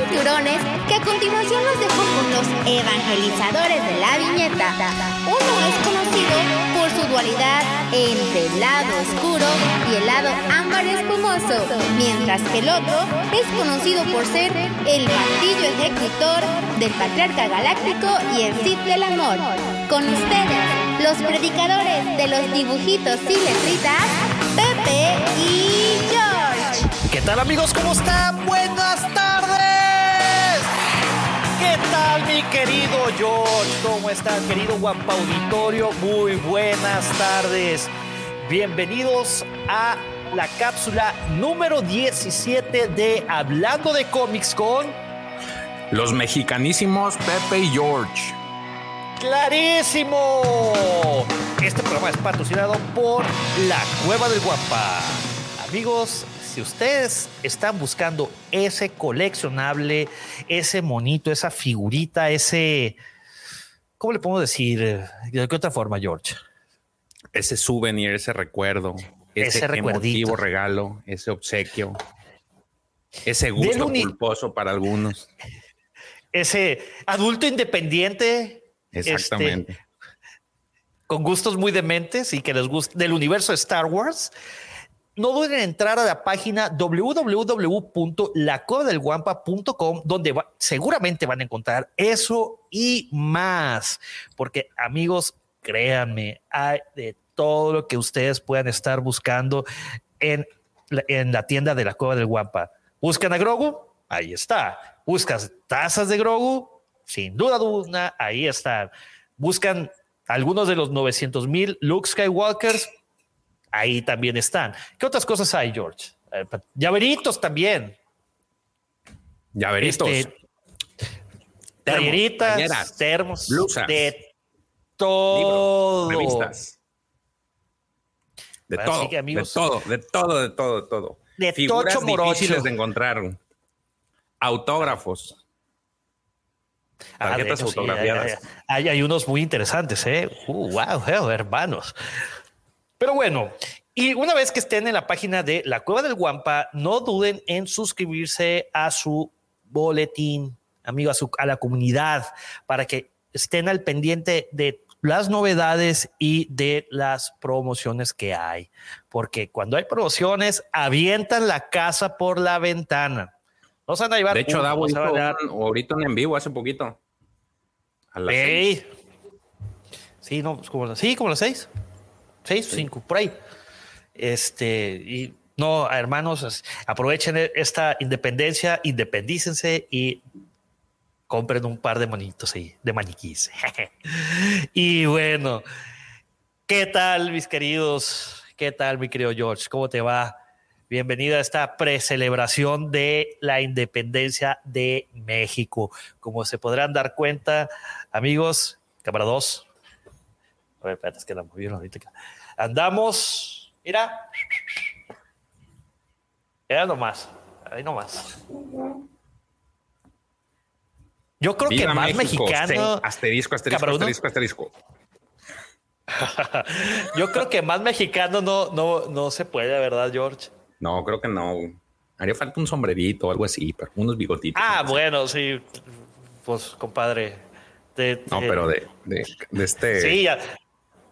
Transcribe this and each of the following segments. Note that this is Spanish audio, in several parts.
cinturones que a continuación los dejo con los evangelizadores de la viñeta. Uno es conocido por su dualidad entre el lado oscuro y el lado ámbar espumoso, mientras que el otro es conocido por ser el martillo ejecutor del patriarca galáctico y el Cid del amor. Con ustedes, los predicadores de los dibujitos y letritas, Pepe y George. ¿Qué tal amigos? ¿Cómo están? Buenas tardes. ¿Qué tal mi querido George? ¿Cómo está querido Guampa Auditorio? Muy buenas tardes. Bienvenidos a la cápsula número 17 de Hablando de cómics con los mexicanísimos Pepe y George. Clarísimo. Este programa es patrocinado por La Cueva del Guampa. Amigos, si ustedes están buscando ese coleccionable, ese monito, esa figurita, ese, ¿cómo le podemos decir? ¿De qué otra forma, George? Ese souvenir, ese recuerdo, ese, Ese emotivo regalo, ese obsequio, ese gusto culposo para algunos. Ese adulto independiente. Exactamente. este, con gustos muy dementes y que les gusta del universo de Star Wars. No duden en entrar a la página www.lacuevadelguampa.com donde seguramente van a encontrar eso y más. Porque amigos, créanme, hay de todo lo que ustedes puedan estar buscando en, la- en la tienda de la Cueva del Guampa. Buscan a Grogu, ahí está. Buscas tazas de Grogu, sin duda alguna, ahí están. Buscan algunos de los 900 mil Luke Skywalkers, ahí también están. ¿Qué otras cosas hay, George? Eh, Llaveritos también. Llaveritos. Este, playeras, termos, blusas, de todo. libros, revistas. De Así todo, que, amigos- de todo, de todo, de todo, de todo. De Figuras tocho morocho. difíciles de encontrar. Autógrafos. Ah, Tarjetas hecho, sí, autografiadas. hay, hay- hay unos muy interesantes, ¿eh? Uh, wow, eh, hermanos. Pero bueno, y una vez que estén en la página de La Cueva del Guampa, no duden en suscribirse a su boletín, amigo, a, su, a la comunidad, para que estén al pendiente de las novedades y de las promociones que hay. Porque cuando hay promociones, avientan la casa por la ventana. No se van a llevar De hecho, Davo hizo ahorita en vivo hace poquito. A las seis. Ey. Sí, no, pues como las, sí, como las seis. Seis o cinco, por ahí. Este, y no, hermanos, aprovechen e- esta independencia, independícense y compren un par de monitos ahí, de maniquís. y bueno, ¿qué tal, mis queridos? ¿Qué tal, mi querido George? ¿Cómo te va? Bienvenido a esta precelebración de la independencia de México. Como se podrán dar cuenta, amigos, cámara 2. A ver, espérate, es que la movieron ahorita. Andamos, mira. Era nomás, ahí nomás. Yo creo Viva que más México, mexicano. sí, asterisco, asterisco, asterisco, asterisco. Yo creo que más mexicano no, no, no se puede, ¿verdad, George? No, creo que no. Haría falta un sombrerito o algo así, pero unos bigotitos. Ah, no sé. bueno, sí. Pues, compadre. de- No, pero de, de, de este. Sí, ya-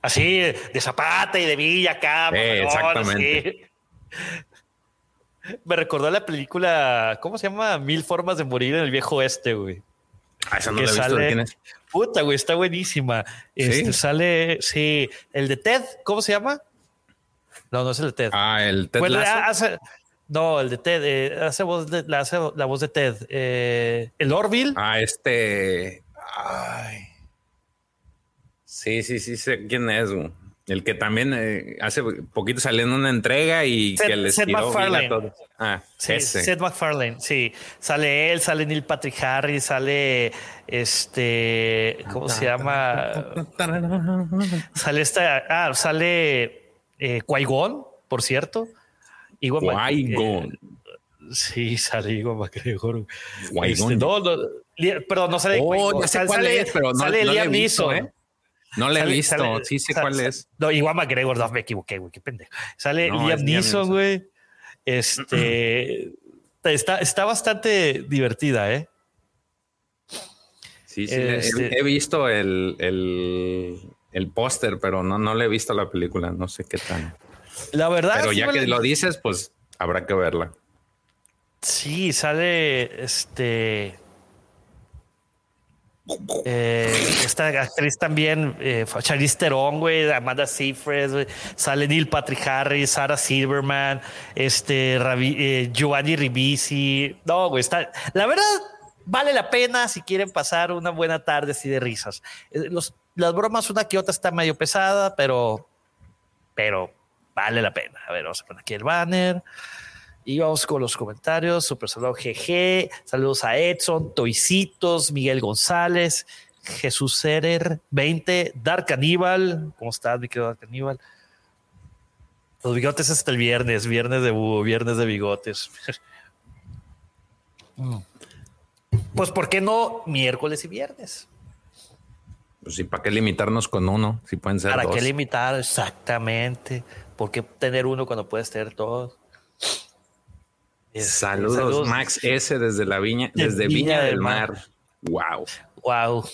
así, de Zapata y de Villa acá. Mamalón, exactamente. sí. Me recordó la película, ¿cómo se llama? Mil formas de morir en el viejo oeste, güey. Ah, esa no que la he visto. ¿de sale- quién es? Puta, güey, está buenísima. Este, ¿Sí? Sale, sí, el de Ted, ¿cómo se llama? No, no es el de Ted. Ah, el Ted Bueno, hace- no, el de Ted, eh, hace voz de, la, hace la voz de Ted. Eh, el Orville. Ah, este. Ay. Sí, sí, sí, sé quién es. güey. El que también eh, hace poquito salió en una entrega y Seth- que les Seth tiró MacFarlane. a todos. Ah, Sí, ese. Seth MacFarlane, sí. Sale él, sale Neil Patrick Harris, sale este, ¿cómo se llama? Sale esta, ah, sale eh, Qui-Gon, por cierto. Qui-Gon. eh, Sí, sale Iwan McGregor. Este, no, no, perdón, no sale. Oh, ya sé cuál sale, es, pero no, sale no Liam Neeson. ¿eh? No le he visto, sale- sí sé cuál es. No, Iwan McGregor, no me equivoqué, güey, qué pendejo. Sale No, Liam es Liam Neeson, güey. Este está, está bastante divertida, ¿eh? Sí, sí, he- Este- he, visto el, el, el póster, pero no, no le he visto la película, no sé qué tal. La verdad. Pero sí ya que la- lo dices, pues habrá que verla. Sí, sale este. Eh, esta actriz también, eh, Charlize Theron, güey, Amanda Seyfried, güey, sale Neil Patrick Harris, Sarah Silverman, este, Ravi- eh, Giovanni Ribisi. No, güey, está. La verdad, vale la pena si quieren pasar una buena tarde así de risas. Eh, los- las bromas, una que otra está medio pesada, pero, pero vale la pena. A ver, vamos a poner aquí el banner. Y vamos con los comentarios. Super saludo GG. Saludos a Edson, Toicitos, Miguel González, Jesús Serer, 20, Dark Aníbal. ¿Cómo estás, mi querido Dark Aníbal? Los bigotes hasta el viernes, viernes de búho, viernes de bigotes. Mm. pues, ¿por qué no miércoles y viernes? Pues sí, ¿para qué limitarnos con uno? Si pueden ser ¿Para dos. qué limitar exactamente? ¿Por qué tener uno cuando puedes tener todos? Este, Saludos, Max S desde la viña, De desde Viña, del Mar. Wow. Wow.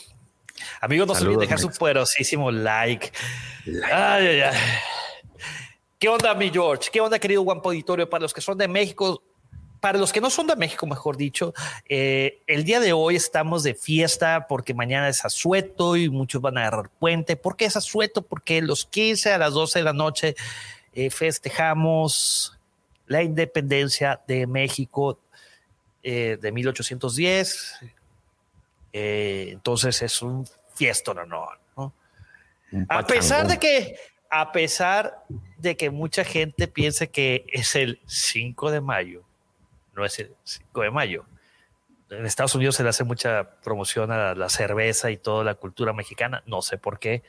Amigos, no se olviden dejar su poderosísimo like. Like. Ay, ay, ay. ¿Qué onda, mi George? ¿Qué onda, querido Guampo Auditorio? Para los que son de México, para los que no son de México, mejor dicho, eh, el día de hoy estamos de fiesta porque mañana es asueto y muchos van a agarrar puente. ¿Por qué es asueto? Porque los 15 a las 12 de la noche eh, festejamos la independencia de México eh, de 1810. Eh, entonces es un fiestón, ¿no? ¿no? Un A pesar de que, a pesar de que mucha gente piense que es el 5 de mayo, no es el 5 de mayo. En Estados Unidos se le hace mucha promoción a la cerveza y toda la cultura mexicana. No sé por qué.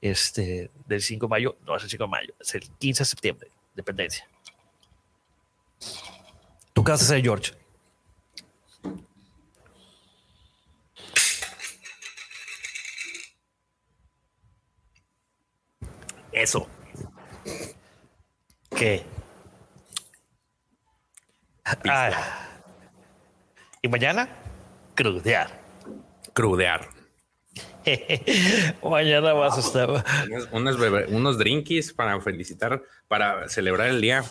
Este, del 5 de mayo, no es el 5 de mayo, es el 15 de septiembre, dependencia. ¿Tú qué vas a hacer, George? Eso. ¿Qué? Ah. Y mañana, crudear. Crudear. mañana vas a estar. Unos, unos, unos drinkies para felicitar, para celebrar el día.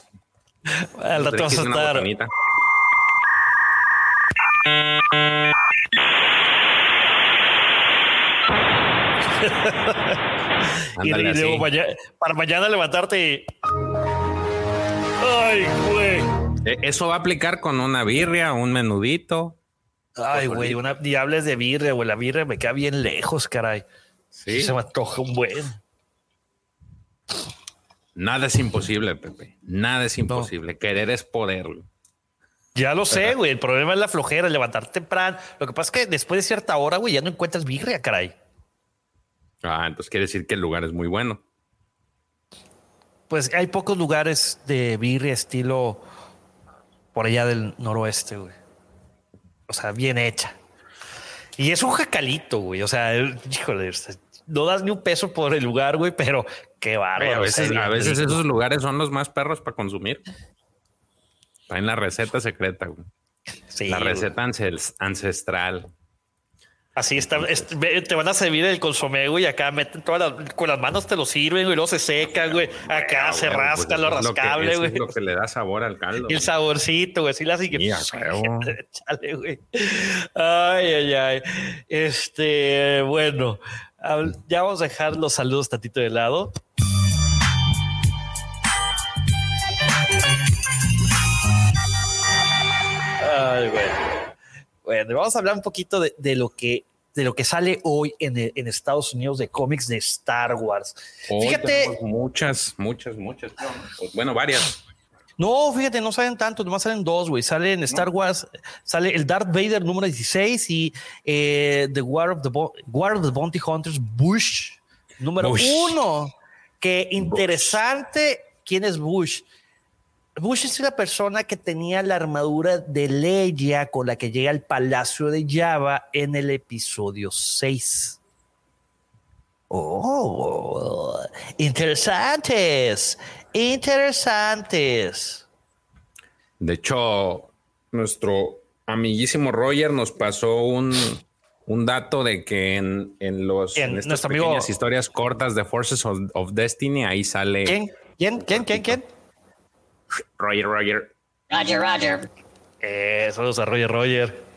Al rato vas a estar. botanita. Y, luego mañana- para mañana levantarte y. Ay, güey. Eh, Eso va a aplicar con una birria, un menudito. Ay, güey, una diables de birria, güey. La birria me queda bien lejos, caray. Sí. Se me antoja un buen. Nada es imposible, Pepe. Nada es imposible. Querer es poder. güey. Ya lo sé, güey. El problema es la flojera, levantar temprano. Lo que pasa es que después de cierta hora, güey, ya no encuentras birria, caray. Ah, entonces quiere decir que el lugar es muy bueno. Pues hay pocos lugares de birria estilo por allá del noroeste, güey. O sea, bien hecha. Y es un jacalito, güey. O sea, híjole, no das ni un peso por el lugar, güey, pero qué bárbaro. a veces, a veces esos lugares son los más perros para consumir. Está en la receta secreta, güey. Sí, la receta ances- ancestral. Así está. te van a servir el consomé, güey. Acá meten todas las, con las manos te lo sirven, güey. Luego se seca, güey. Acá Ah, se pues rasca lo eso es que- rascable, güey. Es lo que le da sabor al caldo. Y el saborcito, güey. Así la así que. Sí, a huevo. Échale, güey. Ay, ay, ay. Este, bueno, ya vamos a dejar los saludos tantito de lado. Ay, güey. Bueno, vamos a hablar un poquito de, de lo que de lo que sale hoy en, el- en Estados Unidos de cómics de Star Wars. Hoy Fíjate, muchas, muchas, muchas. Bueno, varias. No, fíjate, no salen tantos, nomás salen dos, güey. Sale en Star Wars, sale el Darth Vader número 16 y eh, The War of the, Bo- War of the Bounty Hunters Bush número Bush. uno. Qué interesante quién es Bush. Bush es la persona que tenía la armadura de Leia con la que llega al palacio de Java en el episodio 6. Oh, interesantes, interesantes. De hecho, nuestro amiguísimo Roger nos pasó un, un dato de que en, en los en estas pequeñas historias cortas de Forces of, Destiny, ahí sale. ¿Quién? ¿Quién? ¿Quién? ¿Quién? ¿Quién? Roger, Roger. Roger, Roger. Eh, saludos a Roger, Roger.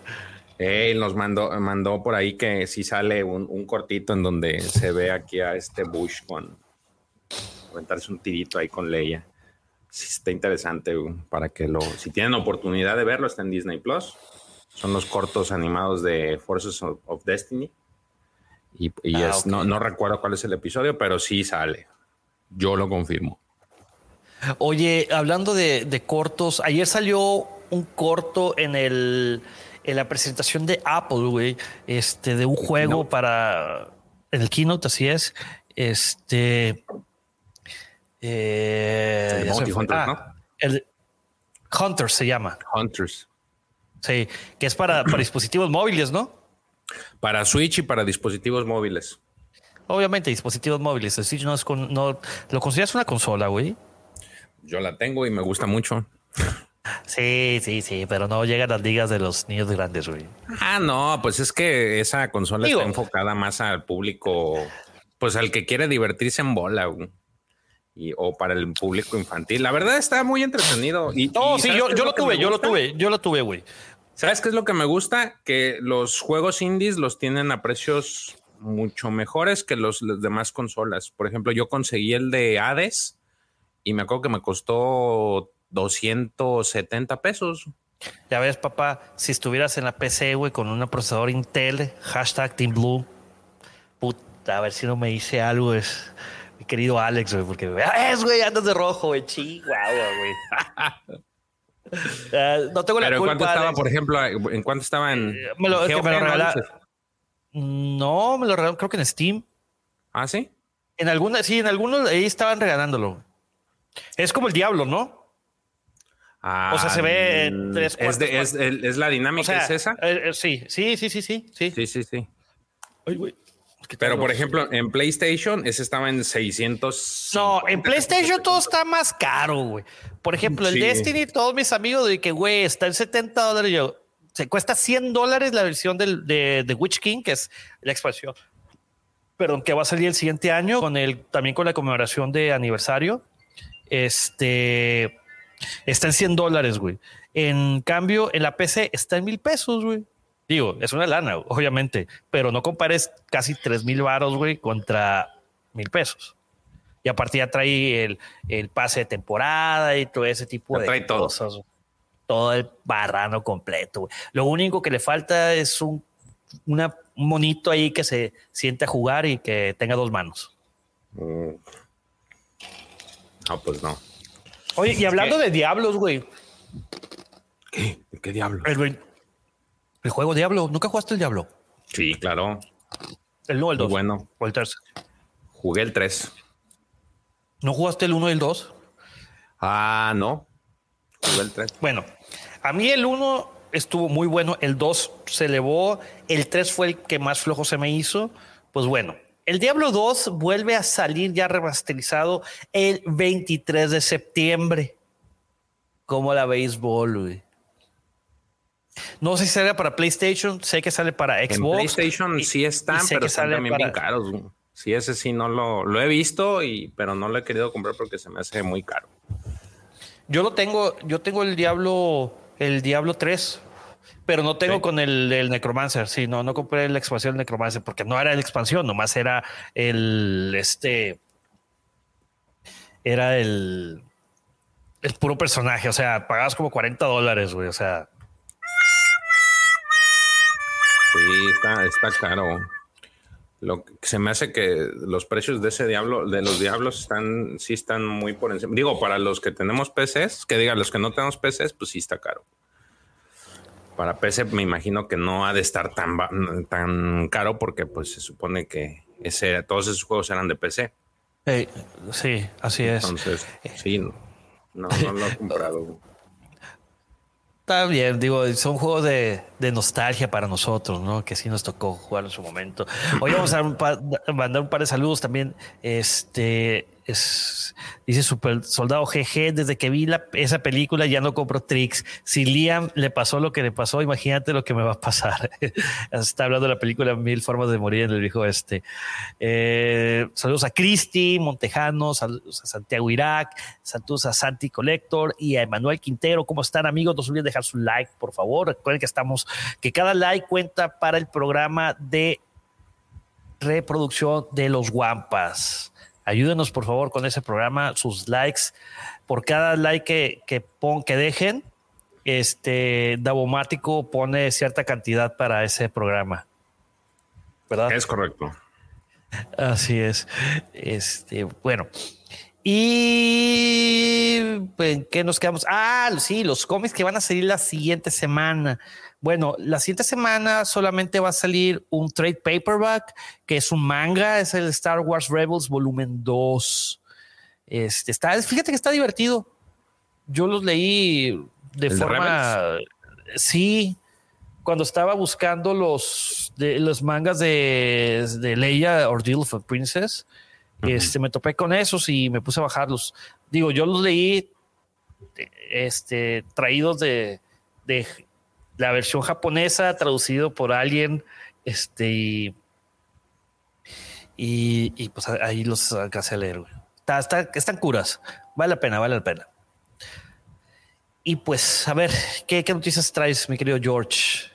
Él nos mandó, mandó por ahí que sí sale un, un, cortito en donde se ve aquí a este Bush con aventarse un tirito ahí con Leia. Sí, está interesante para que lo, si tienen oportunidad de verlo, está en Disney Plus. Son los cortos animados de Forces of, Destiny. Y, ah, es, no, no recuerdo cuál es el episodio, pero sí sale. Yo lo confirmo. Oye, hablando de, cortos, ayer salió un corto en el en la presentación de Apple, güey, este, de un juego para el keynote, así es. Este. Eh, el Hunters, ¿no? El Hunters se llama. Hunters. Sí, que es para, para dispositivos móviles, ¿no? Para Switch y para dispositivos móviles. Obviamente, dispositivos móviles. El Switch no es con, no lo consideras una consola, güey. Yo la tengo y me gusta mucho. Sí, sí, sí, pero no llega a las ligas de los niños grandes, güey. Ah, no, pues es que esa consola está enfocada más al público, pues al que quiere divertirse en bola, güey. Y, o para el público infantil. La verdad está muy entretenido. Y, no, sí, yo, yo lo tuve, yo lo tuve, yo lo tuve, güey. ¿Sabes qué es lo que me gusta? Que los juegos indies los tienen a precios mucho mejores que los, las demás consolas. Por ejemplo, yo conseguí el de Hades y me acuerdo que me costó 270 pesos. Ya ves, papá, si estuvieras en la PC, güey, con un procesador Intel, hashtag Team Blue, puta, a ver si no me dice algo, es querido Alex, güey, porque es, güey, andas de rojo, güey, chihuahua, güey. Uh, no tengo la Pero ¿en cuánto estaba, por ejemplo, en cuánto estaba en. Eh, me lo, que me lo regalaron. No, me lo regalaron, creo que en Steam. ¿Ah, sí? En alguna, sí, en algunos ahí estaban regalándolo. Es como el diablo, ¿no? o sea, se ve mm, tres es, es, la dinámica, ¿es esa? Eh, eh, sí, sí, sí, sí, sí. Sí, sí, sí. Pero, por ejemplo, en PlayStation, ese estaba en 600. No, en PlayStation todo está más caro, güey. Por ejemplo, el Destiny, todos mis amigos de que, güey, está en 70 dólares. Yo, se cuesta 100 dólares la versión del, de, de Witch King, que es la expansión. Perdón, que va a salir el siguiente año, con el, también con la conmemoración de aniversario. Este está en 100 dólares, güey. En cambio, en la PC está en mil pesos, güey. Digo, es una lana, obviamente, pero no compares casi tres mil varos, güey, contra mil pesos. Y aparte ya trae el, el, pase de temporada y todo ese tipo de trae cosas. Todo. el barrano completo. Güey. Lo único que le falta es un, una, monito ahí que se siente a jugar y que tenga dos manos. Mm. No, pues no. Oye, y hablando de diablos, güey. ¿Qué? ¿Qué diablo? El, juego Diablo. ¿Nunca jugaste el Diablo? Sí, claro. El 1 el 2. Bueno. O el 3. Jugué el 3. ¿No jugaste el 1 y el 2? Ah, no. Jugué el 3. Bueno, a mí el 1 estuvo muy bueno. El 2 se elevó. El 3 fue el que más flojo se me hizo. Pues bueno, el Diablo 2 vuelve a salir ya remasterizado el 23 de septiembre. Como la béisbol, güey. No sé si sale para PlayStation, sé que sale para Xbox. En PlayStation sí están, pero están también bien caros. Sí, ese sí no lo, lo he visto, y, pero no lo he querido comprar porque se me hace muy caro. Yo lo tengo, yo tengo el Diablo, el Diablo 3 pero no tengo con el, Necromancer. Sí, no, no compré la expansión del Necromancer porque no era la expansión, nomás era el este. Era el. El puro personaje. O sea, pagabas como 40 dólares, güey. O sea. Sí, está, está caro. Lo que se me hace que los precios de ese diablo, de los diablos, están, sí están muy por encima. Digo, para los que tenemos PCs, que digan los que no tenemos PCs, pues sí está caro para PC me imagino que no ha de estar tan, tan caro porque pues se supone que ese, todos esos juegos eran de PC. sí, así es. Entonces, sí. No, no lo he comprado. Está bien, digo, son juegos de, nostalgia para nosotros, ¿no? Que sí nos tocó jugar en su momento. Hoy vamos a mandar un par de saludos también. Este, es, dice Super Soldado GG, desde que vi esa película ya no compro tricks. Si Liam le pasó lo que le pasó, imagínate lo que me va a pasar. Está hablando de la película Mil Formas de Morir en el viejo este. Saludos a Cristi Montejano, saludos a Santiago Irak, saludos a Santi Collector y a Emanuel Quintero. ¿Cómo están amigos? No se olviden dejar su like, por favor. Recuerden que estamos, que cada like cuenta para el programa de reproducción de los guampas. Ayúdenos, por favor, con ese programa, sus likes. Por cada like que, que, pon, que dejen, este Davomático pone cierta cantidad para ese programa. ¿Verdad? Es correcto. Así es. Este, bueno. Y pues, ¿qué nos quedamos? Ah, sí, los cómics que van a salir la siguiente semana. Bueno, la siguiente semana solamente va a salir un trade paperback, que es un manga, es el Star Wars Rebels volumen 2. Este está, fíjate que está divertido. Yo los leí de forma. sí, cuando estaba buscando los, de, los mangas de, de Leia Ordeal of a Princess, este, me topé con esos y me puse a bajarlos. Digo, yo los leí este, traídos de, de la versión japonesa traducido por alguien, este, y, y, pues ahí los alcancé a leer. Está, están curas, vale la pena, vale la pena. Y pues, a ver, ¿qué, qué noticias traes, mi querido George?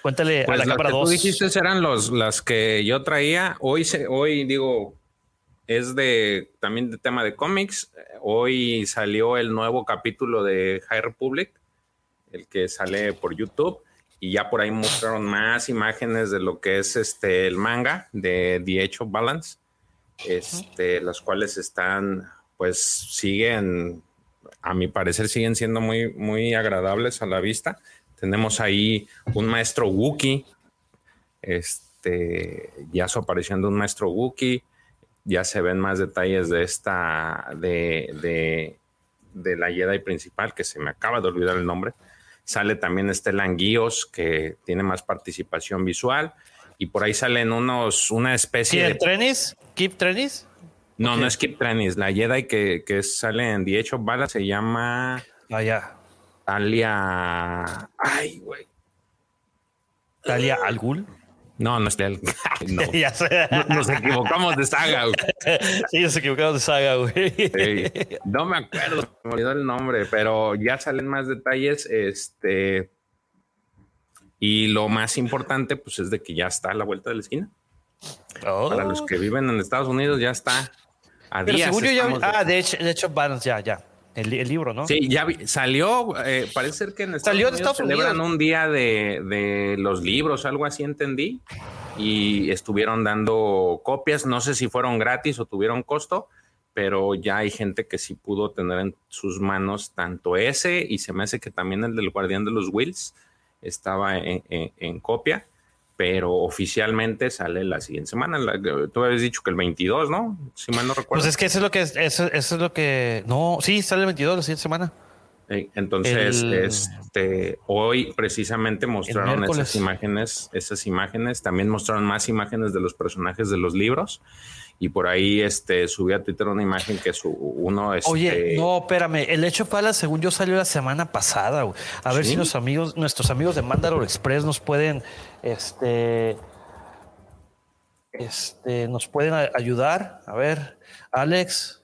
Cuéntale pues a la cámara que Tú dijiste eran los, las que yo traía. Hoy, se, hoy digo, es de también de tema de cómics. Hoy salió el nuevo capítulo de High Republic el que sale por YouTube. Y ya por ahí mostraron más imágenes de lo que es este el manga de The Age of Balance. Este, las cuales están, pues siguen, a mi parecer, siguen siendo muy, muy agradables a la vista. Tenemos ahí un maestro Wookiee, este, ya su aparición de un maestro Wookiee, ya se ven más detalles de esta, de, de, de la Jedi principal, que se me acaba de olvidar el nombre, Sale también Stellan Guíos, que tiene más participación visual. Y por ahí salen unos, una especie de. trenis? ¿Keep trenis? No, no es Keep trenis. La Jedi que, que sale en The Age of Bala se llama. Ah, ya. Talia. Ay, güey. Talia Algul. No, no es el. No. Nos equivocamos de saga, güey. Sí, nos equivocamos de saga, güey. No me acuerdo, me olvidó el nombre, pero ya salen más detalles. Este. Y lo más importante, pues, es de que ya está a la vuelta de la esquina. Para los que viven en Estados Unidos, ya está. A pero días. Ya, ah, de hecho, de hecho, ya, ya. El, libro, ¿no? Sí, ya salió, eh, parece ser que en Estados salió Unidos celebran un día de, de, los libros, algo así entendí, y estuvieron dando copias, no sé si fueron gratis o tuvieron costo, pero ya hay gente que sí pudo tener en sus manos tanto ese y se me hace que también el del Guardián de los Wills estaba en, en copia pero oficialmente sale la siguiente semana. tú habías dicho que el 22, ¿no? Si mal no recuerdo. Pues es que eso es lo que eso, es lo que no, sí, sale el 22 la siguiente semana. entonces, este hoy precisamente mostraron esas imágenes, esas imágenes, también mostraron más imágenes de los personajes de los libros y por ahí este subí a Twitter una imagen que su uno este, Oye, no, espérame, el hecho para según yo salió la semana pasada, A ver si los amigos, nuestros amigos de Mandalore Express nos pueden este este nos pueden ayudar. A ver, Alex.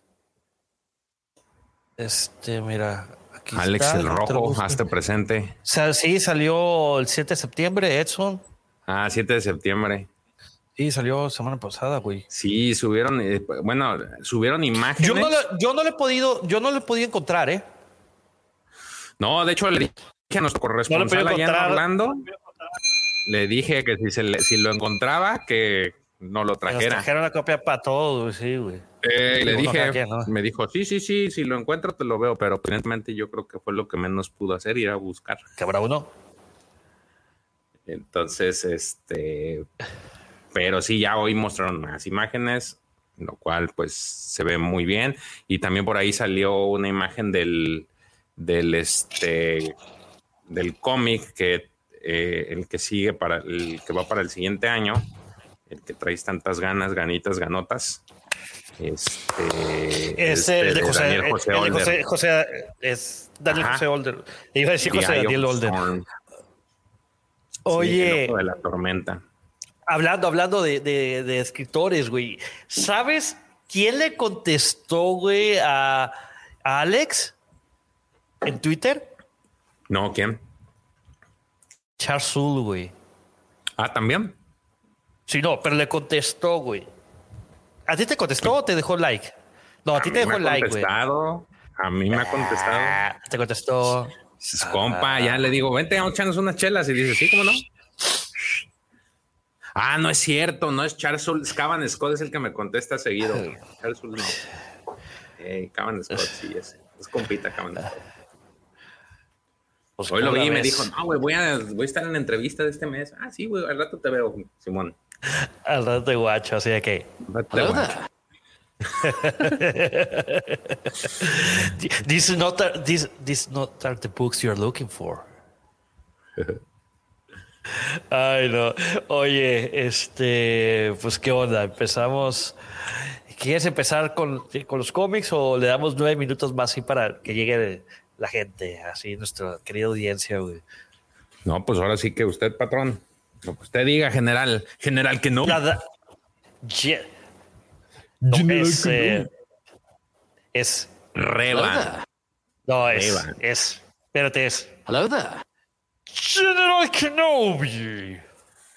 Este, mira, aquí Alex el Rojo, hazte presente. sí, salió el 7 de septiembre, Edson. Ah, 7 de septiembre. Sí, salió semana pasada, güey. Sí, subieron, eh, bueno, subieron imágenes. Yo no, le, yo no le he podido, yo no le he podido encontrar, ¿eh? No, de hecho le dije a nuestro corresponsal allá en Orlando, le dije que si, se si lo encontraba, que no lo trajera. Trajeron la copia para todo, sí, güey. Eh, le dije, me dijo, sí, sí, sí, si lo encuentro te lo veo, pero aparentemente yo creo que fue lo que menos pudo hacer, ir a buscar. Que habrá uno. Entonces, este, pero sí, ya hoy mostraron más imágenes. lo cual pues se ve muy bien. Y también por ahí salió una imagen del, del, este, del cómic que eh, el que sigue para el que va para el siguiente año, el que traes tantas ganas, ganitas, ganotas. Este, es el de José, Daniel José, Older. José, es Daniel José Older. Iba a decir José Daniel Older. Oye. de la tormenta. Hablando, hablando de, de, de, escritores, güey. ¿Sabes quién le contestó, güey, a, a Alex en Twitter? No, ¿quién? Charles Soule, güey. Ah, también. Sí, no, pero le contestó, güey. ¿A ti te contestó o te dejó like? No, a, ti te dejó like, güey. A mí me ha contestado. Ah, te contestó. compa, ya le digo, vente, a echarnos unas chelas. Y dice, sí, ¿cómo no? Ah, no es cierto, no es Charles Soule. Cavan Scott es el que me contesta seguido. Charles Soule no. Eh, Cavan Scott, sí, es, es compita Cavan Scott. Pues Hoy lo vi y me dijo, no, güey, voy a, voy a estar en la entrevista de este mes. Ah, sí, güey, al rato te veo, Simón. Al rato te guacho, así de que. these, not are, these, these not are the books you're looking for. Ay, no. Oye, este, pues qué onda. Empezamos. ¿Quieres empezar con, con los cómics o le damos nueve minutos más así para que llegue la gente, así nuestra querida audiencia, güey. No, pues ahora sí que usted, patrón. Lo que usted diga, general, general que no. Nada. No, es, eh, es Reba. No, es, Reba. es, espérate, es. Hello there. General Kenobi.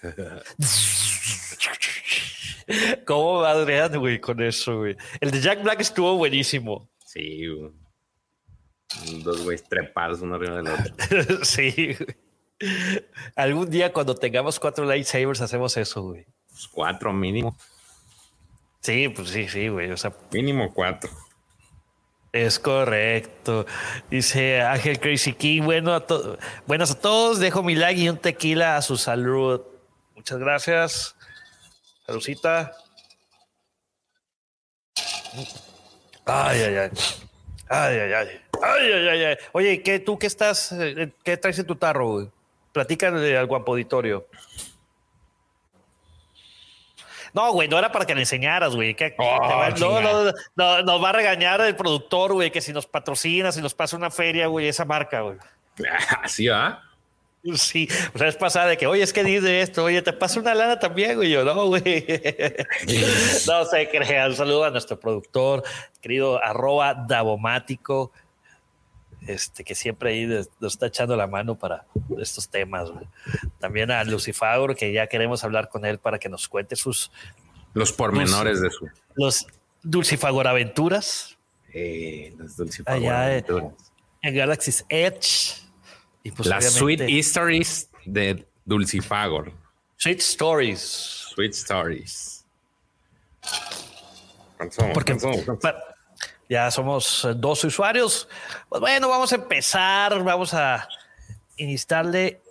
¿Cómo va Adrián, güey, con eso, güey? El de Jack Black estuvo buenísimo. Sí, güey. Dos güeyes trepados uno arriba del otro. sí. Algún día cuando tengamos cuatro lightsabers hacemos eso, güey. Pues cuatro mínimo. Sí, pues sí, sí, güey. O sea, mínimo cuatro. Es correcto. Dice Ángel Crazy King. Bueno, a buenas a todos. Dejo mi like y un tequila a su salud. Muchas gracias. Saludcita. Ay, ay, ay. Ay, ay, ay. Ay, ay, ay, Oye, ¿qué, ¿tú qué estás, eh, qué traes en tu tarro, güey? Platícale al guapo auditorio. No, güey, no era para que le enseñaras, güey. Oh, no, no, no, nos va a regañar el productor, güey, que si nos patrocina, si nos pasa una feria, güey, esa marca, güey. Así, ¿ah? Sí, o sea, es pasada de que, oye, es que dice esto, oye, te pasa una lana también, güey. Yo, no, güey. no se crea. Un saludo a nuestro productor, querido arroba Davomático, este, que siempre ahí nos está echando la mano para estos temas. Güey. También a Lucifago, que ya queremos hablar con él para que nos cuente sus. Los pormenores de su. Los Dulcifagor Aventuras. Eh, los Dulcifagor Aventuras. En Galaxy's Edge. Pues, Las Sweet Stories de Dulcifagor. Sweet Stories. Sweet Stories. Porque ya somos dos usuarios. Pues bueno, vamos a empezar. Vamos a iniciarle.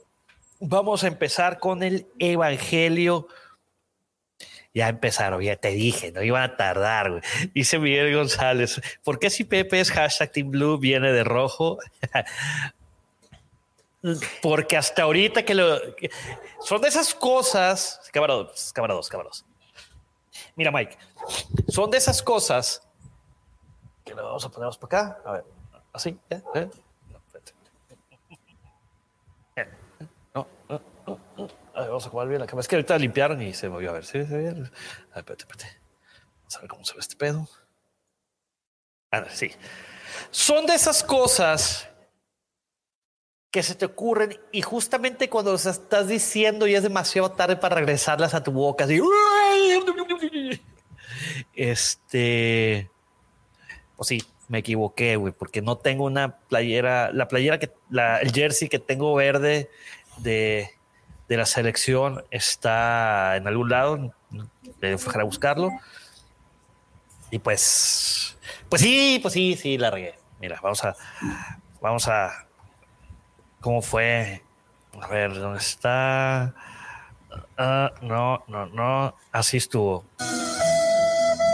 Vamos a empezar con el Evangelio. Ya empezaron, ya te dije, no iban a tardar. Güey. Dice Miguel González, ¿por qué si Pepe es hashtag Team Blue viene de rojo? Porque hasta ahorita que lo. son de esas cosas. Cámara dos, cámara dos, cámara dos. Mira, Mike. Son de esas cosas que lo vamos a poner para acá. A ver, así, ¿eh? ¿Eh? No, no, no, no. A ver, vamos a jugar bien la cámara. Es que ahorita limpiaron y se movió. A ver, ¿sí? ¿Se ve? A ver, espérate, espérate. Vamos a ver cómo se ve este pedo. Ah, sí. Son de esas cosas que se te ocurren y justamente cuando se estás diciendo y es demasiado tarde para regresarlas a tu boca, así, este, pues sí, me equivoqué, güey, porque no tengo una playera, la playera que, la, el jersey que tengo verde de, de la selección está en algún lado, de a buscarlo. Y pues, pues sí, pues sí, sí, la regué. Mira, vamos a, vamos a, ¿Cómo fue? A ver, ¿dónde está? Uh, no, no, no. Así estuvo.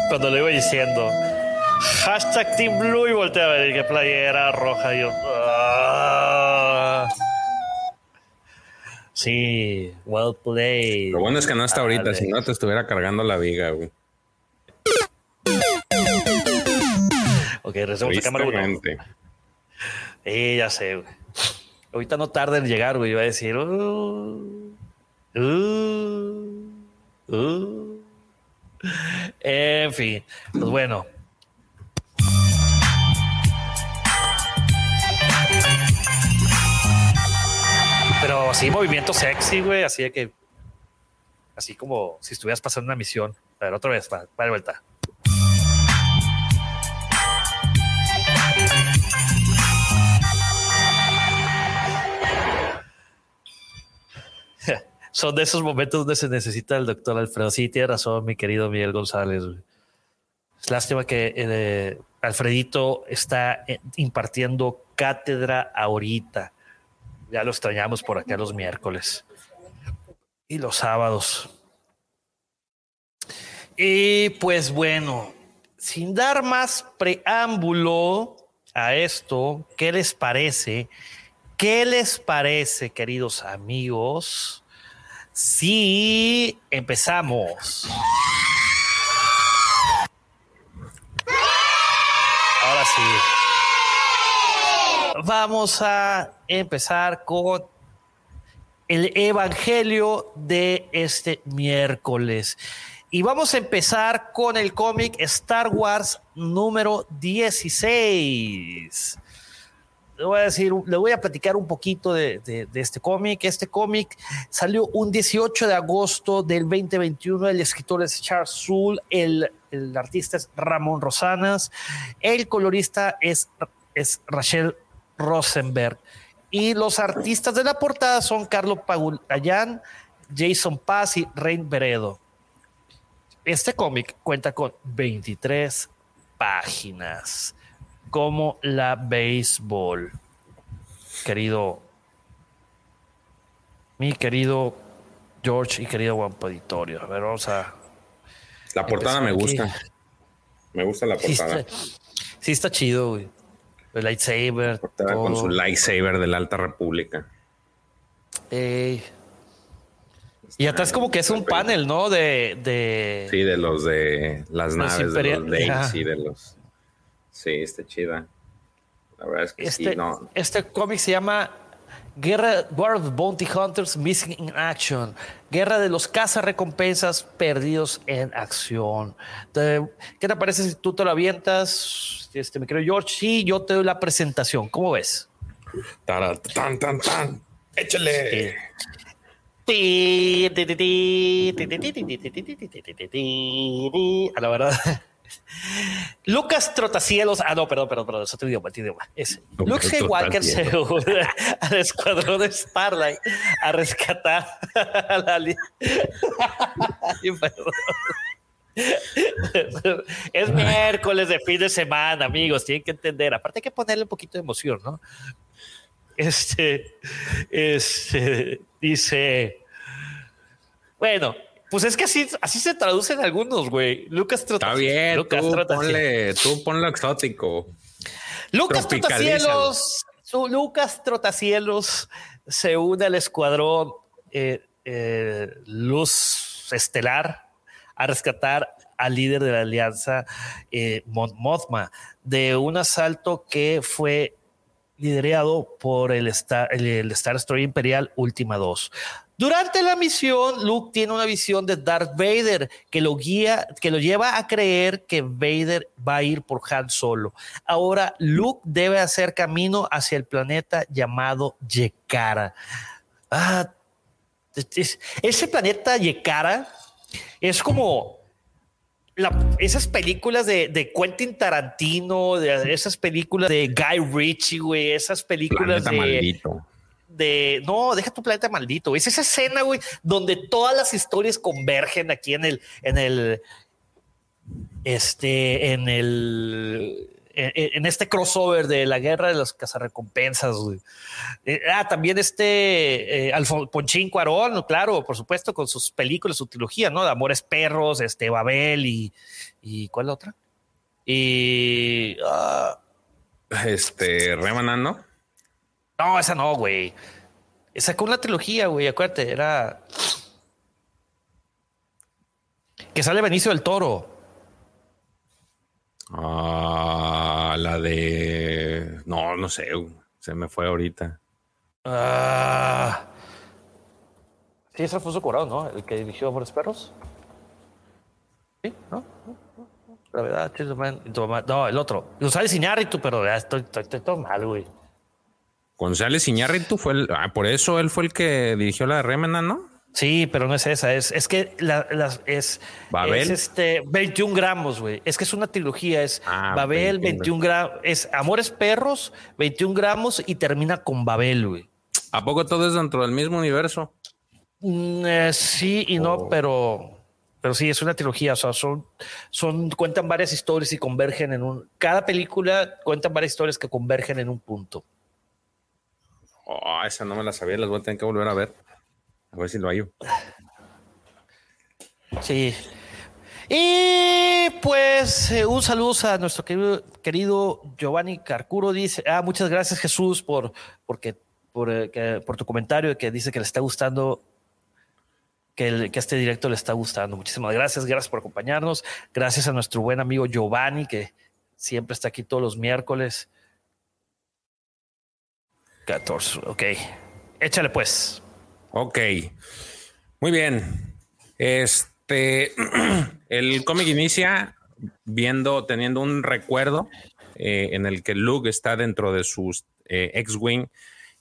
cuando le iba diciendo hashtag Team Blue y volteé a ver qué playera roja. Y yo, ah". Sí, well played. Lo bueno es que no está ahorita, si no te estuviera cargando la viga, güey. Ok, regresamos a cámara. Sí, ya sé, güey. Ahorita no tarda en llegar, güey. Iba a decir, uh, uh, uh. En fin, pues bueno. Pero sí, movimiento sexy, güey. Así de que. Así como si estuvieras pasando una misión. A ver, otra vez, para, para vuelta. Son de esos momentos donde se necesita el doctor Alfredo. Sí, tiene razón, mi querido Miguel González. Es lástima que eh, Alfredito está eh, impartiendo cátedra ahorita. Ya lo extrañamos por acá los miércoles y los sábados. Y pues bueno, sin dar más preámbulo a esto, ¿qué les parece? ¿Qué les parece, queridos amigos? Si empezamos. Ahora sí. Vamos a empezar con el Evangelio de este miércoles. Y vamos a empezar con el cómic Star Wars número 16. Le voy a decir, le voy a platicar un poquito de, este cómic. Este cómic salió un 18 de agosto del 2021. El escritor es Charles Soule, el, artista es Ramón Rosanas, el colorista es, es Rachel Rosenberg. Y los artistas de la portada son Carlos Pagulayan, Jason Paz y Rain Beredo. Este cómic cuenta con 23 páginas, como la béisbol. Querido, mi querido George y querido Juan Auditorio. A ver, vamos a. La portada me gusta. Aquí. Me gusta la portada. Sí está, sí está chido, güey. El lightsaber. Todo. Con su lightsaber de la Alta República. Ey. Y atrás como que es un panel, ¿no? De, de... Sí, de los de las naves, de los y de los... Sí, está chida. La verdad es que este, sí, no. Este cómic se llama Guerra War of Bounty Hunters Missing in Action. Guerra de los cazarrecompensas perdidos en acción. ¿Qué te parece si tú te lo avientas? Este, me creo George. Sí, yo te doy la presentación. ¿Cómo ves? Tan, tan, tan, tan. Échale. A la verdad. Lucas Trotacielos. Ah, no, perdón, perdón, perdón. Es otro idioma, otro idioma. Es Luke Skywalker se une al escuadrón de Starlight a rescatar a la. es miércoles de fin de semana, amigos. Tienen que entender. Aparte, hay que ponerle un poquito de emoción, ¿no? Este, este dice, bueno, pues es que así, así se traducen algunos, güey. Lucas Está bien, Lucas tú, ponle, tú ponlo exótico. Lucas Trotacielos, Lucas Trotacielos se une al escuadrón eh, eh, Luz Estelar a rescatar al líder de la alianza, eh, Mothma, de un asalto que fue liderado por el Star, el, el Star Destroyer Imperial Última 2. Durante la misión, Luke tiene una visión de Darth Vader que lo guía, que lo lleva a creer que Vader va a ir por Han Solo. Ahora Luke debe hacer camino hacia el planeta llamado Yekara. Ah, ese planeta Yekara es como la, esas películas de, de, Quentin Tarantino, de esas películas de Guy Ritchie, güey, esas películas planeta de. Maldito de no, deja tu planeta maldito. Es esa escena, güey, donde todas las historias convergen aquí en el, en el, este, en el, en, este crossover de la guerra de las cazarrecompensas. Eh, ah, también este eh, Ponchín Cuarón, claro, por supuesto, con sus películas, su trilogía, ¿no? De Amores Perros, este Babel y, y ¿cuál otra? Y ah, este Remanan, ¿no? No, esa no, güey. Sacó una trilogía, güey, acuérdate, era que sale Benicio del Toro. Ah, la de. No, no sé. Se me fue ahorita. Ah. Sí, es Alfonso Cuarón, ¿no? El que dirigió Amores Perros. Sí, ¿no? Gravedad, No, el otro. González Iñárritu, pero ya estoy, estoy, todo mal, güey. González Iñárritu fue el. Ah, por eso él fue el que dirigió la de Remena, ¿no? Sí, pero no es esa, es, es que la, es, Babel. este 21 gramos, güey. Es que es una trilogía, es ah, Babel, 21, gramos, es Amores Perros, 21 gramos y termina con Babel, güey. ¿A poco todo es dentro del mismo universo? Mm, eh, sí y no, oh. pero, pero sí, es una trilogía. O sea, son, son, cuentan varias historias y convergen en un. Cada película cuentan varias historias que convergen en un punto. Oh, esa no me la sabía, las voy a tener que volver a ver. A ver si lo hay. Sí. Y pues eh, un saludo a nuestro querido, querido, Giovanni Carcuro. Dice, ah, muchas gracias Jesús por, porque, por, eh, por tu comentario que dice que le está gustando, que, que este directo le está gustando. Muchísimas gracias, gracias por acompañarnos. Gracias a nuestro buen amigo Giovanni que siempre está aquí todos los miércoles. 14, ok. Échale pues. Ok, muy bien. Este, el cómic inicia viendo, teniendo un recuerdo eh, en el que Luke está dentro de sus eh, X-Wing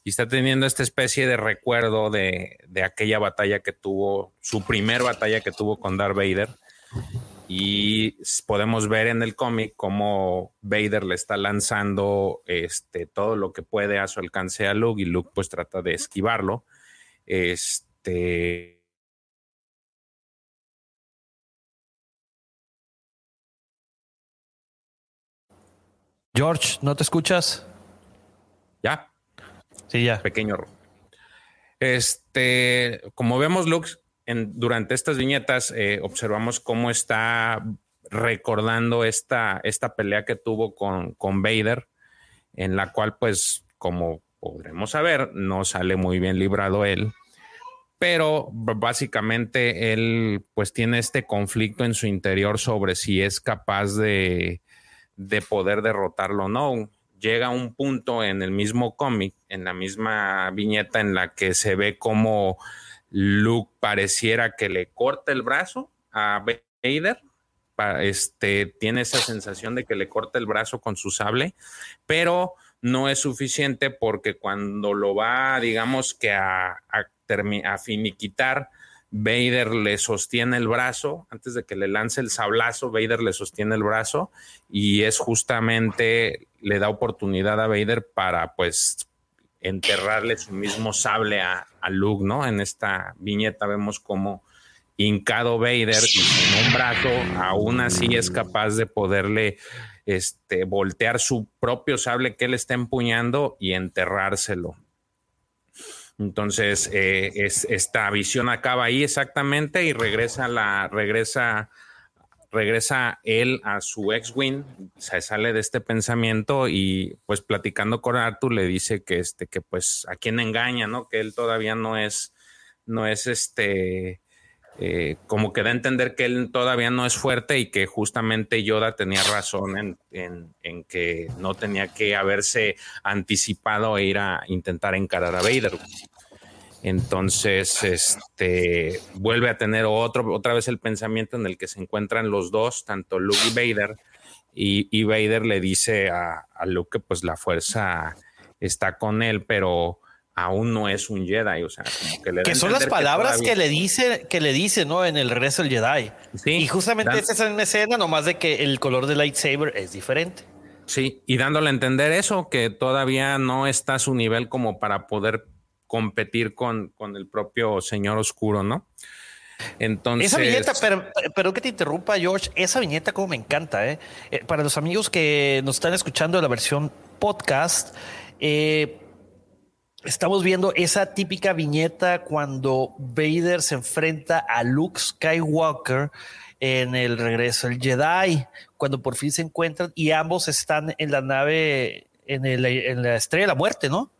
y está teniendo esta especie de recuerdo de, de, aquella batalla que tuvo, su primer batalla que tuvo con Darth Vader. Y podemos ver en el cómic cómo Vader le está lanzando este, todo lo que puede a su alcance a Luke y Luke pues trata de esquivarlo este. George, ¿no te escuchas? Ya. Sí, ya. Pequeño. Este, como vemos, Lux, durante estas viñetas eh, observamos cómo está recordando esta, esta pelea que tuvo con, con Vader, en la cual, pues, como podremos saber, no sale muy bien librado él, pero básicamente él pues tiene este conflicto en su interior sobre si es capaz de, de poder derrotarlo o no. Llega un punto en el mismo cómic, en la misma viñeta en la que se ve como Luke pareciera que le corta el brazo a Vader. Este, tiene esa sensación de que le corta el brazo con su sable, pero no es suficiente porque cuando lo va, digamos que a, a, finiquitar, Vader le sostiene el brazo, antes de que le lance el sablazo, Vader le sostiene el brazo y es justamente, le da oportunidad a Vader para pues enterrarle su mismo sable a, a Luke, ¿no? En esta viñeta vemos como hincado Vader y sin un brazo, aún así es capaz de poderle este, voltear su propio sable que él está empuñando y enterrárselo. Entonces, eh, esta visión acaba ahí exactamente y regresa la, regresa, regresa él a su ex-win, se sale de este pensamiento y pues platicando con Arthur le dice que este, que pues a quién engaña, ¿no? Que él todavía no es, no es este, eh, como que da a entender que él todavía no es fuerte y que justamente Yoda tenía razón en, que no tenía que haberse anticipado e ir a intentar encarar a Vader. Entonces, este vuelve a tener otro, otra vez el pensamiento en el que se encuentran los dos, tanto Luke y Vader, y, Vader le dice a, a Luke que pues la fuerza está con él, pero aún no es un Jedi, o sea, como que le Que son las palabras que, le dice, que le dice, ¿no? En el regreso del Jedi. Sí, y justamente esa es una escena, nomás de que el color del lightsaber es diferente. Sí, y dándole a entender eso, que todavía no está a su nivel como para poder competir con, con el propio Señor Oscuro, ¿no? Entonces. Esa viñeta, pero, pero que te interrumpa, George, esa viñeta como me encanta, ¿eh? Eh, para los amigos que nos están escuchando la versión podcast, eh, estamos viendo esa típica viñeta cuando Vader se enfrenta a Luke Skywalker en el regreso del Jedi, cuando por fin se encuentran y ambos están en la nave, en, el, en la estrella de la muerte, ¿no?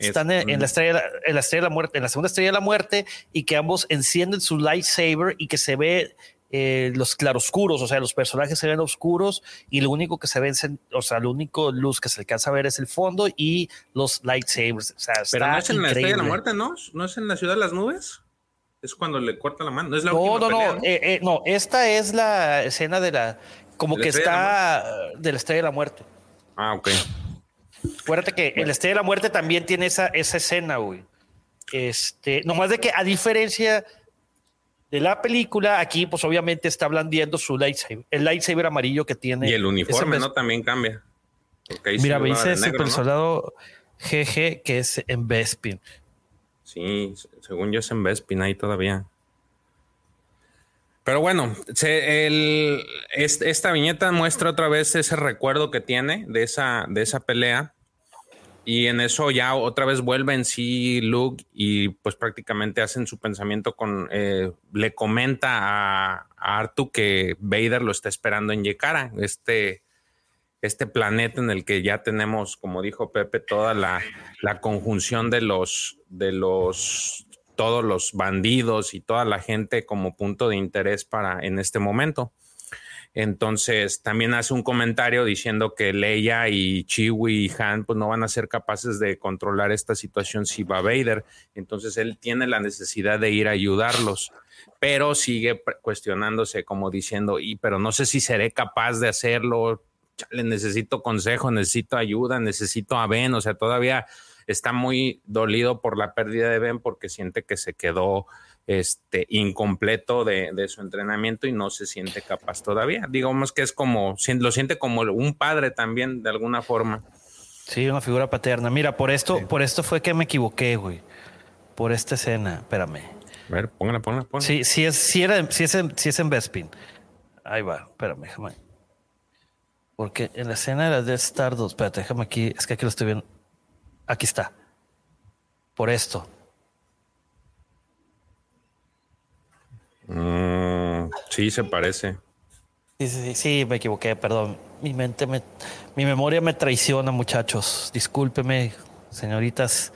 Están en, la estrella, en la estrella de la muerte, en la segunda estrella de la muerte, y que ambos encienden su lightsaber y que se ve eh, los claroscuros, o sea, los personajes se ven oscuros y lo único que se ve, o sea, lo único luz que se alcanza a ver es el fondo y los lightsabers. O sea, Pero no es en la estrella de la muerte, ¿no? ¿No es en la ciudad de las nubes? Es cuando le corta la mano. No, es la no, no, no, eh, eh, no. Esta es la escena de la, como que está de la estrella de la muerte. Ah, ok. Acuérdate que el Estrella de la Muerte también tiene esa, esa escena, güey. Este, nomás de que a diferencia de la película, aquí pues obviamente está blandiendo su lightsaber, el lightsaber amarillo que tiene. Y el uniforme, ¿no? También cambia. Mira, me dice ese soldado GG que es en Bespin. Sí, según yo es en Bespin ahí todavía. Pero bueno, esta viñeta muestra otra vez ese recuerdo que tiene de esa, de esa pelea. Y en eso ya otra vez vuelve en sí Luke y pues prácticamente hacen su pensamiento con, eh, le comenta a, Artu que Vader lo está esperando en Yekara, este, este planeta en el que ya tenemos, como dijo Pepe, toda la, la conjunción de los, de los todos los bandidos y toda la gente como punto de interés para en este momento. Entonces también hace un comentario diciendo que Leia y Chiwi y Han pues no van a ser capaces de controlar esta situación si va Vader. Entonces él tiene la necesidad de ir a ayudarlos, pero sigue cuestionándose como diciendo, y pero no sé si seré capaz de hacerlo. Le necesito consejo, necesito ayuda, necesito a Ben, o sea, todavía está muy dolido por la pérdida de Ben porque siente que se quedó este, incompleto de, su entrenamiento y no se siente capaz todavía. Digamos que es como, lo siente como un padre también, de alguna forma. Sí, una figura paterna. Mira, por esto, por esto fue que me equivoqué, güey. Por esta escena, espérame. A ver, póngala, póngala, póngala. Sí, sí es, sí era, sí es en, sí es en Bespin. Ahí va, espérame, déjame. Porque en la escena de la Death Star 2, espérate, déjame aquí, es que aquí lo estoy viendo. Aquí está. Por esto. Mm, sí, se parece. Sí, sí, sí, me equivoqué, perdón. Mi mente me, mi memoria me traiciona, muchachos. Discúlpeme, señoritas.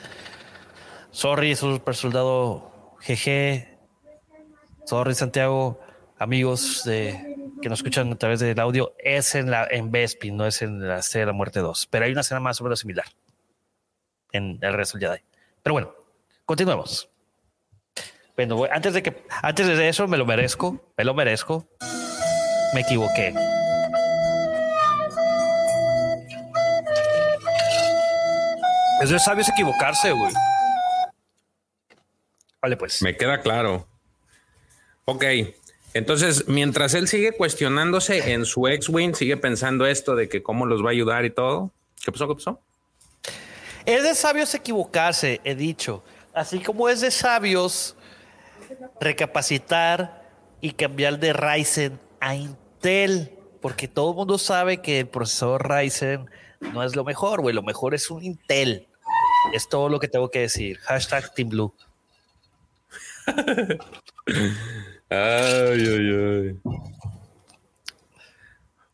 Sorry, super soldado GG. Sorry, Santiago. Amigos de, que nos escuchan a través del audio, es en la en Bespin, no es en la serie de la muerte 2. Pero hay una escena más o menos similar en el resto del Jedi. Pero bueno, continuemos. Bueno, antes de que antes de eso me lo merezco, me lo merezco. Me equivoqué. Es de sabios equivocarse, güey. Vale, pues. Me queda claro. Ok. Entonces, mientras él sigue cuestionándose en su ex-wing, sigue pensando esto de que cómo los va a ayudar y todo. ¿Qué pasó? ¿Qué pasó? Es de sabios equivocarse, he dicho. Así como es de sabios recapacitar y cambiar de Ryzen a Intel. Porque todo el mundo sabe que el procesador Ryzen no es lo mejor, güey. Lo mejor es un Intel. Es todo lo que tengo que decir. Hashtag Team Blue. ay, ay, ay.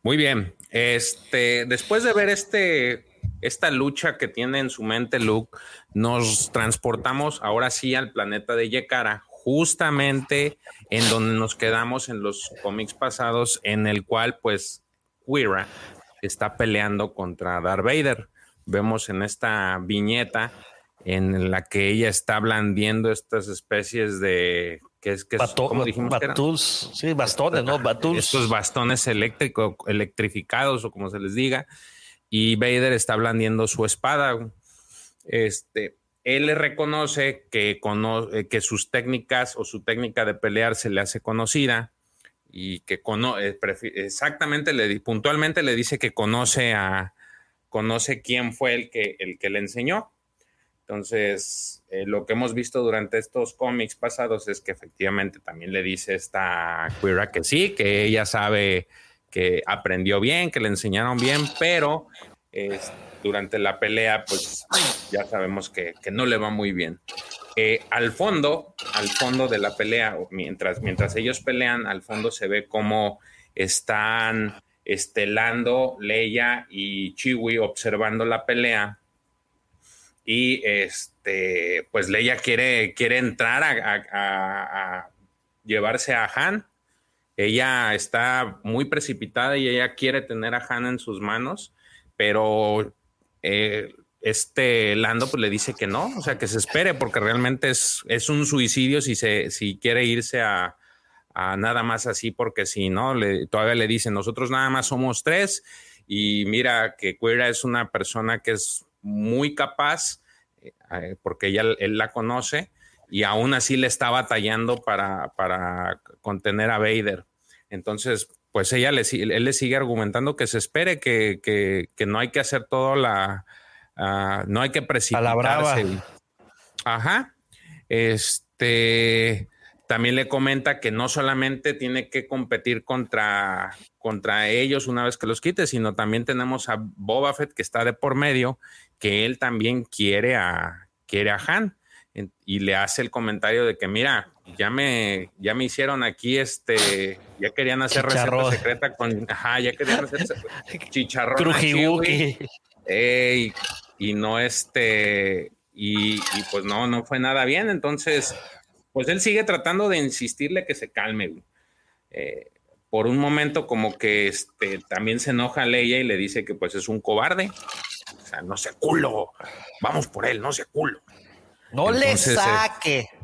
Muy bien. Este, después de ver este esta lucha que tiene en su mente Luke, nos transportamos ahora sí al planeta de Yekara, justamente en donde nos quedamos en los cómics pasados, en el cual pues Quira está peleando contra Darth Vader. Vemos en esta viñeta en la que ella está blandiendo estas especies de que es que como dijimos sí, bastones, ¿no? Estos bastones eléctricos, electrificados o como se les diga y Vader está blandiendo su espada. Este, él le reconoce que, eh, que sus técnicas o su técnica de pelear se le hace conocida y que conoce, exactamente, le, puntualmente le dice que conoce a, conoce quién fue el que, el que le enseñó. Entonces, eh, lo que hemos visto durante estos cómics pasados es que efectivamente también le dice esta que sí, que ella sabe que aprendió bien, que le enseñaron bien, pero durante la pelea, pues ya sabemos que, no le va muy bien. Eh, al fondo, al fondo de la pelea, mientras, mientras ellos pelean, al fondo se ve cómo están estelando Leia y Chiwi observando la pelea y este, pues Leia quiere, quiere entrar a, llevarse a Han. Ella está muy precipitada y ella quiere tener a Han en sus manos, pero eh, este Lando pues le dice que no, o sea, que se espere porque realmente es, es un suicidio si, se, si quiere irse a, nada más así, porque si no, le, todavía le dicen, nosotros nada más somos tres y mira que Cuera es una persona que es muy capaz, eh, porque ella, él la conoce, y aún así le está batallando para, para contener a Vader. Entonces, pues ella le, él le sigue argumentando que se espere, que, que, no hay que hacer todo la, ah, no hay que precipitarse. Ajá. Este, también le comenta que no solamente tiene que competir contra, contra ellos una vez que los quite, sino también tenemos a Boba Fett que está de por medio, que él también quiere a, quiere a Han. Y le hace el comentario de que, mira, ya me, ya me hicieron aquí este, ya querían hacer receta secreta con, ajá, ya querían hacer chicharrón. y no este, y, y pues no, no fue nada bien. Entonces, pues él sigue tratando de insistirle que se calme. Eh, por un momento como que este, también se enoja a Leia y le dice que pues es un cobarde. O sea, no se culo. Vamos por él, no se culo. No le eh, saque. Eh,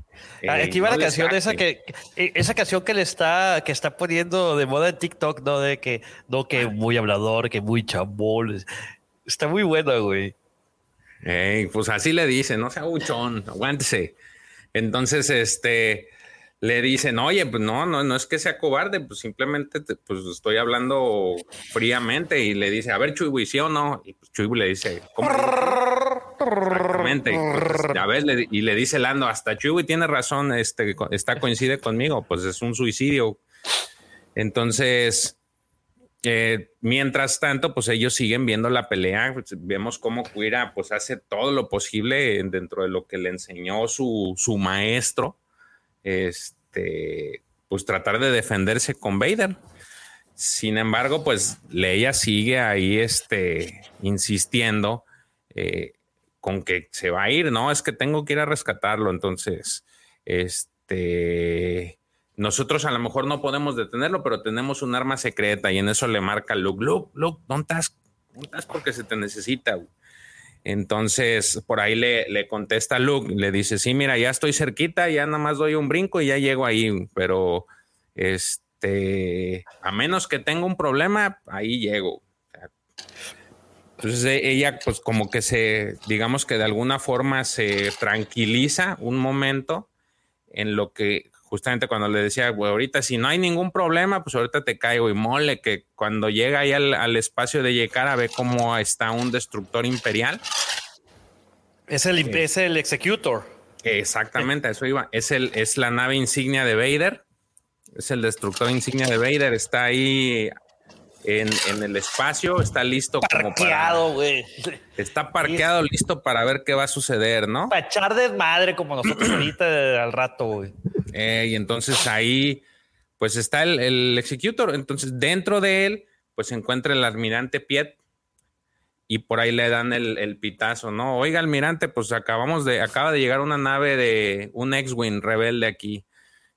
Aquí va la canción esa que esa canción que le está que está poniendo de moda en TikTok, no de que no que muy hablador, que muy chambol. Está muy buena, güey. pues así le dice, no sea buchón, aguántese. Entonces, este, le dicen, oye, pues no, no, no es que sea cobarde, pues simplemente pues estoy hablando fríamente y le dice, a ver, Chuy, ¿sí o no? Y pues Chuy le dice, ¿cómo? Exactamente. ya ves, y le dice Lando, hasta Chuy tiene razón, este, está coincide conmigo, pues es un suicidio. Entonces, eh, mientras tanto, pues ellos siguen viendo la pelea. Pues, vemos cómo Cuira pues hace todo lo posible dentro de lo que le enseñó su, su maestro. Este, pues tratar de defenderse con Vader. Sin embargo, pues Leia sigue ahí este, insistiendo eh, con que se va a ir, ¿no? Es que tengo que ir a rescatarlo. Entonces, este nosotros a lo mejor no podemos detenerlo, pero tenemos un arma secreta y en eso le marca Luke, Luke, Luke, ¿dónde estás? ¿Dónde estás? Porque se te necesita. Entonces, por ahí le, le contesta Luke, le dice, sí, mira, ya estoy cerquita, ya nada más doy un brinco y ya llego ahí, pero este, a menos que tenga un problema, ahí llego. Entonces e, ella pues como que se, digamos que de alguna forma se tranquiliza un momento en lo que justamente cuando le decía, güey, ahorita si no hay ningún problema, pues ahorita te caigo y mole, que cuando llega ahí al, espacio de Yekara ve cómo está un destructor imperial. Es el, es el Executor. Exactamente, eso iba. Es, el, es la nave insignia de Vader. Es el destructor insignia de Vader. Está ahí en, el espacio, está listo parqueado, güey. Está parqueado, listo para ver qué va a suceder, ¿no? Para echar desmadre como nosotros ahorita al rato, güey. Eh, y entonces ahí, pues está el, el, Executor. Entonces, dentro de él, pues se encuentra el almirante Piet. Y por ahí le dan el, el pitazo, ¿no? Oiga, almirante, pues acabamos de, acaba de llegar una nave de un X-Wing rebelde aquí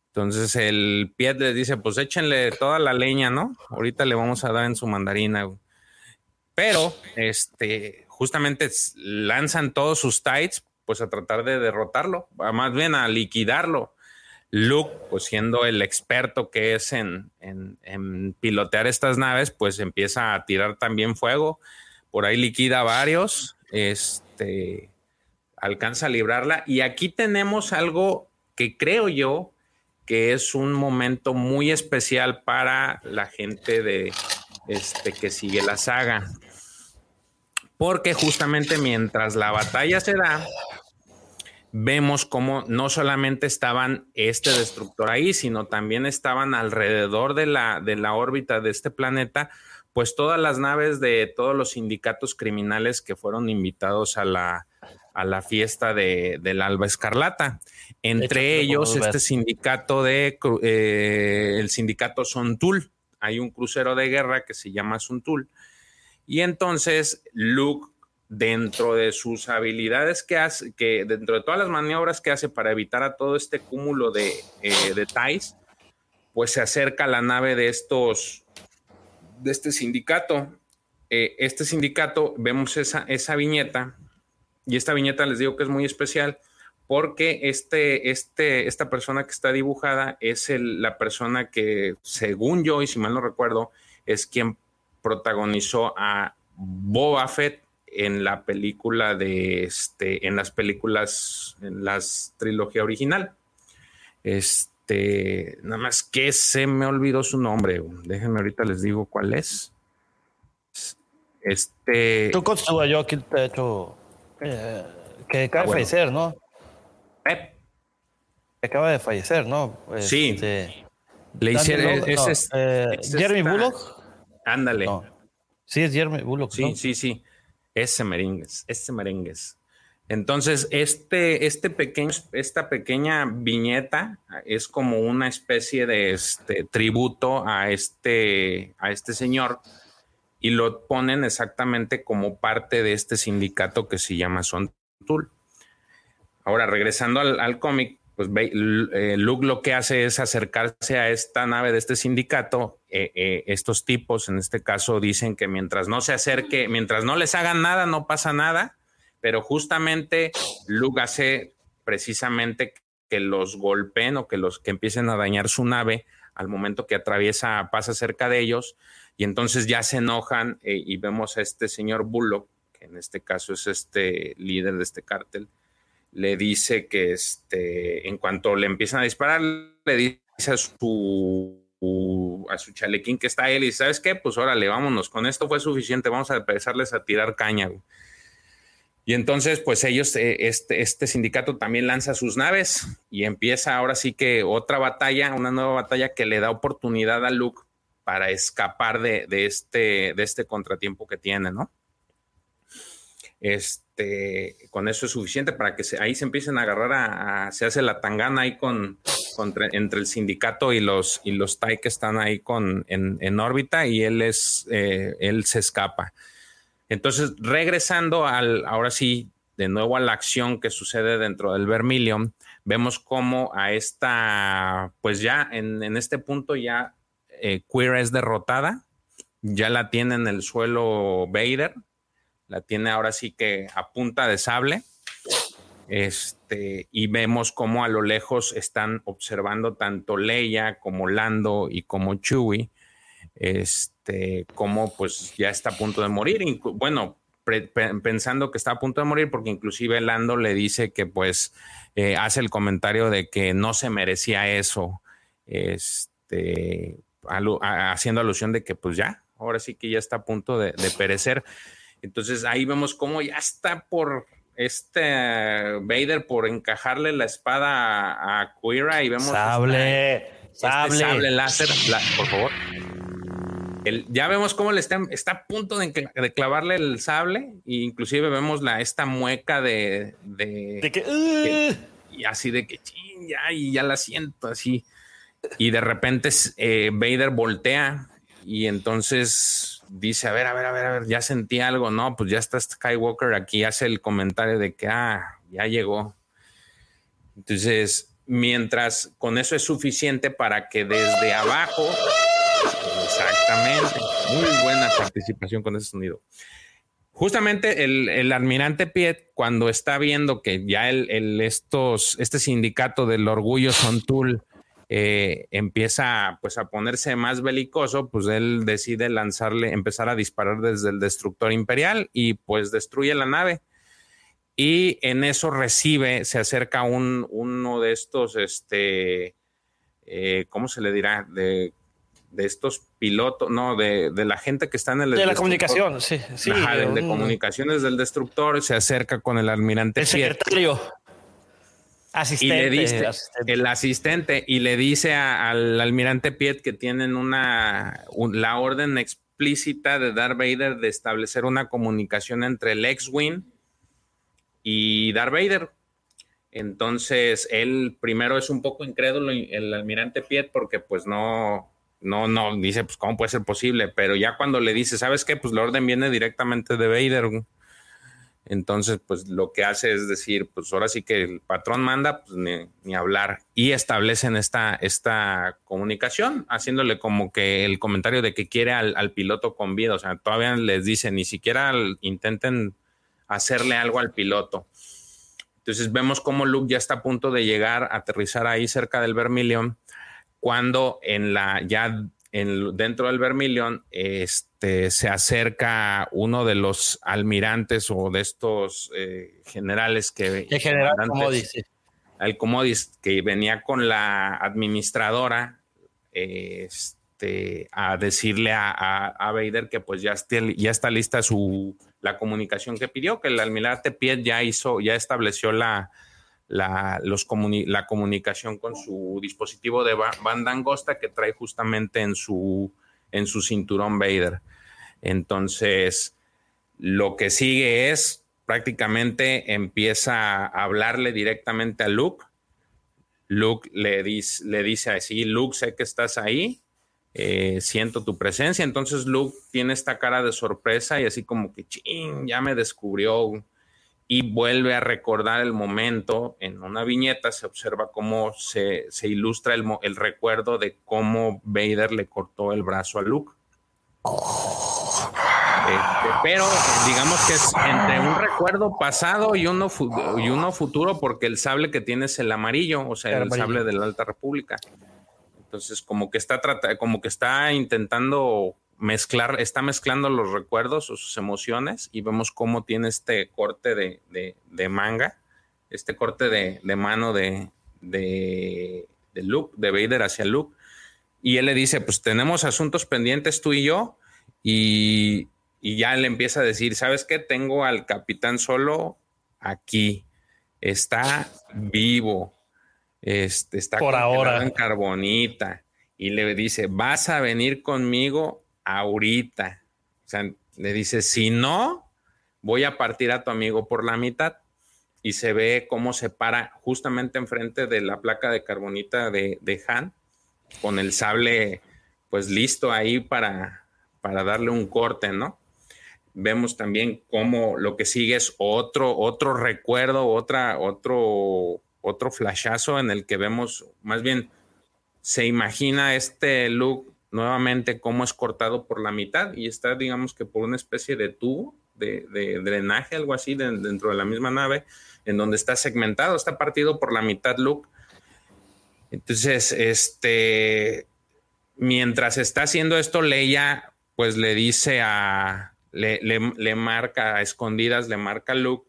entonces el Piet le dice, pues échenle toda la leña, ¿no? Ahorita le vamos a dar en su mandarina. Pero, este, justamente lanzan todos sus tights, pues a tratar de derrotarlo, más bien a liquidarlo. Luke, pues siendo el experto que es en, en, pilotear estas naves, pues empieza a tirar también fuego. Por ahí liquida varios, este, alcanza a librarla. Y aquí tenemos algo que creo yo que es un momento muy especial para la gente de este que sigue la saga. Porque justamente mientras la batalla se da, vemos cómo no solamente estaban este destructor ahí, sino también estaban alrededor de la, de la órbita de este planeta, pues todas las naves de todos los sindicatos criminales que fueron invitados a la, a la fiesta de, del Alba Escarlata. Entre ellos, este sindicato de eh, el sindicato Sontul. Hay un crucero de guerra que se llama Sontul. Y entonces Luke dentro de sus habilidades que hace, que dentro de todas las maniobras que hace para evitar a todo este cúmulo de, eh, detalles, pues se acerca a la nave de estos, de este sindicato. Eh, este sindicato, vemos esa, esa viñeta, y esta viñeta les digo que es muy especial porque este, este, esta persona que está dibujada es la persona que, según yo, y si mal no recuerdo, es quien protagonizó a Boba Fett en la película de este, en las películas, en las trilogía original. Este, nada más que se me olvidó su nombre. Déjenme ahorita les digo cuál es. Este. Tú yo aquí te he hecho eh, que acaba de ah, fallecer, ¿no? Eh. Acaba de fallecer, ¿no? Sí. Este, Le hicieron. Eh, Jeremy Bullock. Ándale. Sí, es Jeremy Bullock. Sí, sí, sí. Ese merengues, ese merengues. Entonces, este, este pequeño, esta pequeña viñeta es como una especie de este, tributo a este, a este señor y lo ponen exactamente como parte de este sindicato que se llama Son Tool. Ahora, regresando al, cómic, pues eh, Luke lo que hace es acercarse a esta nave de este sindicato. Eh, eh, estos tipos, en este caso, dicen que mientras no se acerque, mientras no les hagan nada, no pasa nada. Pero justamente Luke hace precisamente que los golpeen o que los que empiecen a dañar su nave al momento que atraviesa, pasa cerca de ellos y entonces ya se enojan eh, y vemos a este señor Bullock, que en este caso es este líder de este cártel, le dice que este, en cuanto le empiezan a disparar, le dice a su, a su chalequín que está él y ¿sabes qué? Pues órale, vámonos, con esto fue suficiente, vamos a empezarles a tirar caña. Y entonces, pues ellos, eh, este, este sindicato también lanza sus naves y empieza ahora sí que otra batalla, una nueva batalla que le da oportunidad a Luke para escapar de, este, de este contratiempo que tiene, ¿no? Este, con eso es suficiente para que ahí se empiecen a agarrar a, se hace la tangana ahí con, entre el sindicato y los y los TAI que están ahí con en, órbita y él es eh, él se escapa. Entonces, regresando al ahora sí de nuevo a la acción que sucede dentro del Vermilion, vemos cómo a esta, pues ya en, en este punto ya eh, Queer es derrotada, ya la tiene en el suelo Vader, la tiene ahora sí que a punta de sable. Este, y vemos cómo a lo lejos están observando tanto Leia como Lando y como Chewie, este, como pues ya está a punto de morir. Bueno, pensando que está a punto de morir, porque inclusive Lando le dice que pues eh, hace el comentario de que no se merecía eso. Este, haciendo alusión de que pues ya, ahora sí que ya está a punto de, perecer. Entonces ahí vemos cómo ya está por este Vader por encajarle la espada a, a y vemos sable, este sable. láser, por favor. ya vemos cómo le está, está a punto de, clavarle el sable e inclusive vemos la, esta mueca de, de, que, y así de que ya, y ya la siento así y de repente eh, Vader voltea y entonces dice, a ver, a ver, a ver, a ver, ya sentí algo, no, pues ya está Skywalker aquí, hace el comentario de que, ah, ya llegó. Entonces, mientras con eso es suficiente para que desde abajo, exactamente, muy buena participación con ese sonido. Justamente el, el, almirante Piet, cuando está viendo que ya el, el, estos, este sindicato del orgullo Sontul eh, empieza pues a ponerse más belicoso, pues él decide lanzarle, empezar a disparar desde el destructor imperial y pues destruye la nave. Y en eso recibe, se acerca un, uno de estos, este, eh, ¿cómo se le dirá? De, estos pilotos, no, de, la gente que está en el... De la comunicación, sí. de, comunicaciones del destructor, se acerca con el almirante. El secretario. Asistente, y le dice, el asistente, y le dice al almirante Piet que tienen una, la orden explícita de Darth Vader de establecer una comunicación entre el X-Wing y Darth Vader. Entonces, él primero es un poco incrédulo, el almirante Piet, porque pues no, no, no, dice, pues, ¿cómo puede ser posible? Pero ya cuando le dice, ¿sabes qué? Pues la orden viene directamente de Vader. Entonces, pues lo que hace es decir, pues ahora sí que el patrón manda, pues ni, hablar. Y establecen esta, esta comunicación, haciéndole como que el comentario de que quiere al, piloto con vida. O sea, todavía les dice, ni siquiera intenten hacerle algo al piloto. Entonces vemos cómo Luke ya está a punto de llegar a aterrizar ahí cerca del Vermilion, cuando en la ya dentro del Vermilion, este, se acerca uno de los almirantes o de estos eh, generales que... El general Comodis. Al Comodis, que venía con la administradora este, a decirle a, a, Vader que pues ya, ya está lista su, la comunicación que pidió, que el almirante Piet ya hizo, ya estableció la, la, los la comunicación con su dispositivo de banda angosta que trae justamente en su, en su cinturón Vader. Entonces, lo que sigue es prácticamente empieza a hablarle directamente a Luke. Luke le dice, le dice así, Luke, sé que estás ahí, eh, siento tu presencia. Entonces Luke tiene esta cara de sorpresa y así como que, ching, ya me descubrió y vuelve a recordar el momento. En una viñeta se observa cómo se, ilustra el, el, recuerdo de cómo Vader le cortó el brazo a Luke. Este, pero digamos que es entre un recuerdo pasado y uno, y uno futuro, porque el sable que tiene es el amarillo, o sea, el, sable de la Alta República. Entonces, como que está como que está intentando mezclar, está mezclando los recuerdos o sus emociones y vemos cómo tiene este corte de, manga, este corte de, mano de, de, de, Luke, de Vader hacia Luke. Y él le dice, pues tenemos asuntos pendientes tú y yo. Y, ya le empieza a decir, ¿sabes qué? Tengo al capitán solo aquí. Está vivo. Este, está por ahora en carbonita. Y le dice, vas a venir conmigo ahorita. O sea, le dice, si no, voy a partir a tu amigo por la mitad. Y se ve cómo se para justamente enfrente de la placa de carbonita de, Han, con el sable pues listo ahí para, para darle un corte, ¿no? Vemos también cómo lo que sigue es otro, otro recuerdo, otra, otro, otro flashazo en el que vemos, más bien, se imagina este look nuevamente cómo es cortado por la mitad y está, digamos que por una especie de tubo de, drenaje, algo así, dentro de la misma nave, en donde está segmentado, está partido por la mitad Luke. Entonces, este, mientras está haciendo esto, Leia, pues le dice a, le, le marca a escondidas, le marca a Luke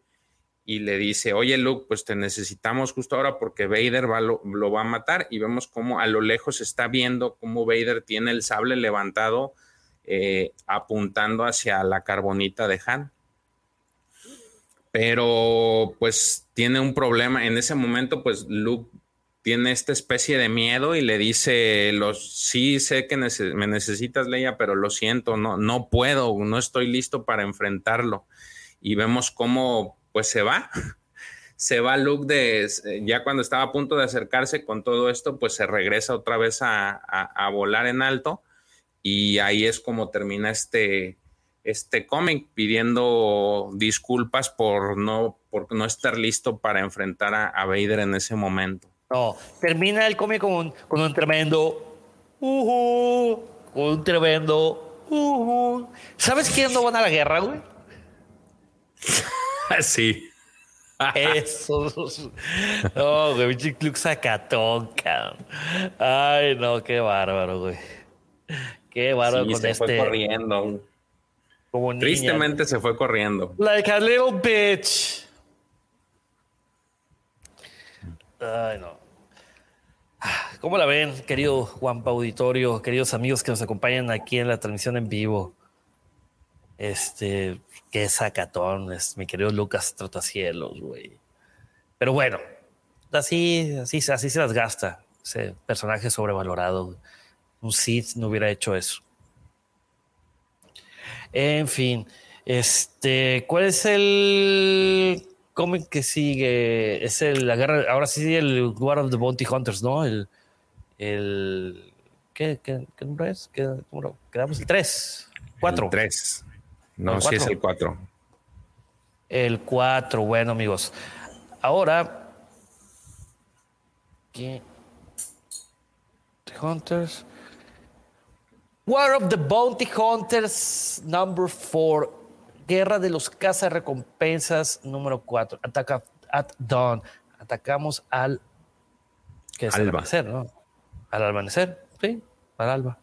y le dice, oye Luke, pues te necesitamos justo ahora porque Vader lo, va a matar y vemos cómo a lo lejos está viendo cómo Vader tiene el sable levantado eh, apuntando hacia la carbonita de Han. Pero pues tiene un problema. En ese momento pues Luke tiene esta especie de miedo y le dice, los, sí sé que me necesitas Leia, pero lo siento, no, no puedo, no estoy listo para enfrentarlo. Y vemos cómo pues se va. Se va Luke de, ya cuando estaba a punto de acercarse con todo esto, pues se regresa otra vez a, volar en alto y ahí es como termina este, este cómic pidiendo disculpas por no, por no estar listo para enfrentar a, Vader en ese momento. No, termina el cómic con un, con un tremendo, uh, con un tremendo, uh, ¿sabes quién no van a la guerra, güey? sí. Eso. No, güey, Club sacatón, cabrón. Ay, no, qué bárbaro, güey. Qué bárbaro sí, con se este. Fue corriendo. Como Tristemente se fue corriendo. Like a little bitch. Ay, no. ¿Cómo la ven, querido Juan Auditorio, queridos amigos que nos acompañan aquí en la transmisión en vivo? Este, qué sacatón es mi querido Lucas Trotacielos, güey. Pero bueno, así, así, así se las gasta. Ese personaje sobrevalorado. Un Sith no hubiera hecho eso. En fin, este, ¿cuál es el cómic que sigue? Es el, la guerra, ahora sí el War of the Bounty Hunters, ¿no? El, el ¿qué, qué, qué número es? ¿Qué número? Quedamos el 3, 4. El 3. No, sí es el 4. El 4, bueno, amigos. Ahora, ¿qué? Hunters. War of the Bounty Hunters, number 4. Guerra de los recompensas número 4. Ataca at dawn. Atacamos al. ¿Qué es alba. amanecer, ¿no? Al amanecer, sí, al alba.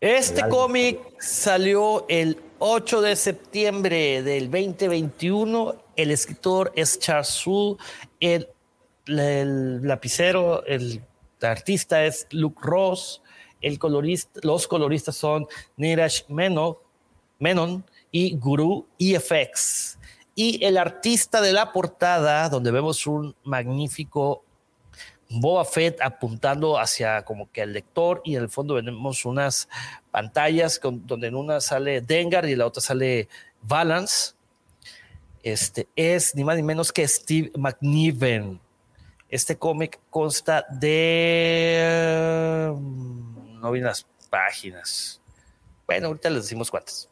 Este cómic salió el 8 de septiembre del 2021. El escritor es Charles Soule. El, el lapicero, el artista es Luke Ross. El colorista, los coloristas son Niraj Menon, Menon y Guru EFX. Y el artista de la portada, donde vemos un magnífico Boba Fett apuntando hacia como que al lector y en el fondo vemos unas pantallas donde en una sale Dengar y en la otra sale Balance. Este es ni más ni menos que Steve McNiven. Este cómic consta de no vi las páginas. Bueno, ahorita les decimos cuántas.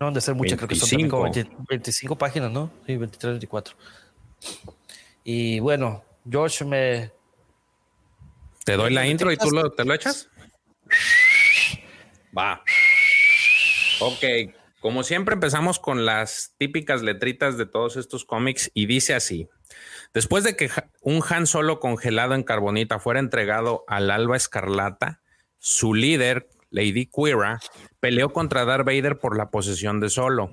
No han de ser muchas, creo que son como 25 páginas, ¿no? Sí, 23, 24. Y bueno, George me. Te doy la intro y tú lo, te lo echas. Va. Ok, como siempre empezamos con las típicas letritas de todos estos cómics y dice así. Después de que un Han Solo congelado en carbonita fuera entregado al Alba Escarlata, su líder, Lady Quira, peleó contra Darth Vader por la posesión de Solo.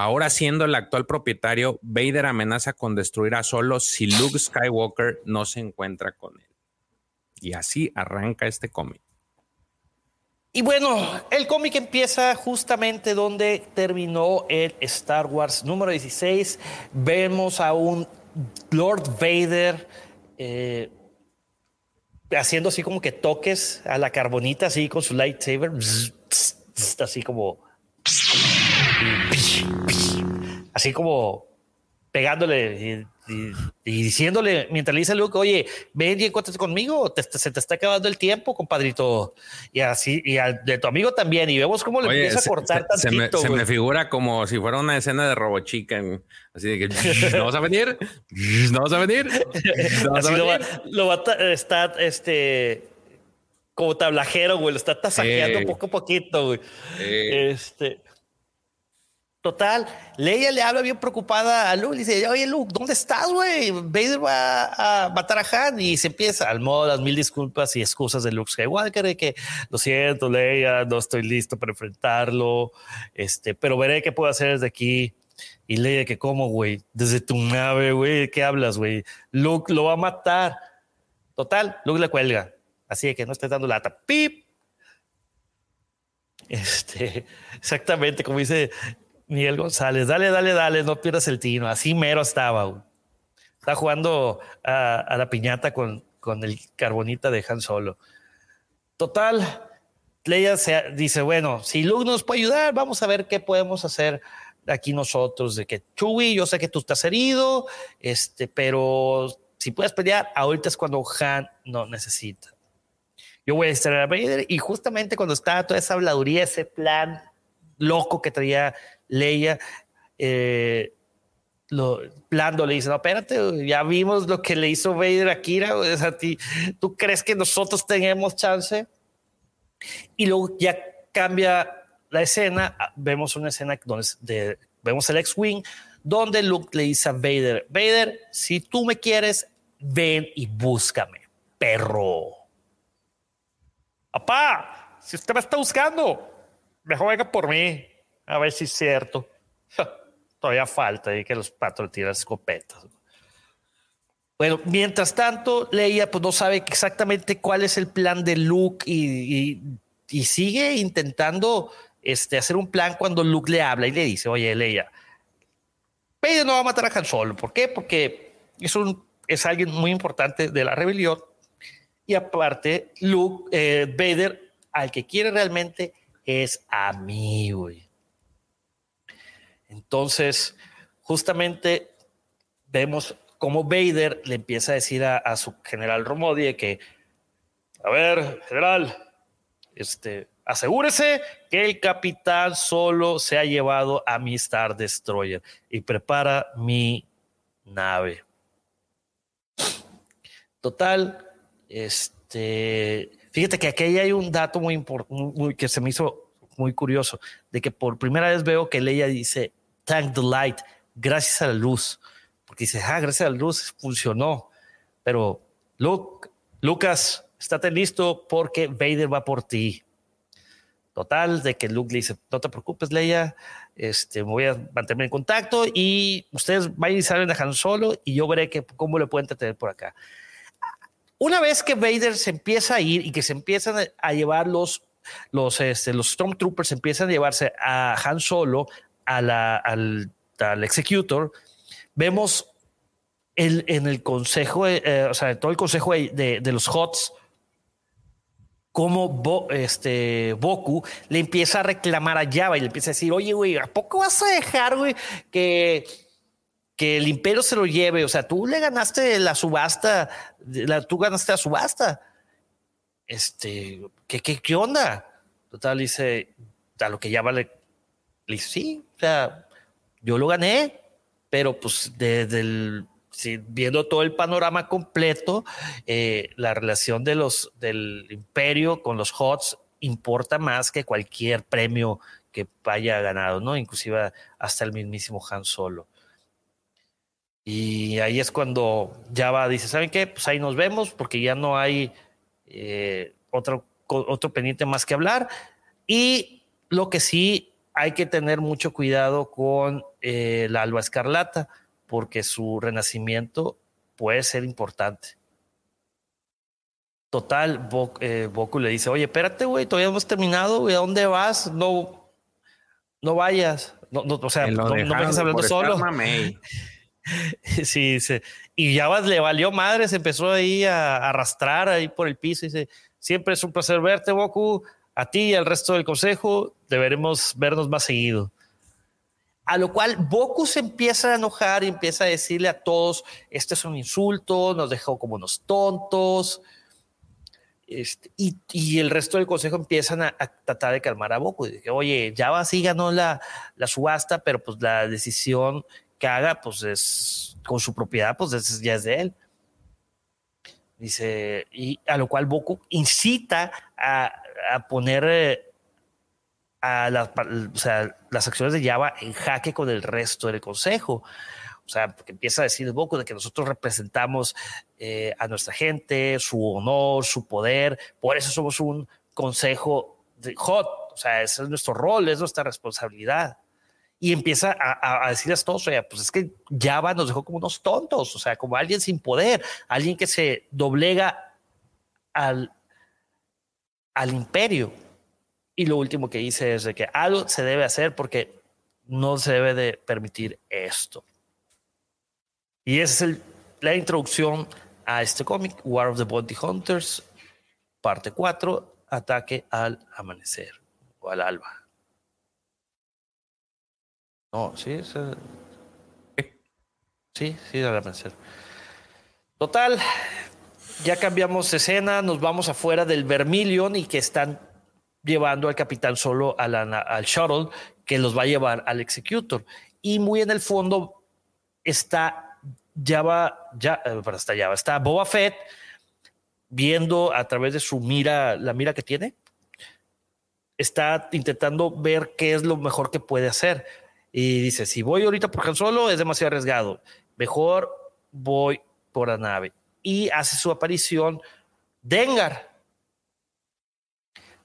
Ahora siendo el actual propietario, Vader amenaza con destruir a Solo si Luke Skywalker no se encuentra con él. Y así arranca este cómic. Y bueno, el cómic empieza justamente donde terminó el Star Wars número 16. Vemos a un Lord Vader eh, haciendo así como que toques a la carbonita, así con su lightsaber, así como, así como pegándole y, diciéndole mientras le dice a Luke, oye, ven y encuéntrate conmigo, se te está acabando el tiempo, compadrito. Y así, y de tu amigo también. Y vemos cómo le empieza a cortar se, tantito. Se me, figura como si fuera una escena de Robo Chica, así de que no vas a venir, no vas a venir. No vas a venir. Lo, va, a estar este como tablajero, güey, lo está tasajeando poco a poquito, güey. Este, Total, Leia le habla bien preocupada a Luke. Le dice, oye, Luke, ¿dónde estás, güey? Vader va a matar a Han. Y se empieza al modo las mil disculpas y excusas de Luke Skywalker de que lo siento, Leia, no estoy listo para enfrentarlo. Este, pero veré qué puedo hacer desde aquí. Y Leia, que cómo, güey, desde tu nave, güey, ¿qué hablas, güey? Luke lo va a matar. Total, Luke le cuelga. Así que no estés dando lata. Pip. Este, exactamente como dice Miguel González, dale, dale, dale, no pierdas el tino. Así mero estaba. Está jugando a, la piñata con, el carbonita de Han Solo. Total, Leia dice, bueno, si Luke nos puede ayudar, vamos a ver qué podemos hacer aquí nosotros. De que Chewie, yo sé que tú estás herido, este, pero si puedes pelear, ahorita es cuando Han no necesita. Yo voy a estar a Vader y justamente cuando está toda esa habladuría, ese plan loco que traía Leia, eh, lo, Plando le dice, no, espérate, ya vimos lo que le hizo Vader a Kira, a ti, ¿tú crees que nosotros tenemos chance? Y luego ya cambia la escena, vemos una escena donde vemos el X-Wing, donde Luke le dice a Vader, Vader, si tú me quieres, ven y búscame, perro. Papá, si usted me está buscando, mejor venga por mí. A ver si es cierto. Todavía falta y que los patos tiran escopetas. Bueno, mientras tanto, Leia pues no sabe exactamente cuál es el plan de Luke y, y, sigue intentando este, hacer un plan cuando Luke le habla y le dice, oye, Leia, Vader no va a matar a Han Solo. ¿Por qué? Porque es, un, es alguien muy importante de la rebelión. Y aparte, Luke, eh, Vader, al que quiere realmente es a mí, güey. Entonces, justamente vemos cómo Vader le empieza a decir a, su general Romodie que, a ver, general, este, asegúrese que el capitán solo se ha llevado a mi Star Destroyer y prepara mi nave. Total, este, fíjate que aquí hay un dato muy importante que se me hizo muy curioso, de que por primera vez veo que Leia dice, thank the light, gracias a la luz, porque dice, ah, gracias a la luz funcionó, pero Luke, Lucas, estate listo porque Vader va por ti. Total, de que Luke le dice, no te preocupes, Leia, este, me voy a mantener en contacto y ustedes vayan y salen a Han Solo y yo veré que, cómo le pueden entretener por acá. Una vez que Vader se empieza a ir y que se empiezan a llevar los, los, este, los Stormtroopers, empiezan a llevarse a Han Solo, a la, al, al Executor, vemos el, en el consejo, eh, o sea, todo el consejo de, de los HOTS, como este, Boku le empieza a reclamar a Java y le empieza a decir, oye, güey, ¿a poco vas a dejar, güey, que, que el imperio se lo lleve? O sea, tú le ganaste la subasta, la, tú ganaste la subasta. Este, ¿qué, qué, qué onda? Total, dice, a lo que Java le, dice, sí, o sea, yo lo gané, pero pues desde el viendo todo el panorama completo, eh, la relación de los, del imperio con los HOTS importa más que cualquier premio que haya ganado, ¿no? Inclusive hasta el mismísimo Han Solo. Y ahí es cuando Java dice, ¿saben qué? Pues ahí nos vemos porque ya no hay eh, otro, otro pendiente más que hablar. Y lo que sí hay que tener mucho cuidado con eh, la alba escarlata porque su renacimiento puede ser importante. Total, eh, Boku le dice, oye, espérate, güey, todavía no hemos terminado, güey, ¿a dónde vas? No, no vayas. No, no, o sea, no, me dejes hablando solo. sí, sí, y ya le valió madre, se empezó ahí a, arrastrar ahí por el piso y dice, siempre es un placer verte, Boku, a ti y al resto del consejo, deberemos vernos más seguido. A lo cual Boku se empieza a enojar y empieza a decirle a todos, este es un insulto, nos dejó como unos tontos. Este, y, el resto del consejo empiezan a, tratar de calmar a Boku. Y oye, ya sí ganó la, subasta, pero pues la decisión que haga, pues es con su propiedad, pues ya es de él. Dice, y a lo cual Boku incita a, a poner eh, a las acciones de Java en jaque con el resto del consejo. O sea, empieza a decir poco de que nosotros representamos eh, a nuestra gente, su honor, su poder, por eso somos un consejo de hot, o sea, ese es nuestro rol, es nuestra responsabilidad. Y empieza a, a decirles todos, oye, pues es que Java nos dejó como unos tontos, o sea, como alguien sin poder, alguien que se doblega al, al imperio. Y lo último que hice es de que algo se debe hacer porque no se debe de permitir esto. Y esa es la introducción a este cómic, War of the Bounty Hunters, parte 4, ataque al amanecer o al alba. No, sí, sí, sí, al amanecer. Total, ya cambiamos escena, nos vamos afuera del Vermilion y que están llevando al capitán solo al shuttle que los va a llevar al executor. Y muy en el fondo está ya, eh, está Java, está Boba Fett viendo a través de su mira, la mira que tiene, está intentando ver qué es lo mejor que puede hacer. Y dice, si voy ahorita por Han Solo es demasiado arriesgado, mejor voy por la nave. Y hace su aparición Dengar,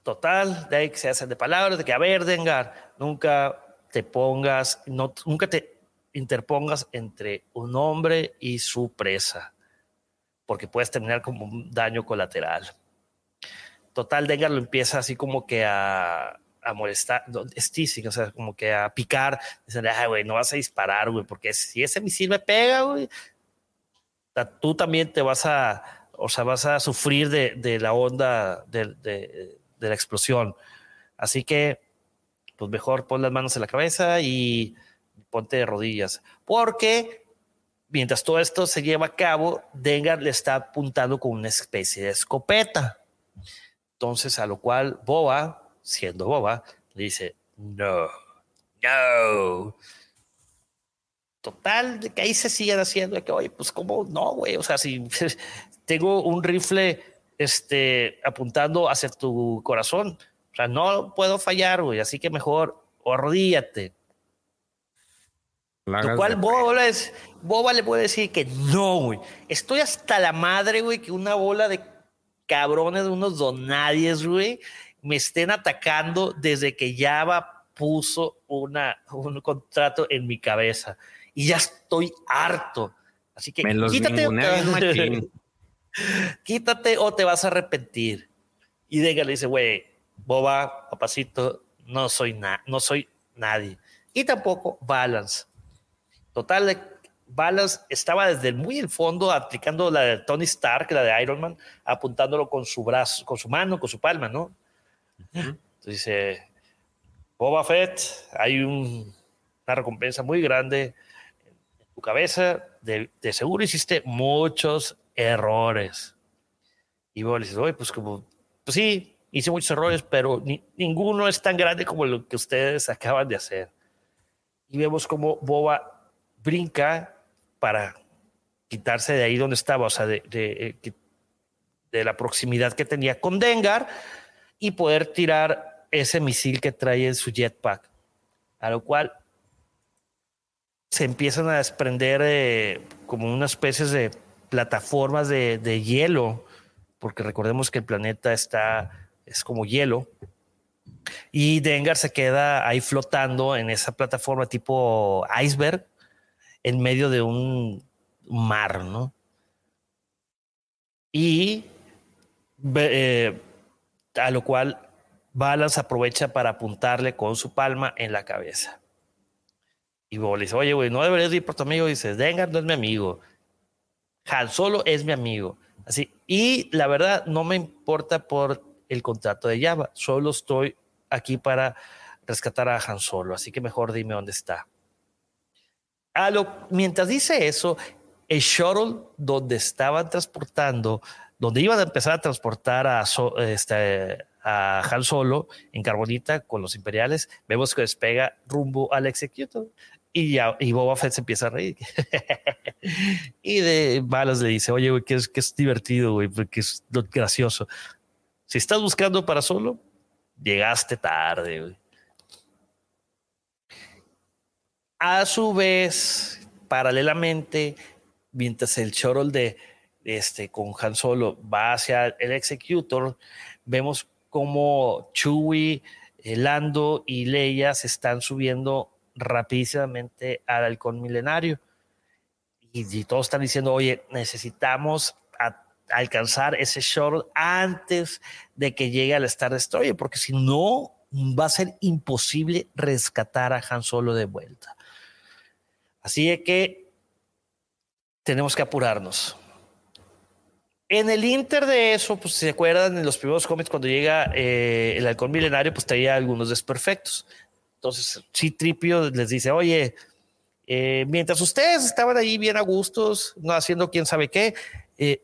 Total, de ahí que se hacen de palabras, de que, a ver, Dengar, nunca te pongas, no, nunca te interpongas entre un hombre y su presa, porque puedes terminar como un daño colateral. Total, Dengar lo empieza así como que a, a molestar, es teasing, o sea, como que a picar, dicen, ay, güey, no vas a disparar, güey, porque si ese misil me pega, güey, tú también te vas a, o sea, vas a sufrir de, la onda de, de, de, la explosión. Así que, pues mejor pon las manos en la cabeza y ponte de rodillas, porque mientras todo esto se lleva a cabo, Dengar le está apuntando con una especie de escopeta. Entonces, a lo cual Boba, siendo Boba, le dice, no, no. Total, de que ahí se siguen haciendo, de que, oye, pues cómo no, güey, o sea, si tengo un rifle este, apuntando hacia tu corazón, o sea, no puedo fallar, güey, así que mejor arrodíllate. Lo cual Boba, Boba le puede decir que no, güey. Estoy hasta la madre, güey, que una bola de cabrones, de unos donadies, güey, me estén atacando desde que Java puso una, un contrato en mi cabeza. Y ya estoy harto. Así que quítate, quítate o te vas a arrepentir. Y Dengar le dice, güey, Boba, papacito, no soy, nada no soy nadie. Y tampoco Balance. Total, Balance estaba desde muy el fondo aplicando la de Tony Stark, la de Iron Man, apuntándolo con su brazo, con su mano, con su palma, ¿no? Entonces dice, Boba Fett, hay una recompensa muy grande tu cabeza, de, seguro hiciste muchos errores. Y Boba le dice, oye, pues como, pues sí, hice muchos errores, pero ninguno es tan grande como lo que ustedes acaban de hacer. Y vemos como Boba brinca para quitarse de ahí donde estaba, o sea, de, de, la proximidad que tenía con Dengar y poder tirar ese misil que trae en su jetpack. A lo cual se empiezan a desprender eh, como unas especies de plataformas de, hielo, porque recordemos que el planeta está, es como hielo, y Dengar se queda ahí flotando en esa plataforma tipo iceberg, en medio de un mar, ¿no? Y eh, a lo cual Balance aprovecha para apuntarle con su palma en la cabeza. Y Bob le dice, oye, güey, no deberías ir por tu amigo. Y dice, Dengar no es mi amigo. Han Solo es mi amigo. Así. Y la verdad, no me importa por el contrato de Java. Solo estoy aquí para rescatar a Han Solo. Así que mejor dime dónde está mientras dice eso, el shuttle donde estaban transportando, donde iban a empezar a transportar a, este, a Han Solo en Carbonita con los imperiales, vemos que despega rumbo al Executor. Y, ya, y Boba Fett se empieza a reír. y de balas le dice, oye, güey, que es, que es divertido, güey, porque es gracioso. Si estás buscando para solo, llegaste tarde. A su vez, paralelamente, mientras el shuttle de este con Han Solo va hacia el Executor, vemos como Chewie, eh, Lando y Leia se están subiendo rapidísimamente al halcón milenario. Y, todos están diciendo, oye, necesitamos alcanzar ese shuttle antes de que llegue al Star Destroyer, porque si no, va a ser imposible rescatar a Han Solo de vuelta. Así que tenemos que apurarnos. En el inter de eso, pues se acuerdan en los primeros cómics cuando llega eh, el halcón milenario, pues traía algunos desperfectos. Entonces, sí, Tripio les dice, oye, eh, mientras ustedes estaban ahí bien a gustos, no haciendo quién sabe qué, eh,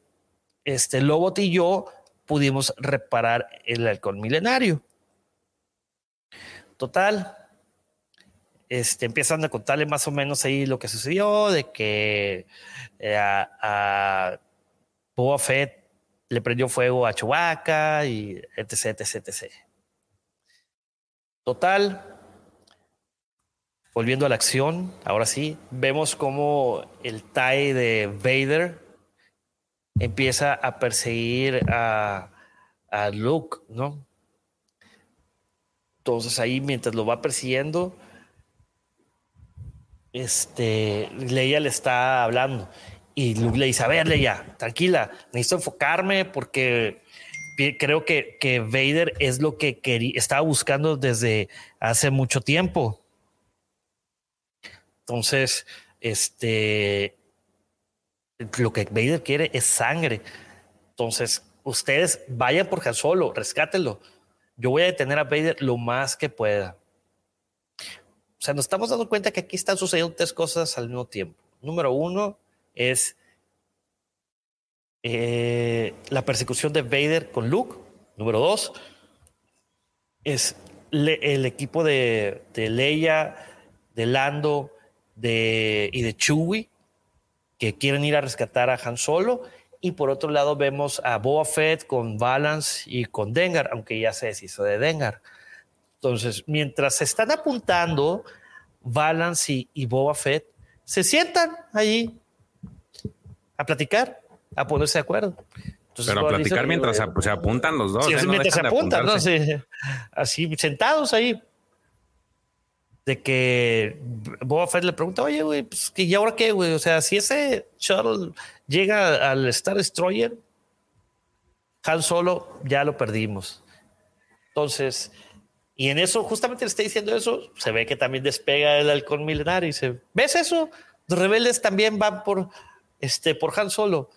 este Lobot y yo pudimos reparar el halcón milenario. Total, este, empiezan a contarle más o menos ahí lo que sucedió, de que eh, a, a Boba Fett le prendió fuego a Chewbacca y etc, etc, etc. Total, volviendo a la acción, ahora sí, vemos como el TIE de Vader empieza a perseguir a, a Luke, ¿no? Entonces ahí mientras lo va persiguiendo, este, Leia le está hablando y Luke le dice, a ver, Leia, tranquila, necesito enfocarme porque creo que, que Vader es lo que estaba buscando desde hace mucho tiempo. Entonces, este, lo que Vader quiere es sangre. Entonces, ustedes vayan por Han Solo, rescátenlo. Yo voy a detener a Vader lo más que pueda. O sea, nos estamos dando cuenta que aquí están sucediendo tres cosas al mismo tiempo. Número uno es eh, la persecución de Vader con Luke. Número dos es el equipo de, de, Leia, de Lando de, y de Chewie que quieren ir a rescatar a Han Solo. Y por otro lado vemos a Boba Fett con Balance y con Dengar, aunque ya se deshizo de Dengar. Entonces, mientras se están apuntando Balance y, y Boba Fett, se sientan allí a platicar, a ponerse de acuerdo. Pero a platicar mientras se, apuntan los dos. Sí, ¿eh? mientras se apuntan, ¿no? así sentados ahí. De que Boba Fett le pregunta, oye, güey, pues, ¿y ahora qué, güey? O sea, si ese shuttle llega al Star Destroyer, Han Solo ya lo perdimos. Entonces, y en eso, justamente le está diciendo eso, se ve que también despega el halcón milenario y dice, ¿ves eso? Los rebeldes también van por, este, por Han Solo.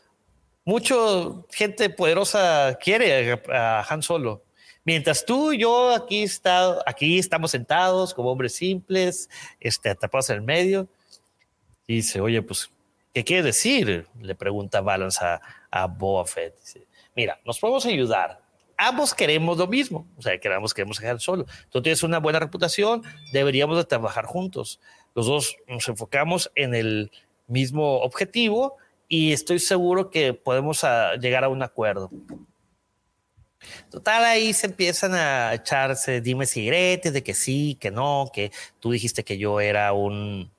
Mucho gente poderosa quiere a Han Solo. Mientras tú y yo aquí, está, aquí estamos sentados como hombres simples, este, atrapados en el medio. Y dice, oye, pues, ¿qué quiere decir? Le pregunta Balance a, a Fett. Dice, mira, nos podemos ayudar, ambos queremos lo mismo, o sea, queremos, queremos dejar solo. Tú tienes una buena reputación, deberíamos de trabajar juntos. Los dos nos enfocamos en el mismo objetivo y estoy seguro que podemos ah, llegar a un acuerdo. Total, ahí se empiezan a echarse dime y de que sí, que no, que tú dijiste que yo era un,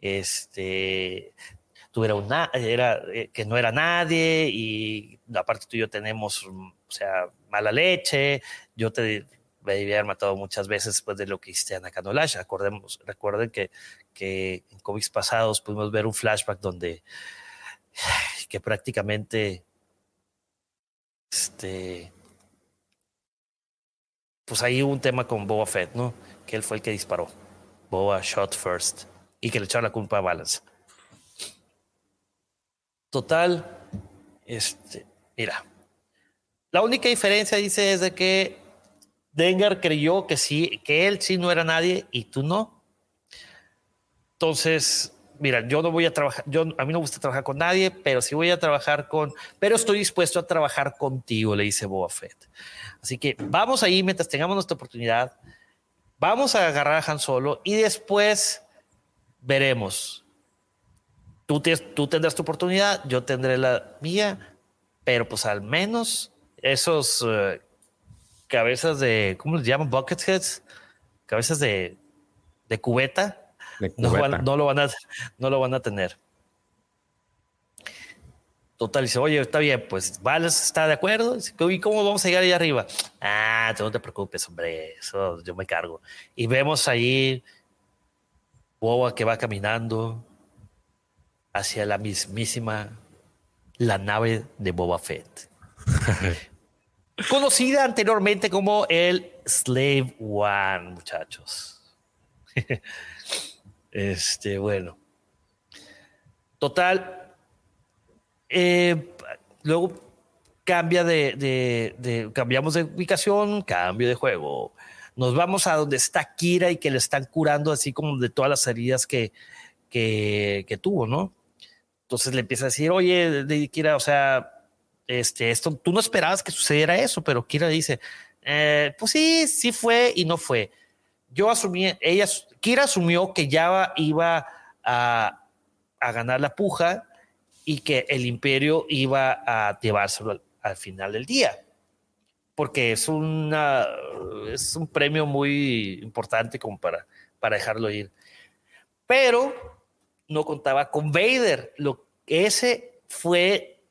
este, tú era un, era, eh, que no era nadie y aparte tú y yo tenemos, o sea, mala leche, yo te debí haber matado muchas veces después de lo que hiciste a Nakanolash. Acordemos, recuerden que, que en cómics pasados pudimos ver un flashback donde que prácticamente este pues ahí hubo un tema con Boba Fett, ¿no? Que él fue el que disparó. Boba shot first y que le echaron la culpa a Balance. Total, este, mira, la única diferencia, dice, es de que Dengar creyó que sí, que él sí no era nadie y tú no. Entonces, mira, yo no voy a trabajar, yo a mí no gusta trabajar con nadie, pero sí voy a trabajar con, pero estoy dispuesto a trabajar contigo, le dice Boba Fett. Así que vamos ahí mientras tengamos nuestra oportunidad, vamos a agarrar a Han Solo y después veremos. Tú, tú tendrás tu oportunidad, yo tendré la mía, pero pues al menos esos eh, cabezas de, ¿cómo les llaman? Bucketheads, cabezas de, de cubeta, No, lo van a, no lo van a tener. Total, dice, oye, está bien, pues Vales está de acuerdo. ¿Y cómo vamos a llegar ahí arriba? Ah, tú no te preocupes, hombre, eso yo me cargo. Y vemos ahí Boba que va caminando hacia la mismísima, la nave de Boba Fett. Conocida anteriormente como el Slave One, muchachos. este, bueno. Total. Eh, luego cambia de, cambiamos de ubicación, cambio de juego. Nos vamos a donde está Kira y que le están curando así como de todas las heridas que, que, tuvo, ¿no? Entonces le empieza a decir, oye, Kira, o sea, este, esto, tú no esperabas que sucediera eso, pero Kira dice, eh, pues sí, sí fue y no fue. Yo asumí, ella, Kira asumió que ya iba a, a ganar la puja y que el imperio iba a llevárselo al, final del día, porque es, una, es un premio muy importante como para, para dejarlo ir. Pero no contaba con Vader, lo, ese fue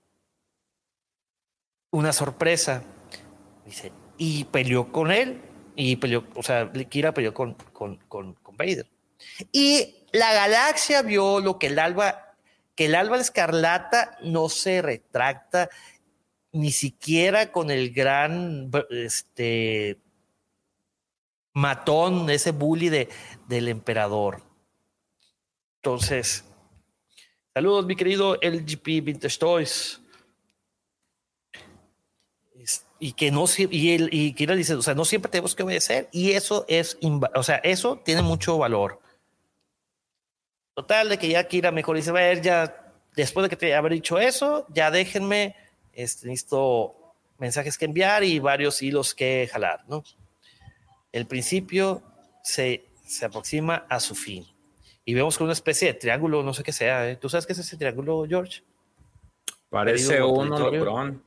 una sorpresa. Dice, y peleó con él, y peleó, o sea, Kira peleó con, con, con, con Vader. Y la galaxia vio lo que el alba, que el alba escarlata no se retracta ni siquiera con el gran este matón, ese bully de, del emperador. Entonces, saludos, mi querido LGP Vintage Toys. Y que no y, él, y Kira dice, o sea, no siempre tenemos que obedecer, y eso es, o sea, eso tiene mucho valor. Total, de que ya Kira mejor dice, a ver, ya después de que te haber dicho eso, ya déjenme, este, necesito mensajes que enviar y varios hilos que jalar, ¿no? El principio se, se aproxima a su fin y vemos con una especie de triángulo, no sé qué sea. ¿eh? ¿Tú sabes qué es ese triángulo, George? Parece un holocrón.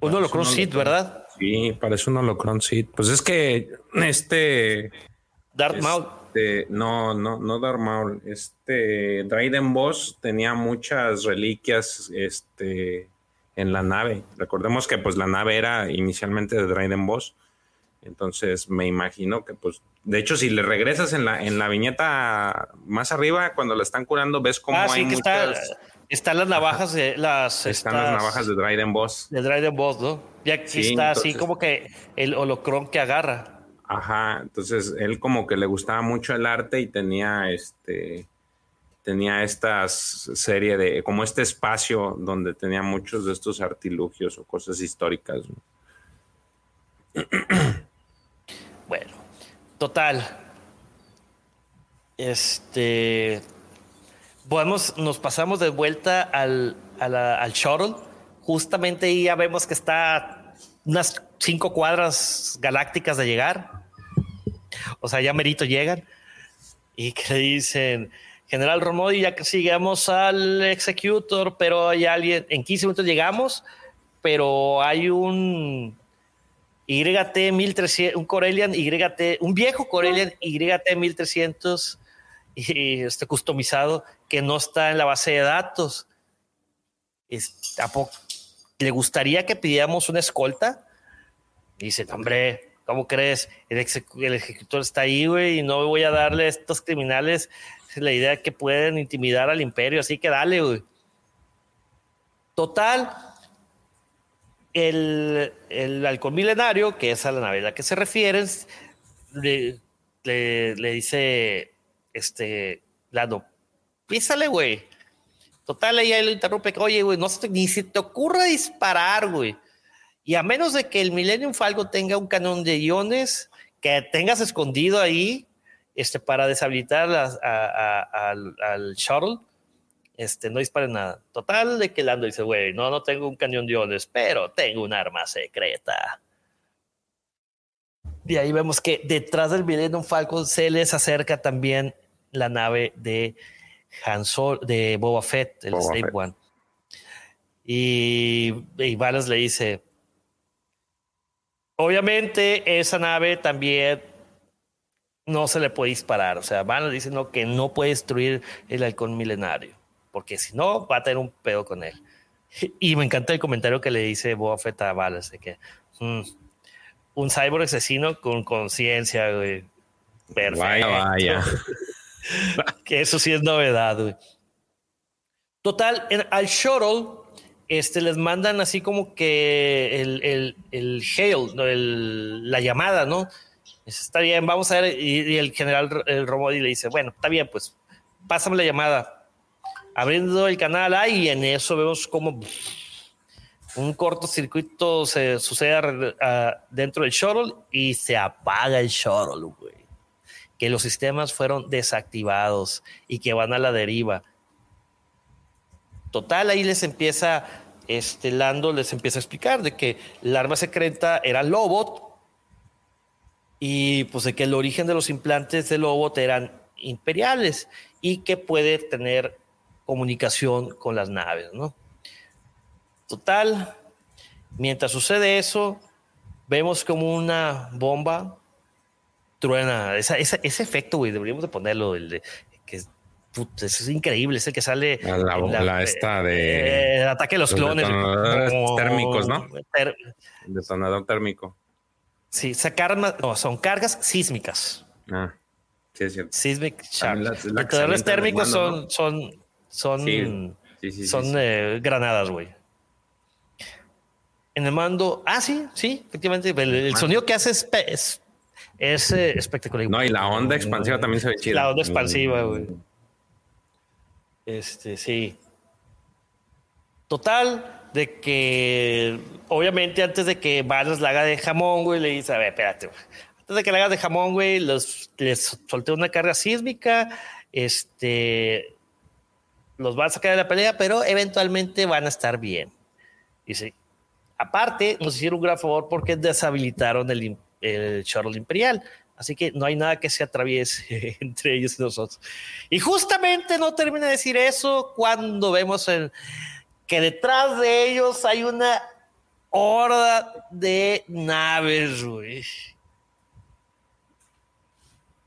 Un holocrón Seed, ¿verdad? Sí, parece un holocrón Seed. Pues es que este. Darth Maul. Este, no, no, no Darth Maul. Este Dryden Boss tenía muchas reliquias este, en la nave. Recordemos que pues la nave era inicialmente de Dryden Boss entonces me imagino que pues, de hecho, si le regresas en la, en la viñeta más arriba, cuando la están curando, ves cómo ah, hay muchas... están las navajas de las... Están las navajas de Dryden Boss. De Dryden Boss, ¿no? Ya está así como que el holocron que agarra. Ajá, entonces él como que le gustaba mucho el arte y tenía este tenía esta serie de como este espacio donde tenía muchos de estos artilugios o cosas históricas. Bueno, total. Este. Podemos, nos pasamos de vuelta al, al shuttle. Justamente ahí ya vemos que está unas cinco cuadras galácticas de llegar. O sea, ya merito llegan. Y que dicen, General Romodi, ya que sigamos al Executor, pero hay alguien, en 15 minutos llegamos, pero hay un YT 1300, un Corellian YT, un viejo Corellian YT 1300 y este customizado que no está en la base de datos. ¿Le gustaría que pidiéramos una escolta? Dice, hombre, ¿cómo crees? El, ejecutor está ahí, güey, y no voy a darle a estos criminales la idea que pueden intimidar al imperio, así que dale, güey. Total, el, el halcón milenario, que es a la nave a la que se refieren, le, le, dice, este, Lando, písale, güey. Total, ella lo interrumpe, oye, güey, no ni se te ocurra disparar, güey. Y a menos de que el Millennium Falcon tenga un cañón de iones que tengas escondido ahí, este, para deshabilitar al, al shuttle, este, no dispare nada. Total, de que Lando dice, güey, no, no tengo un cañón de iones, pero tengo un arma secreta. Y ahí vemos que detrás del Millennium Falcon se les acerca también la nave de Han de Boba Fett, el Slave One. Y, y le dice, obviamente esa nave también no se le puede disparar. O sea, Valas dice no, que no puede destruir el halcón milenario porque si no, va a tener un pedo con él. Y me encanta el comentario que le dice Boba Fett a Balas, de que mm, un cyborg asesino con conciencia, güey. Perfecto. Vaya, vaya. que eso sí es novedad, güey. Total, al shuttle este, les mandan así como que el, el, el hail, la llamada, ¿no? Está bien, vamos a ver. Y, el general el Romodi le dice, bueno, está bien, pues pásame la llamada abriendo el canal ahí y en eso vemos como un cortocircuito se sucede dentro del shuttle y se apaga el shuttle, güey. Que los sistemas fueron desactivados y que van a la deriva. Total, ahí les empieza, este Lando les empieza a explicar de que el arma secreta era Lobot y pues de que el origen de los implantes de Lobot eran imperiales y que puede tener comunicación con las naves, ¿no? Total, mientras sucede eso, vemos como una bomba truena. ese efecto, güey, deberíamos de ponerlo, el de, que es increíble, es el que sale. La, bomba esta de. Eh, ataque de los, clones. térmicos, ¿no? detonador térmico. Sí, no, son cargas sísmicas. Ah, sí, es cierto. Sísmic Los detonadores térmicos son, son son. Sí, Son eh, granadas, güey. En el mando, ah, sí, sí, efectivamente. El, sonido que hace es, es, eh, espectacular. No, y la onda expansiva también se ve chida. La onda expansiva, güey. Este, sí. Total, de que obviamente antes de que Barnes la haga de jamón, güey, le dice, a ver, espérate, antes de que la hagas de jamón, güey, les solté una carga sísmica, este, los van a sacar de la pelea, pero eventualmente van a estar bien. Dice, aparte, nos hicieron un gran favor porque deshabilitaron el, el Imperial. Así que no hay nada que se atraviese entre ellos y nosotros. Y justamente no termina de decir eso cuando vemos que detrás de ellos hay una horda de naves, güey.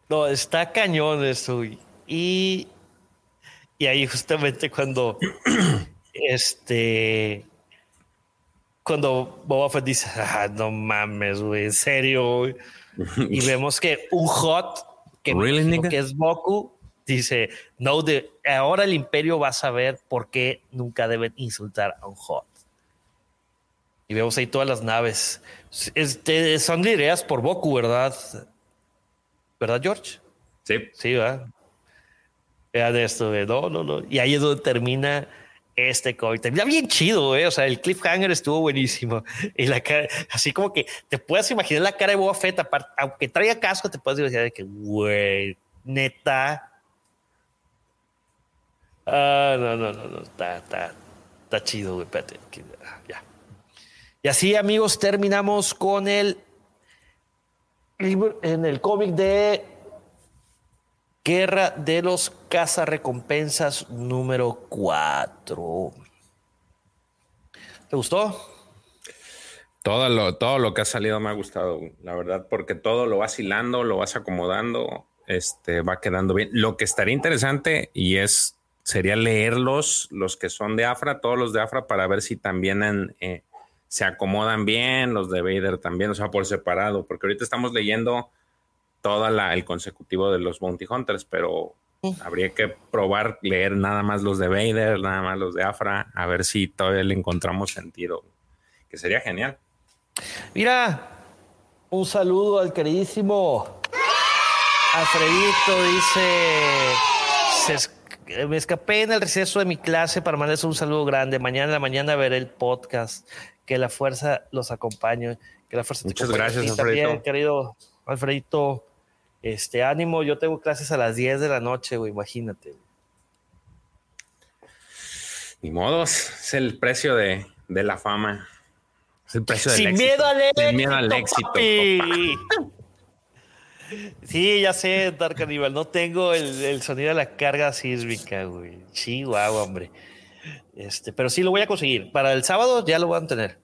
No, está cañón eso, güey. Y, y ahí justamente cuando este cuando Boba Fett dice, ah, no mames, güey, en serio, güey. y vemos que un hot que, que es Goku dice, no, de, ahora el imperio va a saber por qué nunca deben insultar a un hot. Y vemos ahí todas las naves. Este, son ideas por Boku, ¿verdad? ¿Verdad, George? Sí. Sí, ¿verdad? Vean esto, de no, no, no. Y ahí es donde termina este cómic. Termina bien chido, ¿eh? O sea, el cliffhanger estuvo buenísimo. Y la cara, así como que te puedes imaginar la cara de Boba Fett, aunque traiga casco, te puedes imaginar de que, güey, neta, Ah, no, no, no, no. Está, está, está chido, güey. Espérate. Ah, ya. Y así, amigos, terminamos con el en el cómic de Guerra de los Cazarrecompensas número 4. ¿Te gustó? Todo lo, todo lo que ha salido me ha gustado, la verdad, porque todo lo vas hilando, lo vas acomodando, este, va quedando bien. Lo que estaría interesante y es sería leerlos, los que son de Afra, todos los de Afra, para ver si también eh, se acomodan bien, los de Vader también, o sea, por separado, porque ahorita estamos leyendo todo el consecutivo de los Bounty Hunters, pero habría que probar leer nada más los de Vader, nada más los de Afra, a ver si todavía le encontramos sentido, que sería genial. Mira, un saludo al queridísimo Alfredito, dice, se, me escapé en el receso de mi clase para mandarles un saludo grande. Mañana en la mañana veré el podcast. Que la fuerza los acompañe. Que la fuerza Muchas gracias, Alfredito. querido Alfredito. Este ánimo, yo tengo clases a las 10 de la noche, güey, imagínate. Ni modos, es el precio de, la fama. Es el precio del Sin éxito. Miedo al éxito, Sin miedo al éxito. Sí, ya sé, Dark Animal. No tengo el, sonido de la carga sísmica, güey. Guau, hombre. Este, pero sí lo voy a conseguir. Para el sábado ya lo van a tener.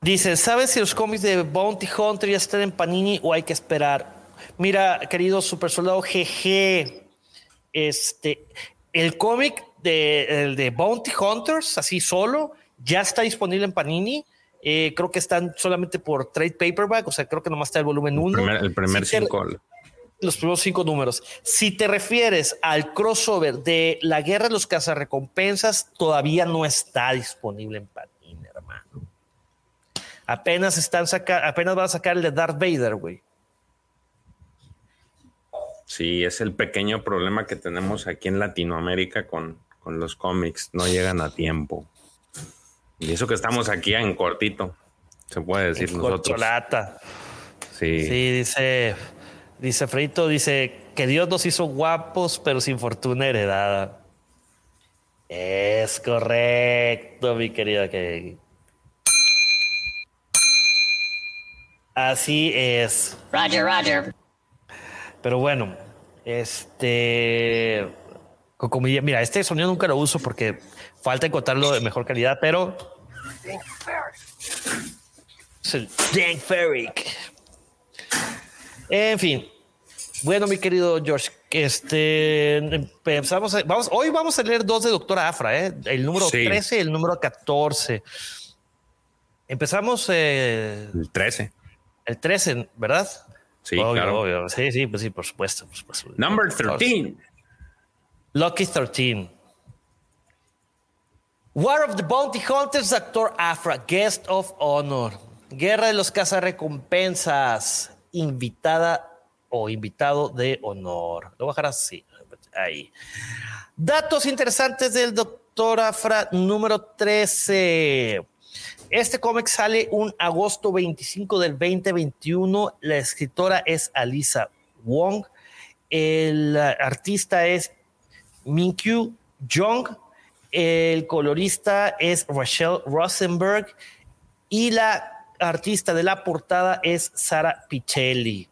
Dice, ¿sabes si los cómics de Bounty Hunter ya están en Panini o hay que esperar? Mira, querido super soldado GG, este, el cómic de, de Bounty Hunters, así solo, ya está disponible en Panini eh, creo que están solamente por trade paperback, o sea, creo que nomás está el volumen 1. El primer, cinco. los primeros cinco números. Si te refieres al crossover de la guerra de los cazarrecompensas, todavía no está disponible en Panini. Apenas están sacar, apenas van a sacar el de Darth Vader, güey. Sí, es el pequeño problema que tenemos aquí en Latinoamérica con, con los cómics. No llegan a tiempo. Y eso que estamos aquí en cortito, se puede decir nosotros. Sí. Sí, dice, dice Freito, dice que Dios nos hizo guapos, pero sin fortuna heredada. Es correcto, mi querida que Así es. Roger, Roger. Pero bueno, este. Mira, este sonido nunca lo uso porque Falta encontrarlo de mejor calidad, pero. Es el Dank Ferric. En fin. Bueno, mi querido George, este empezamos. vamos, hoy vamos a leer dos de Doctor Afra, ¿eh? el número 13 y el número 14. Empezamos. Eh, el 13. El 13, ¿verdad? Sí, claro. Sí, sí, pues sí, por supuesto. Number 13. Lucky 13. War of the Bounty Hunters, Actor Afra, Guest of Honor. Guerra de los Cazarrecompensas, invitada o invitado de honor. Lo voy a dejar así. Ahí. Datos interesantes del Doctor Afra número 13. Este cómic sale un agosto 25 del 2021. La escritora es Alisa Wong. El artista es Minkyu Jong. El colorista es Rachel Rosenberg. Y la artista de la portada es Sara Pichelli.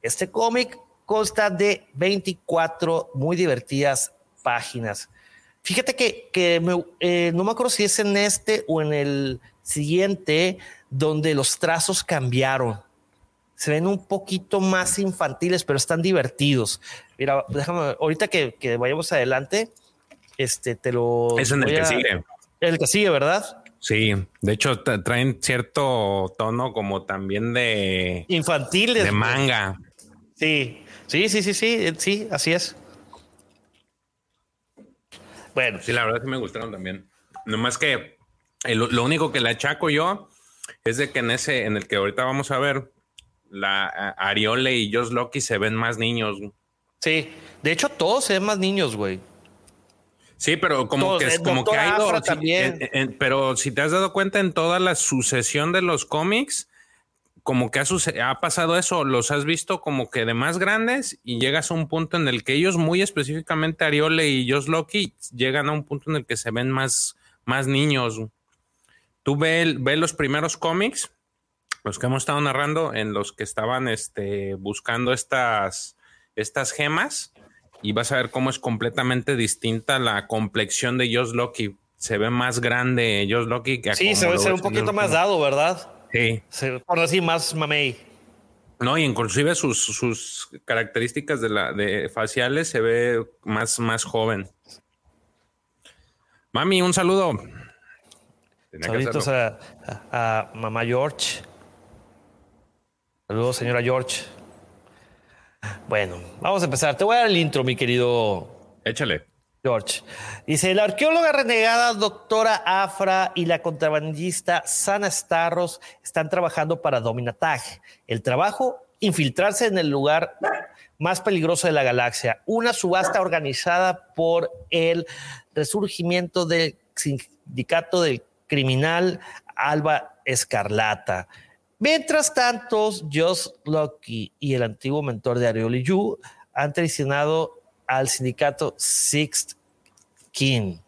Este cómic consta de 24 muy divertidas páginas. Fíjate que, eh, no me acuerdo si es en este o en el siguiente donde los trazos cambiaron. Se ven un poquito más infantiles, pero están divertidos. Mira, déjame, ahorita que, vayamos adelante, este te lo. Es en el que sigue. El que sigue, ¿verdad? Sí, de hecho traen cierto tono como también de infantiles, de manga. Sí, sí, sí, sí, sí, sí, así es. Bueno. Sí, la verdad que me gustaron también. Nomás que lo único que le achaco yo es de que en ese, en el que ahorita vamos a ver, la Ariole y Josh Loki se ven más niños. Sí, de hecho todos se ven más niños, güey. Sí, pero como que es como que ha ido. también. pero si te has dado cuenta en toda la sucesión de los cómics, como que ha, ha, pasado eso, los has visto como que de más grandes y llegas a un punto en el que ellos, muy específicamente Ariole y Josh Loki, llegan a un punto en el que se ven más, más niños. Tú ves ve los primeros cómics, los que hemos estado narrando, en los que estaban este, buscando estas, estas gemas, y vas a ver cómo es completamente distinta la complexión de Josh Loki. Se ve más grande Josh Loki que Sí, se ve un poquito más dado, ¿verdad? Sí. por decir más mamey. No, y inclusive sus, sus características de la de faciales se ve más, más joven. Mami, un saludo. Saludos a, a, mamá George. Saludos, señora George. Bueno, vamos a empezar. Te voy a dar el intro, mi querido. Échale. George. Dice, la arqueóloga renegada doctora Afra y la contrabandista Sana Starros están trabajando para Dominatag. El trabajo, infiltrarse en el lugar más peligroso de la galaxia. Una subasta organizada por el resurgimiento del sindicato del criminal Alba Escarlata. Mientras tanto, Josh Lucky y el antiguo mentor de Arioli Yu han traicionado al sindicato Sixth King.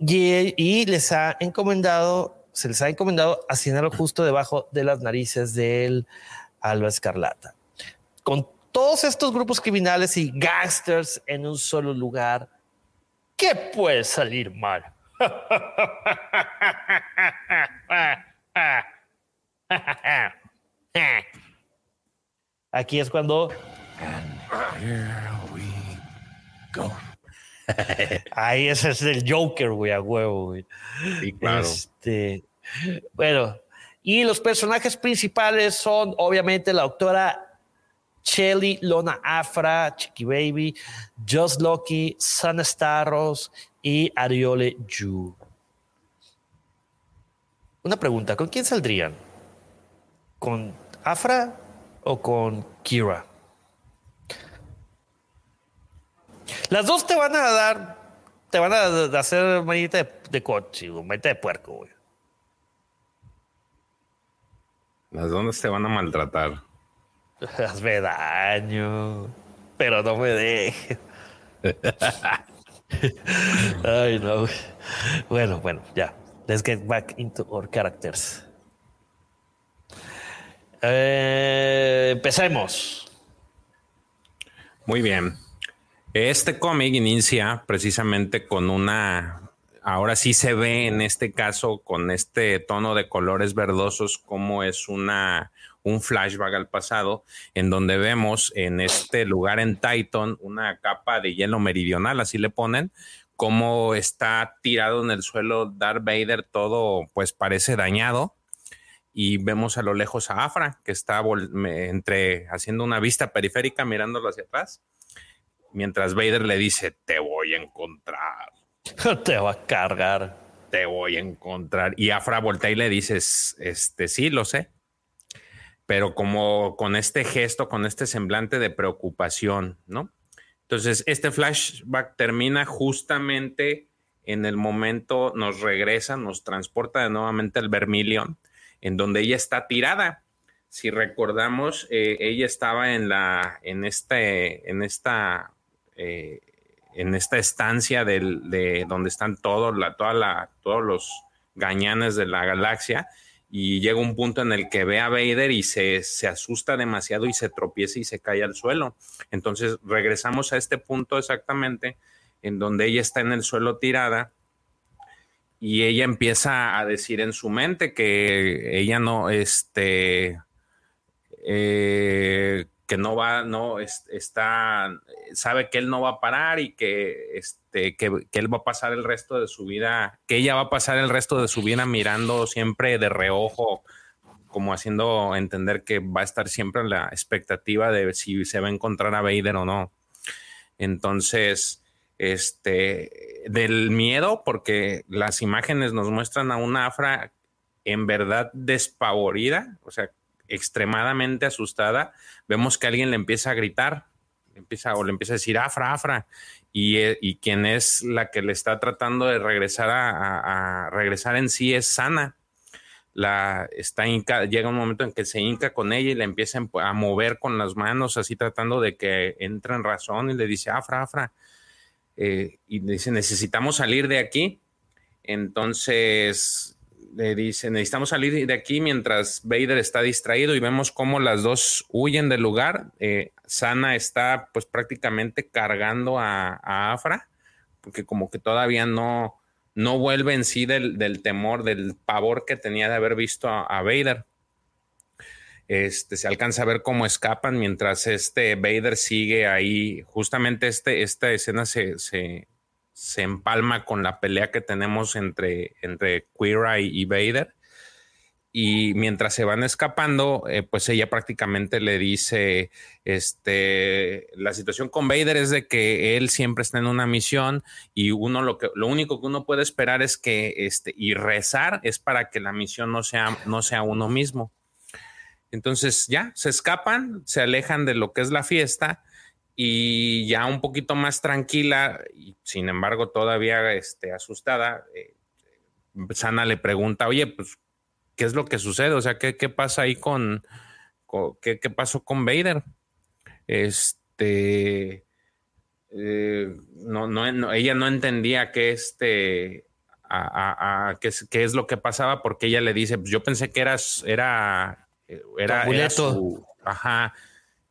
Y, les ha encomendado, se les ha encomendado asesinarlo justo debajo de las narices del Alba Escarlata. Con todos estos grupos criminales y gangsters en un solo lugar, ¿qué puede salir mal? Aquí es cuando Ahí ese es el Joker, güey, a huevo, güey. Sí, claro. Este, bueno, y los personajes principales son obviamente la doctora Shelly, Lona Afra, Chicky Baby, Just Lucky, Sun Starros y Ariole Yu. Una pregunta, ¿con quién saldrían? ¿Con Afra o con Kira? Las dos te van a dar, te van a hacer manita de, de coche, manita de puerco, güey. Las dos te van a maltratar. Hazme daño, pero no me dejes. Ay, no. Bueno, bueno, ya. Let's get back into our characters. Eh, empecemos. Muy bien. Este cómic inicia precisamente con una, ahora sí se ve en este caso con este tono de colores verdosos como es una, un flashback al pasado, en donde vemos en este lugar en Titan una capa de hielo meridional, así le ponen, como está tirado en el suelo Darth Vader, todo pues parece dañado. Y vemos a lo lejos a Afra, que está entre haciendo una vista periférica mirándolo hacia atrás mientras Vader le dice, te voy a encontrar. te va a cargar. Te voy a encontrar. Y Afra voltea y le dices, este, sí, lo sé. Pero como con este gesto, con este semblante de preocupación, ¿no? Entonces, este flashback termina justamente en el momento, nos regresa, nos transporta de nuevamente al Vermilion, en donde ella está tirada. Si recordamos, eh, ella estaba en la, en este, en esta, eh, en esta estancia de donde están todos, la, toda la, todos los gañanes de la galaxia y llega un punto en el que ve a Vader y se, se, asusta demasiado y se tropieza y se cae al suelo. Entonces regresamos a este punto exactamente en donde ella está en el suelo tirada y ella empieza a decir en su mente que ella no, este, eh, que no va, no está, sabe que él no va a parar y que, este, que, él va a pasar el resto de su vida, que ella va a pasar el resto de su vida mirando siempre de reojo, como haciendo entender que va a estar siempre en la expectativa de si se va a encontrar a Vader o no. Entonces, este, del miedo, porque las imágenes nos muestran a una Afra en verdad despavorida, o sea, extremadamente asustada, vemos que alguien le empieza a gritar, empieza o le empieza a decir Afra, Afra, y, eh, y quien es la que le está tratando de regresar a, regresar en sí es Sana. La está llega un momento en que se hinca con ella y le empieza a mover con las manos, así tratando de que entre en razón y le dice Afra, Afra. Eh, y dice, necesitamos salir de aquí. Entonces le dice, necesitamos salir de aquí mientras Vader está distraído y vemos cómo las dos huyen del lugar. Eh, Sana está pues prácticamente cargando a, Afra, porque como que todavía no, no vuelve en sí del, temor, del pavor que tenía de haber visto a, Vader. Este, se alcanza a ver cómo escapan mientras este Vader sigue ahí. Justamente este, esta escena se, se empalma con la pelea que tenemos entre, entre Queera y, Vader. Y mientras se van escapando, eh, pues ella prácticamente le dice, este, la situación con Vader es de que él siempre está en una misión y uno lo que, lo único que uno puede esperar es que, este, y rezar es para que la misión no sea, no sea uno mismo. Entonces ya se escapan, se alejan de lo que es la fiesta y ya un poquito más tranquila, y sin embargo todavía este, asustada, eh, Sana le pregunta, oye, pues, ¿qué es lo que sucede? O sea, ¿qué, pasa ahí con, qué, pasó con Vader? Este, eh, no, ella no entendía que este, a, qué, es lo que pasaba porque ella le dice, pues yo pensé que eras, era, era, era su, ajá,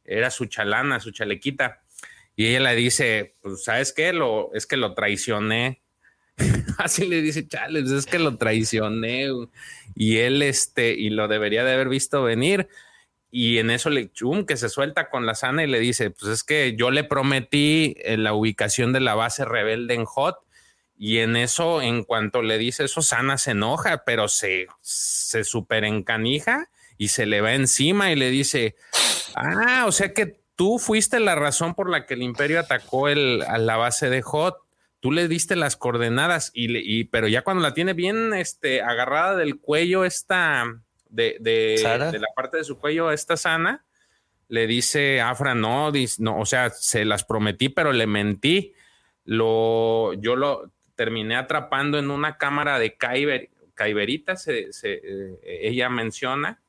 era su chalana, su chalequita. Y ella le dice, pues, ¿sabes qué? Lo, es que lo traicioné. Así le dice, chale, pues, es que lo traicioné. Y él, este, y lo debería de haber visto venir. Y en eso le chum, que se suelta con la sana y le dice, pues es que yo le prometí eh, la ubicación de la base rebelde en Hot. Y en eso, en cuanto le dice eso, Sana se enoja, pero se, se super encanija y se le va encima y le dice, ah, o sea que tú fuiste la razón por la que el imperio atacó el, a la base de Hot. Tú le diste las coordenadas, y, pero ya cuando la tiene bien este, agarrada del cuello, esta de, de, la parte de su cuello, esta sana, le dice Afra, no, no, o sea, se las prometí, pero le mentí. Lo, yo lo terminé atrapando en una cámara de Kyber, Kyberita, se, eh, ella menciona,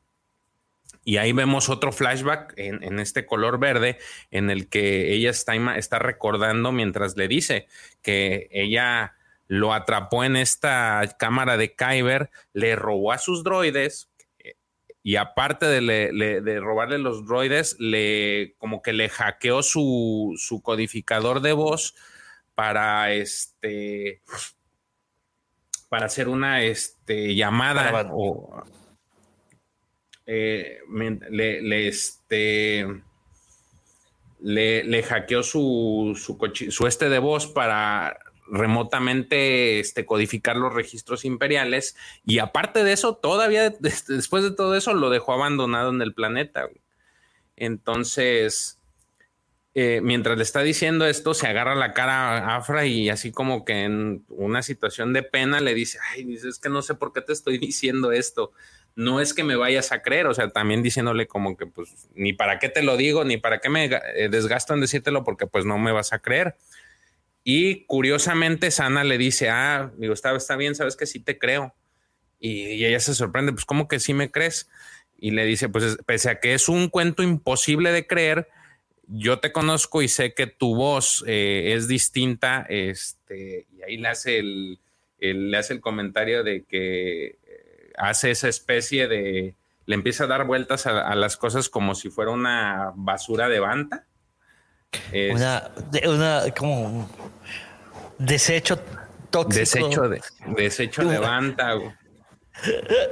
y ahí vemos otro flashback en, este color verde en el que ella está, está recordando mientras le dice que ella lo atrapó en esta cámara de Kyber, le robó a sus droides y aparte de, robarle los droides, le como que le hackeó su, codificador de voz para este para hacer una este, llamada o eh, le, este, le, hackeó su, su, este de voz para remotamente este, codificar los registros imperiales y aparte de eso, todavía después de todo eso lo dejó abandonado en el planeta. Entonces, eh, mientras le está diciendo esto, se agarra la cara a Afra y así como que en una situación de pena le dice, ay, es que no sé por qué te estoy diciendo esto. No es que me vayas a creer, o sea, también diciéndole como que pues ni para qué te lo digo, ni para qué me eh, desgasto en decírtelo porque pues no me vas a creer. Y curiosamente Sana le dice, ah, digo, está, está bien, sabes que sí te creo. Y, ella se sorprende, pues ¿cómo que sí me crees? Y le dice, pues pese a que es un cuento imposible de creer, yo te conozco y sé que tu voz eh, es distinta, este, y ahí le hace el, le hace el comentario de que hace esa especie de, le empieza a dar vueltas a, las cosas como si fuera una basura de banta. una, una, como desecho tóxico. Desecho de, desecho de banta.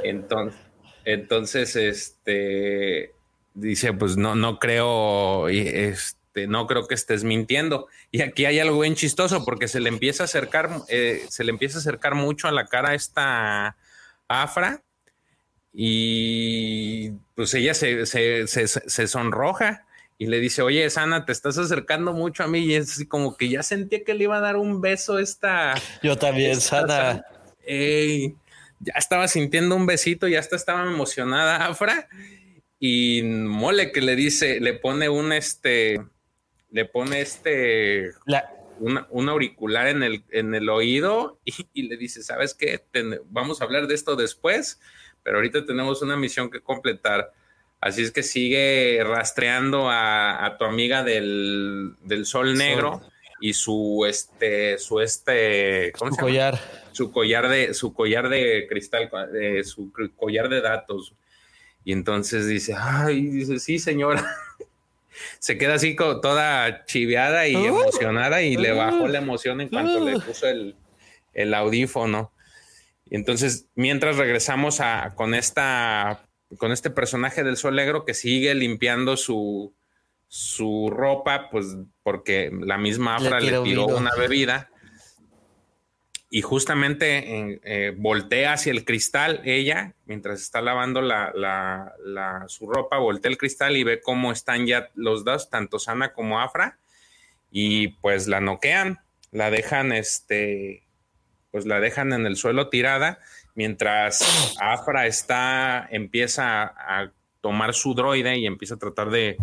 Entonces, entonces, este, dice, pues no, no creo, este, no creo que estés mintiendo. Y aquí hay algo bien chistoso porque se le empieza a acercar, eh, se le empieza a acercar mucho a la cara esta Afra y pues ella se, se, sonroja y le dice, oye, Sana, te estás acercando mucho a mí y es así como que ya sentía que le iba a dar un beso esta... Yo también, Sana. ya estaba sintiendo un besito, ya hasta estaba emocionada Afra y Mole que le dice, le pone un este, le pone este, un auricular en el, en el oído y, le dice, ¿sabes qué? vamos a hablar de esto después, pero ahorita tenemos una misión que completar. Así es que sigue rastreando a, tu amiga del, Sol Negro y su este, su este, su collar. Su collar de, su collar de cristal, de, su collar de datos. Y entonces dice, ay, dice, sí, señora. Se queda así como toda chiveada y uh. emocionada y le bajó la emoción en cuanto le uh. puso el, audífono. Y entonces, mientras regresamos a, con esta, con este personaje del Sol Negro que sigue limpiando su, su ropa, pues porque la misma Afra le tiró una bebida y justamente eh, voltea hacia el cristal ella, mientras está lavando la, su ropa, voltea el cristal y ve cómo están ya los dos, tanto Sana como Afra, y pues la noquean, la dejan, este, pues la dejan en el suelo tirada, mientras Afra está, empieza a tomar su droide y empieza a tratar de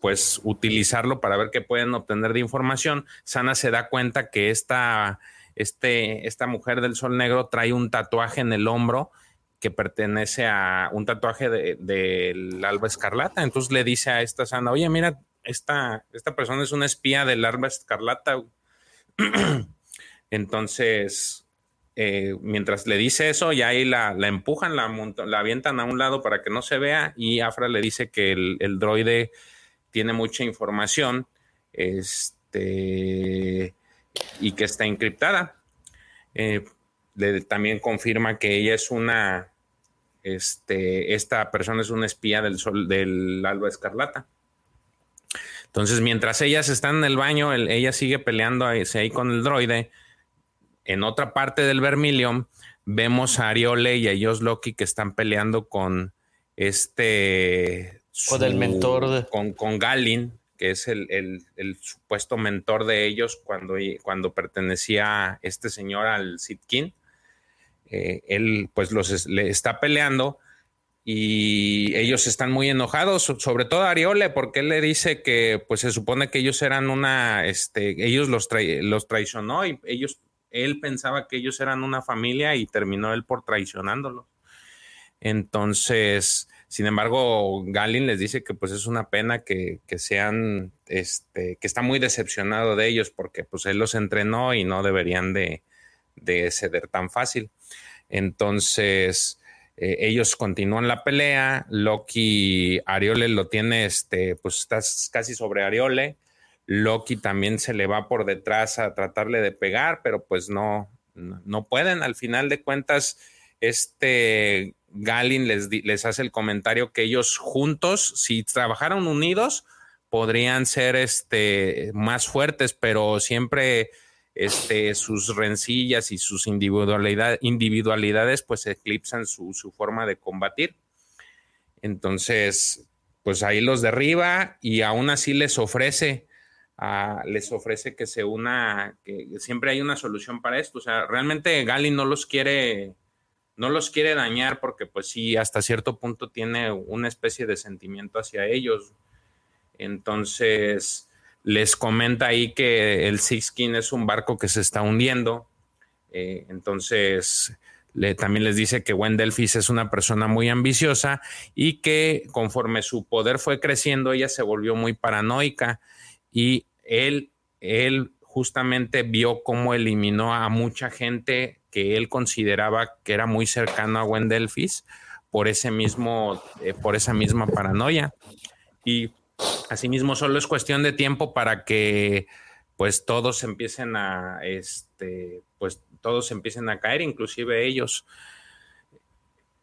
pues utilizarlo para ver qué pueden obtener de información. Sana se da cuenta que esta este, esta mujer del sol negro trae un tatuaje en el hombro que pertenece a un tatuaje del de, alba escarlata. Entonces le dice a esta Sana, oye, mira, esta, esta persona es una espía del alba escarlata. Entonces, eh, mientras le dice eso, ya ahí la, empujan, la, la avientan a un lado para que no se vea y Afra le dice que el, el droide tiene mucha información. Este y que está encriptada. Eh, también confirma que ella es una, este, esta persona es una espía del sol, del alba escarlata. Entonces, mientras ellas están en el baño, ella sigue peleando ahí, ahí, con el droide. En otra parte del Vermilion, vemos a Ariole y a Josh Loki que están peleando con este. Con el mentor. Con, con Galin, que es el, supuesto mentor de ellos cuando, cuando pertenecía este señor al Sitkin. Eh, él pues los le está peleando y ellos están muy enojados, sobre todo Ariole, porque él le dice que pues se supone que ellos eran una, este, ellos los, los traicionó y ellos, él pensaba que ellos eran una familia y terminó él por traicionándolos. Entonces, sin embargo, Galin les dice que pues es una pena que, sean, este, que está muy decepcionado de ellos porque pues él los entrenó y no deberían de, ceder tan fácil. Entonces, eh, ellos continúan la pelea. Loki, Ariole lo tiene, este, pues está casi sobre Ariole. Loki también se le va por detrás a tratarle de pegar, pero pues no, no pueden. Al final de cuentas, este Galin les, les hace el comentario que ellos juntos, si trabajaran unidos, podrían ser este, más fuertes, pero siempre este, sus rencillas y sus individualidades pues eclipsan su, su, forma de combatir. Entonces, pues ahí los derriba y aún así les ofrece les ofrece que se una, que siempre hay una solución para esto. O sea, realmente Gali no los quiere, no los quiere dañar porque pues sí, hasta cierto punto tiene una especie de sentimiento hacia ellos. Entonces, les comenta ahí que el Sixkin es un barco que se está hundiendo. Eh, entonces, le, también les dice que Wendelfis es una persona muy ambiciosa y que conforme su poder fue creciendo, ella se volvió muy paranoica y él, él justamente vio cómo eliminó a mucha gente que él consideraba que era muy cercano a Wendelfis por ese mismo, eh, por esa misma paranoia. Y asimismo, solo es cuestión de tiempo para que pues todos empiecen a, este, pues todos empiecen a caer, inclusive ellos.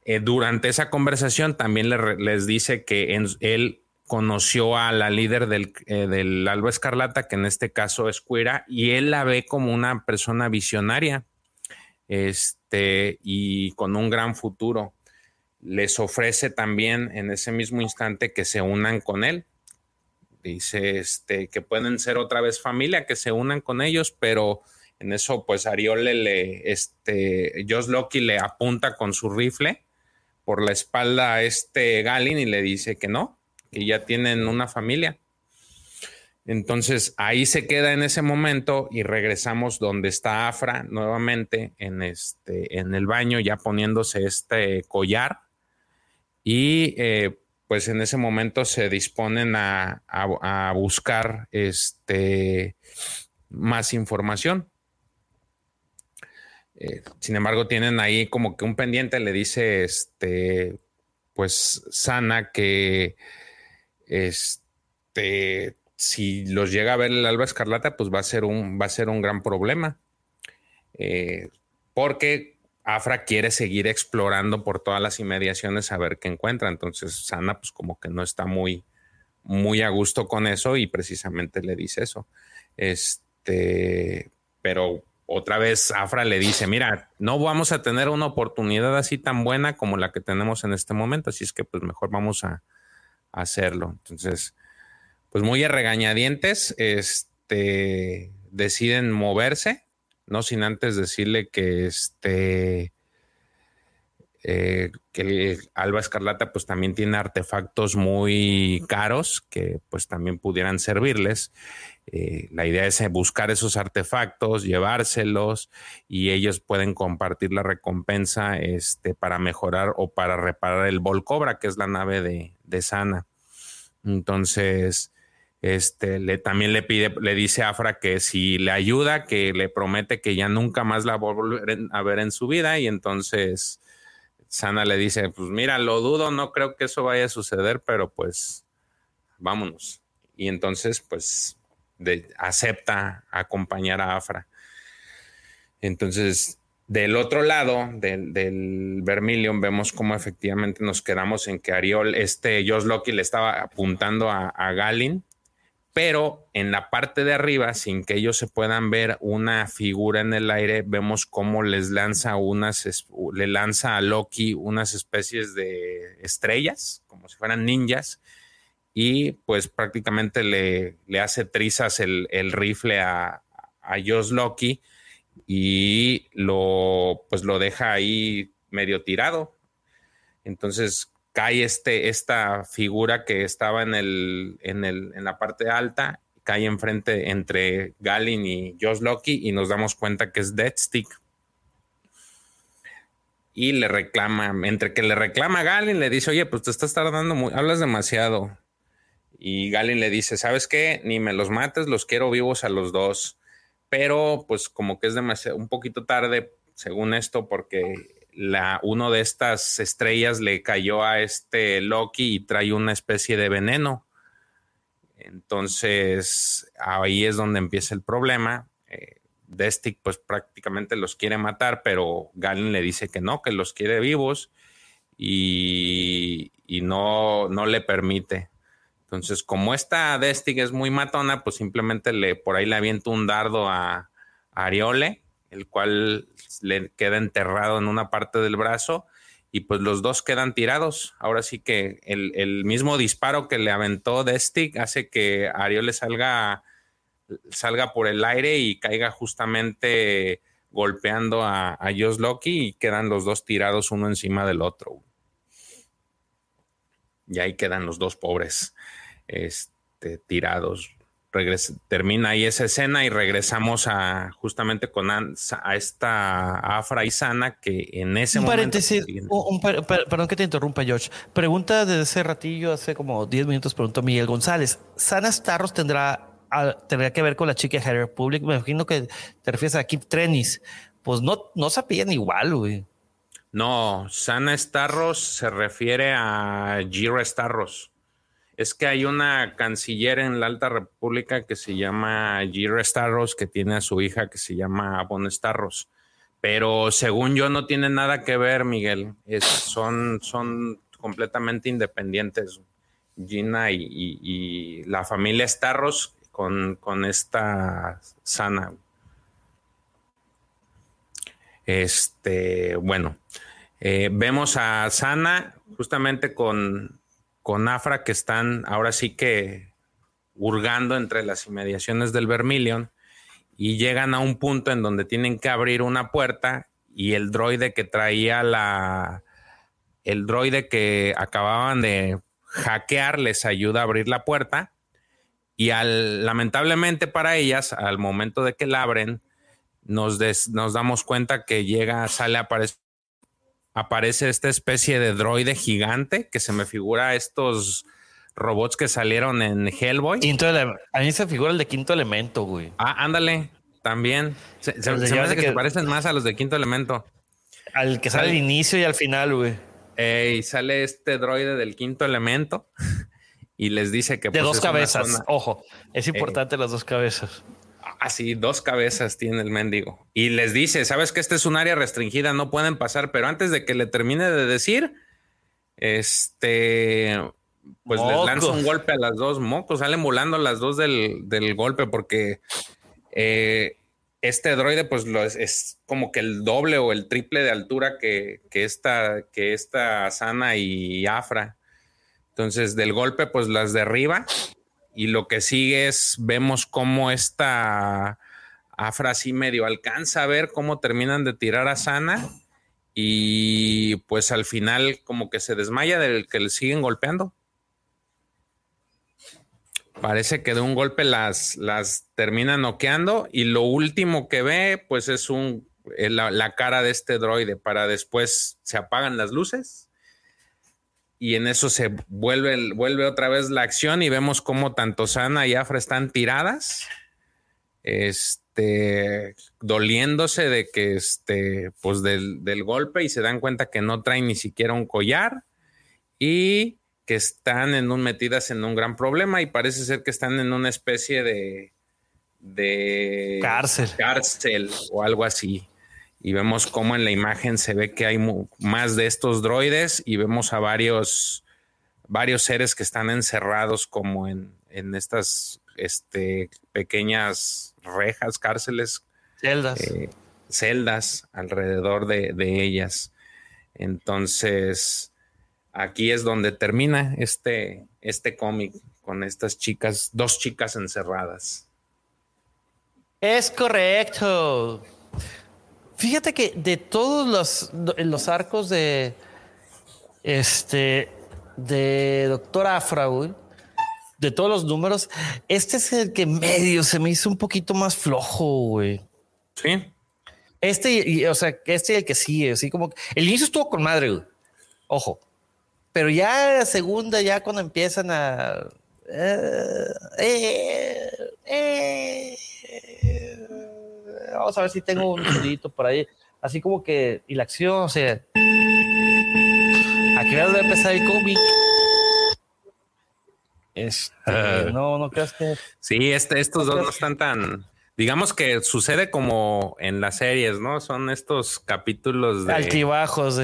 Eh, durante esa conversación también les dice que él conoció a la líder del, eh, del, Alba Escarlata, que en este caso es Cuira, y él la ve como una persona visionaria este, y con un gran futuro. Les ofrece también en ese mismo instante que se unan con él. Dice este, que pueden ser otra vez familia, que se unan con ellos, pero en eso, pues Ariole le, este, Josh Loki le apunta con su rifle por la espalda a este Galin y le dice que no, que ya tienen una familia. Entonces ahí se queda en ese momento y regresamos donde está Afra nuevamente en, este, en el baño ya poniéndose este collar y eh, pues en ese momento se disponen a, buscar este, más información. Eh, sin embargo, tienen ahí como que un pendiente, le dice este, pues Sana que este, si los llega a ver el alba escarlata, pues va a ser un, va a ser un gran problema. Eh, porque Afra quiere seguir explorando por todas las inmediaciones a ver qué encuentra. Entonces, Sana, pues como que no está muy, muy a gusto con eso y precisamente le dice eso. Este, pero otra vez Afra le dice, mira, no vamos a tener una oportunidad así tan buena como la que tenemos en este momento, así es que pues mejor vamos a, hacerlo. Entonces, pues muy a regañadientes, este, deciden moverse, no sin antes decirle que este, eh, que Alba Escarlata pues también tiene artefactos muy caros que pues también pudieran servirles. Eh, la idea es buscar esos artefactos, llevárselos y ellos pueden compartir la recompensa este, para mejorar o para reparar el Volcobra, que es la nave de, de Sana. Entonces, este, le, también le pide, le dice a Afra que si le ayuda, que le promete que ya nunca más la va a ver en su vida y entonces Sana le dice, pues mira, lo dudo, no creo que eso vaya a suceder, pero pues vámonos. Y entonces, pues, acepta acompañar a Afra. Entonces, del otro lado del, del Vermilion, vemos cómo efectivamente nos quedamos en que Ariol, este Josh Loki le estaba apuntando a, a Galin pero en la parte de arriba, sin que ellos se puedan ver una figura en el aire, vemos cómo les lanza unas, le lanza a Loki unas especies de estrellas, como si fueran ninjas, y pues prácticamente le, le hace trizas el, rifle a, a Josh Loki y lo, pues lo deja ahí medio tirado. Entonces, cae este, esta figura que estaba en, el, en, el, en la parte alta, cae enfrente entre Galin y Josh Loki y nos damos cuenta que es Deadstick. Y le reclama, entre que le reclama a Galin, le dice, oye, pues te estás tardando, muy, hablas demasiado. Y Galin le dice, ¿sabes qué? Ni me los mates, los quiero vivos a los dos. Pero pues como que es demasiado, un poquito tarde, según esto, porque la, uno de estas estrellas le cayó a este Loki y trae una especie de veneno. Entonces ahí es donde empieza el problema. Eh, Destic pues prácticamente los quiere matar, pero Galen le dice que no, que los quiere vivos y, no, no le permite. Entonces, como esta Destic es muy matona, pues simplemente le por ahí le avienta un dardo a Ariole, el cual le queda enterrado en una parte del brazo y pues los dos quedan tirados. Ahora sí que el, mismo disparo que le aventó Destic hace que Ariel le salga salga por el aire y caiga justamente golpeando a, a Josh Loki y quedan los dos tirados uno encima del otro. Y ahí quedan los dos pobres este, tirados. Termina ahí esa escena y regresamos a justamente con a esta Afra y Sana que en ese un Paréntesis, perdón que te interrumpa, George. Pregunta desde ese ratillo, hace como 10 minutos, preguntó Miguel González. ¿Sana Starros tendrá tendría que ver con la chica Hair Republic. Me imagino que te refieres a Kip Trenis. Pues no, no se apellan igual, güey. No, Sana Starros se refiere a Gira Starros. Es que hay una canciller en la Alta República que se llama Gira Starros, que tiene a su hija que se llama Bon Starros. Pero según yo no tiene nada que ver, Miguel. son, son completamente independientes. Gina y la familia Starros con, esta sana. Este, bueno, eh, vemos a Sana justamente con, con Afra que están ahora sí que hurgando entre las inmediaciones del Vermilion y llegan a un punto en donde tienen que abrir una puerta y el droide que traía la el droide que acababan de hackear les ayuda a abrir la puerta y al, lamentablemente para ellas, al momento de que la abren, nos, nos damos cuenta que llega, sale, aparece, aparece esta especie de droide gigante que se me figura estos robots que salieron en Hellboy. Quinto a mí se figura el de quinto elemento, güey. Ah, ándale, también. Se, me hace que, se parecen más a los de quinto elemento. Al que sale al inicio y al final, güey. y sale este droide del quinto elemento y les dice que... De pues, dos cabezas, ojo, es eh, importante las dos cabezas. Así, dos cabezas tiene el mendigo. Y les dice, sabes que esta es un área restringida, no pueden pasar, pero antes de que le termine de decir, este, pues les lanza un golpe a las dos mocos, salen volando las dos del, golpe porque eh, este droide pues lo es, como que el doble o el triple de altura que, que, esta, que esta Sana y Afra. Entonces, del golpe, pues las derriba. Y lo que sigue es, vemos cómo esta Afra así medio alcanza a ver cómo terminan de tirar a Sana. Y pues al final como que se desmaya del que le siguen golpeando. Parece que de un golpe las, las termina noqueando y lo último que ve pues es un, eh, la, la cara de este droide para después se apagan las luces y en eso se vuelve, vuelve otra vez la acción y vemos cómo tanto Sana y Afra están tiradas, este, doliéndose de que, este, pues del, del golpe y se dan cuenta que no traen ni siquiera un collar y que están en un, metidas en un gran problema y parece ser que están en una especie de, de cárcel. cárcel o algo así y vemos cómo en la imagen se ve que hay más de estos droides y vemos a varios, varios seres que están encerrados como en, estas este, pequeñas rejas, cárceles. Celdas. Eh, celdas alrededor de, de, ellas. Entonces, aquí es donde termina este, este cómic con estas chicas, dos chicas encerradas. Es correcto. Fíjate que de todos los, los arcos de este de Doctor Afra, de todos los números, este es el que medio se me hizo un poquito más flojo, güey. Sí. Este, y, o sea, este y el que sigue, así como el inicio estuvo con madre, güey. Ojo. Pero ya la segunda, ya cuando empiezan a. eh, eh, eh vamos a ver si tengo un sonidito por ahí. Así como que, y la acción, o sea, aquí va a empezar el cómic. Este, no, no creas que. Sí, este, estos dos no están tan. Digamos que sucede como en las series, ¿no? Son estos capítulos de. Altibajos.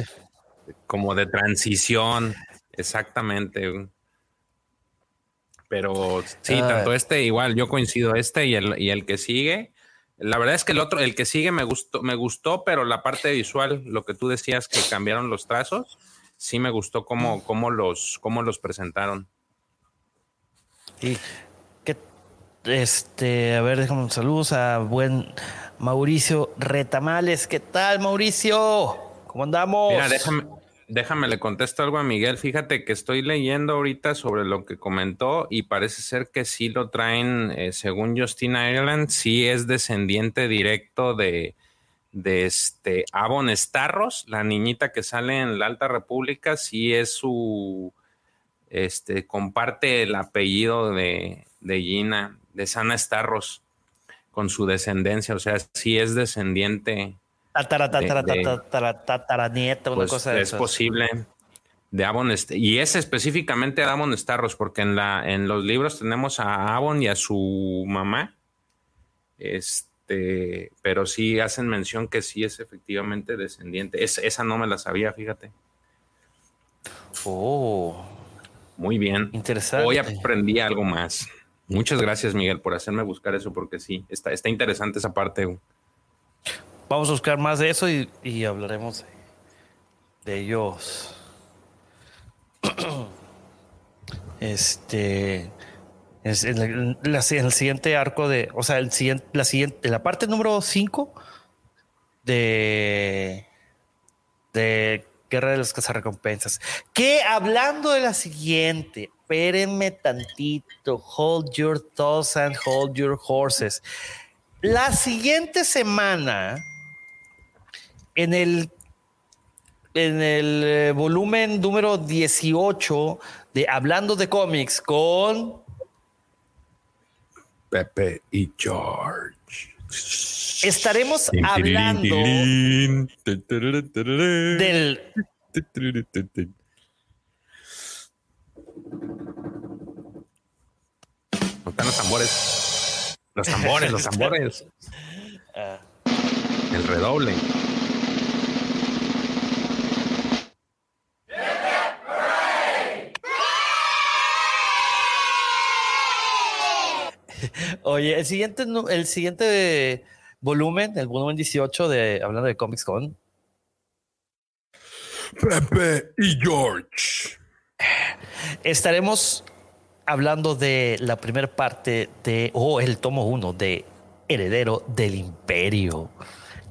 Como de transición. Exactamente. Pero sí, ah. tanto este, igual, yo coincido, este y el, y el que sigue la verdad es que el otro, el que sigue me gustó, me gustó, pero la parte visual, lo que tú decías que cambiaron los trazos, sí me gustó cómo, cómo los, cómo los presentaron. Y que Este, a ver, déjame saludos a buen Mauricio Retamales. ¿Qué tal, Mauricio? ¿Cómo andamos? Mira, déjame, déjame le contesto algo a Miguel. Fíjate que estoy leyendo ahorita sobre lo que comentó y parece ser que sí lo traen, eh, según Justin Ireland, sí es descendiente directo de, este Avon Starros, la niñita que sale en la Alta República, sí es su, este, comparte el apellido de, de Gina de Sana Starros con su descendencia, o sea, sí es descendiente. Tataranieto, una pues cosa es posible de Avon y es específicamente de Avon Starros porque en la en los libros tenemos a Avon y a su mamá este pero sí hacen mención que sí es efectivamente descendiente. Es, esa no me la sabía fíjate. Oh. Muy bien. Interesante. hoy aprendí algo más. Muchas gracias, Miguel, por hacerme buscar eso, porque sí, está, está interesante esa parte. Vamos a buscar más de eso y, hablaremos de, ellos. Este es en, el siguiente arco de, o sea, el siguiente, la siguiente, la parte número 5 de de Guerra de las Cazarrecompensas. Que hablando de la siguiente, espérenme tantito, hold your thoughts and hold your horses. La siguiente semana, en el, en el eh, volumen número 18 de Hablando de cómics con Pepe y George. Estaremos hablando del están los tambores. Los tambores, los tambores. El redoble. Oye, el siguiente, el siguiente volumen, el volumen 18 de hablando de Comics Con. Pepe y George. Estaremos hablando de la primera parte de, o el tomo uno de Heredero del Imperio.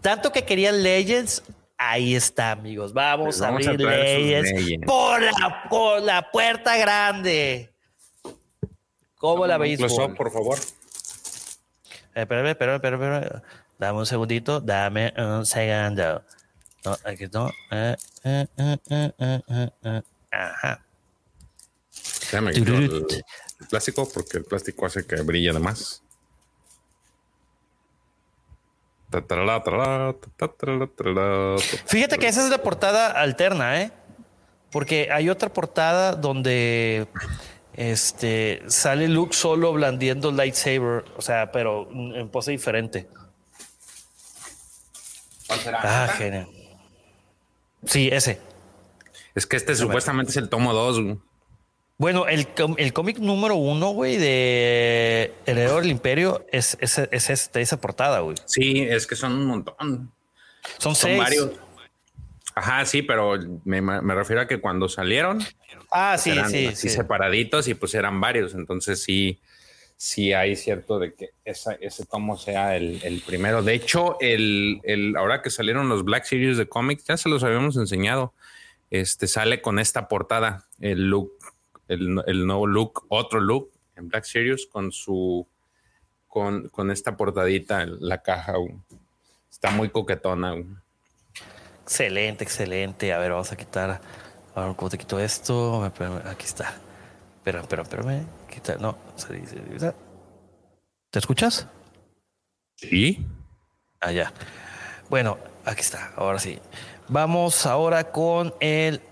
Tanto que querían Legends, ahí está, amigos. Vamos, pues a abrir Legends, Por, la, por la puerta grande. ¿Cómo la veis? por favor. Eh, espérame, espérame, espérame, Dame un segundito, dame un segundo. No, aquí no. Eh, eh, eh, Ajá el, plástico porque el plástico hace que brille además. Fíjate que esa es la portada alterna, ¿eh? Porque hay otra portada donde este sale Luke solo blandiendo lightsaber, o sea, pero en pose diferente. Ah, genial. Sí, ese. Es que este supuestamente es el tomo 2. Bueno, el, el cómic número uno, güey, de Heredero del Imperio es, es, es, este, esa portada, güey. Sí, es que son un montón. Son, son varios. Ajá, sí, pero me, me, refiero a que cuando salieron. Ah, sí, sí, sí. separaditos y pues eran varios. Entonces sí, sí hay cierto de que esa, ese tomo sea el, el, primero. De hecho, el, el, ahora que salieron los Black Series de cómics, ya se los habíamos enseñado. Este sale con esta portada, el look el, nuevo look, otro look en Black Series con su con, con esta portadita, la caja. Está muy coquetona. Excelente, excelente. A ver, vamos a quitar. A ver, ¿cómo te quito esto? Aquí está. Espera, espera, espérame. Quita, no, se dice. ¿Te escuchas? Sí. Ah, ya. Bueno, aquí está. Ahora sí. Vamos ahora con el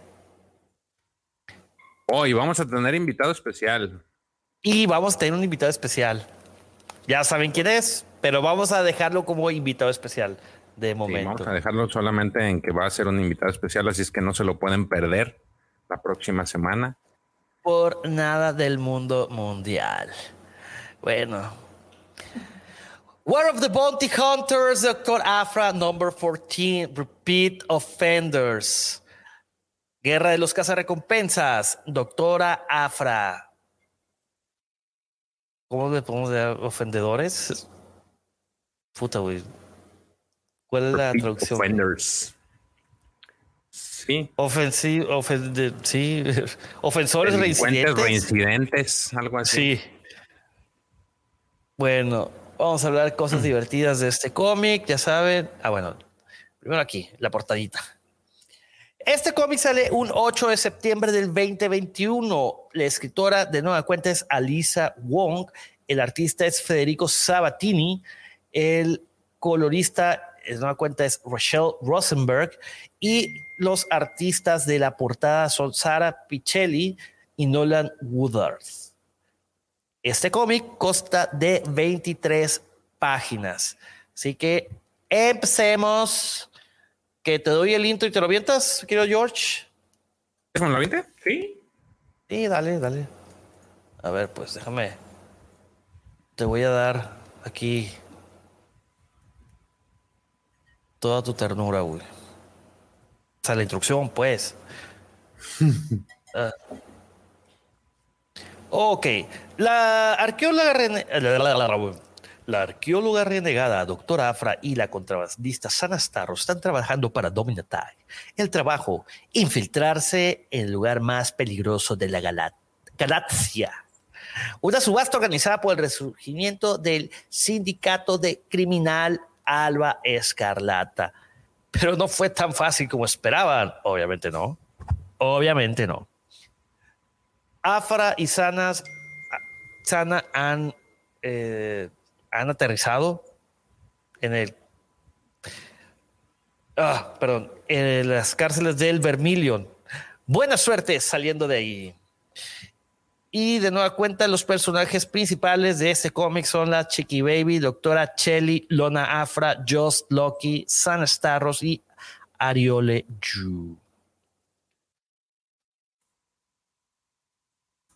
Hoy vamos a tener invitado especial. Y vamos a tener un invitado especial. Ya saben quién es, pero vamos a dejarlo como invitado especial de momento. vamos a dejarlo solamente en que va a ser un invitado especial, así es que no se lo pueden perder la próxima semana. Por nada del mundo mundial. Bueno. War of the Bounty Hunters, Dr. Afra, number 14, repeat offenders. Guerra de los Cazarrecompensas, doctora Afra. ¿Cómo le podemos dar ofendedores? Puta, güey. ¿Cuál es la traducción? Offenders. Sí. Ofensi ofende- sí. Ofensores reincidentes. reincidentes, algo así. Sí. Bueno, vamos a hablar cosas divertidas de este cómic, ya saben. Ah, bueno, primero aquí, la portadita. Este cómic sale un 8 de septiembre del 2021. La escritora de nueva cuenta es Alisa Wong. El artista es Federico Sabatini. El colorista de nueva cuenta es Rochelle Rosenberg. Y los artistas de la portada son Sara Pichelli y Nolan Woodard. Este cómic consta de 23 páginas. Así que empecemos. Que te doy el intro y te lo avientas, querido George. ¿Me lo viste? Sí. Sí, dale, dale. A ver, pues déjame. Te voy a dar aquí toda tu ternura, güey. O sea, la instrucción, pues. Ah. Ok. La arqueóloga, rene- la arqueóloga renegada, doctora Afra y la contrabandista Sana Starro están trabajando para Dominatag. El trabajo, infiltrarse en el lugar más peligroso de la gala- galaxia. Una subasta organizada por el resurgimiento del sindicato de criminal Alba Escarlata. Pero no fue tan fácil como esperaban. Obviamente no. Obviamente no. Afra y Sanas, Sana han, eh, han aterrizado en el. Ah, perdón, en las cárceles del Vermilion. Buena suerte saliendo de ahí. Y de nueva cuenta, los personajes principales de este cómic son la Chiqui Baby, Doctora Chelly, Lona Afra, Just Loki, San Starros y Ariole Yu.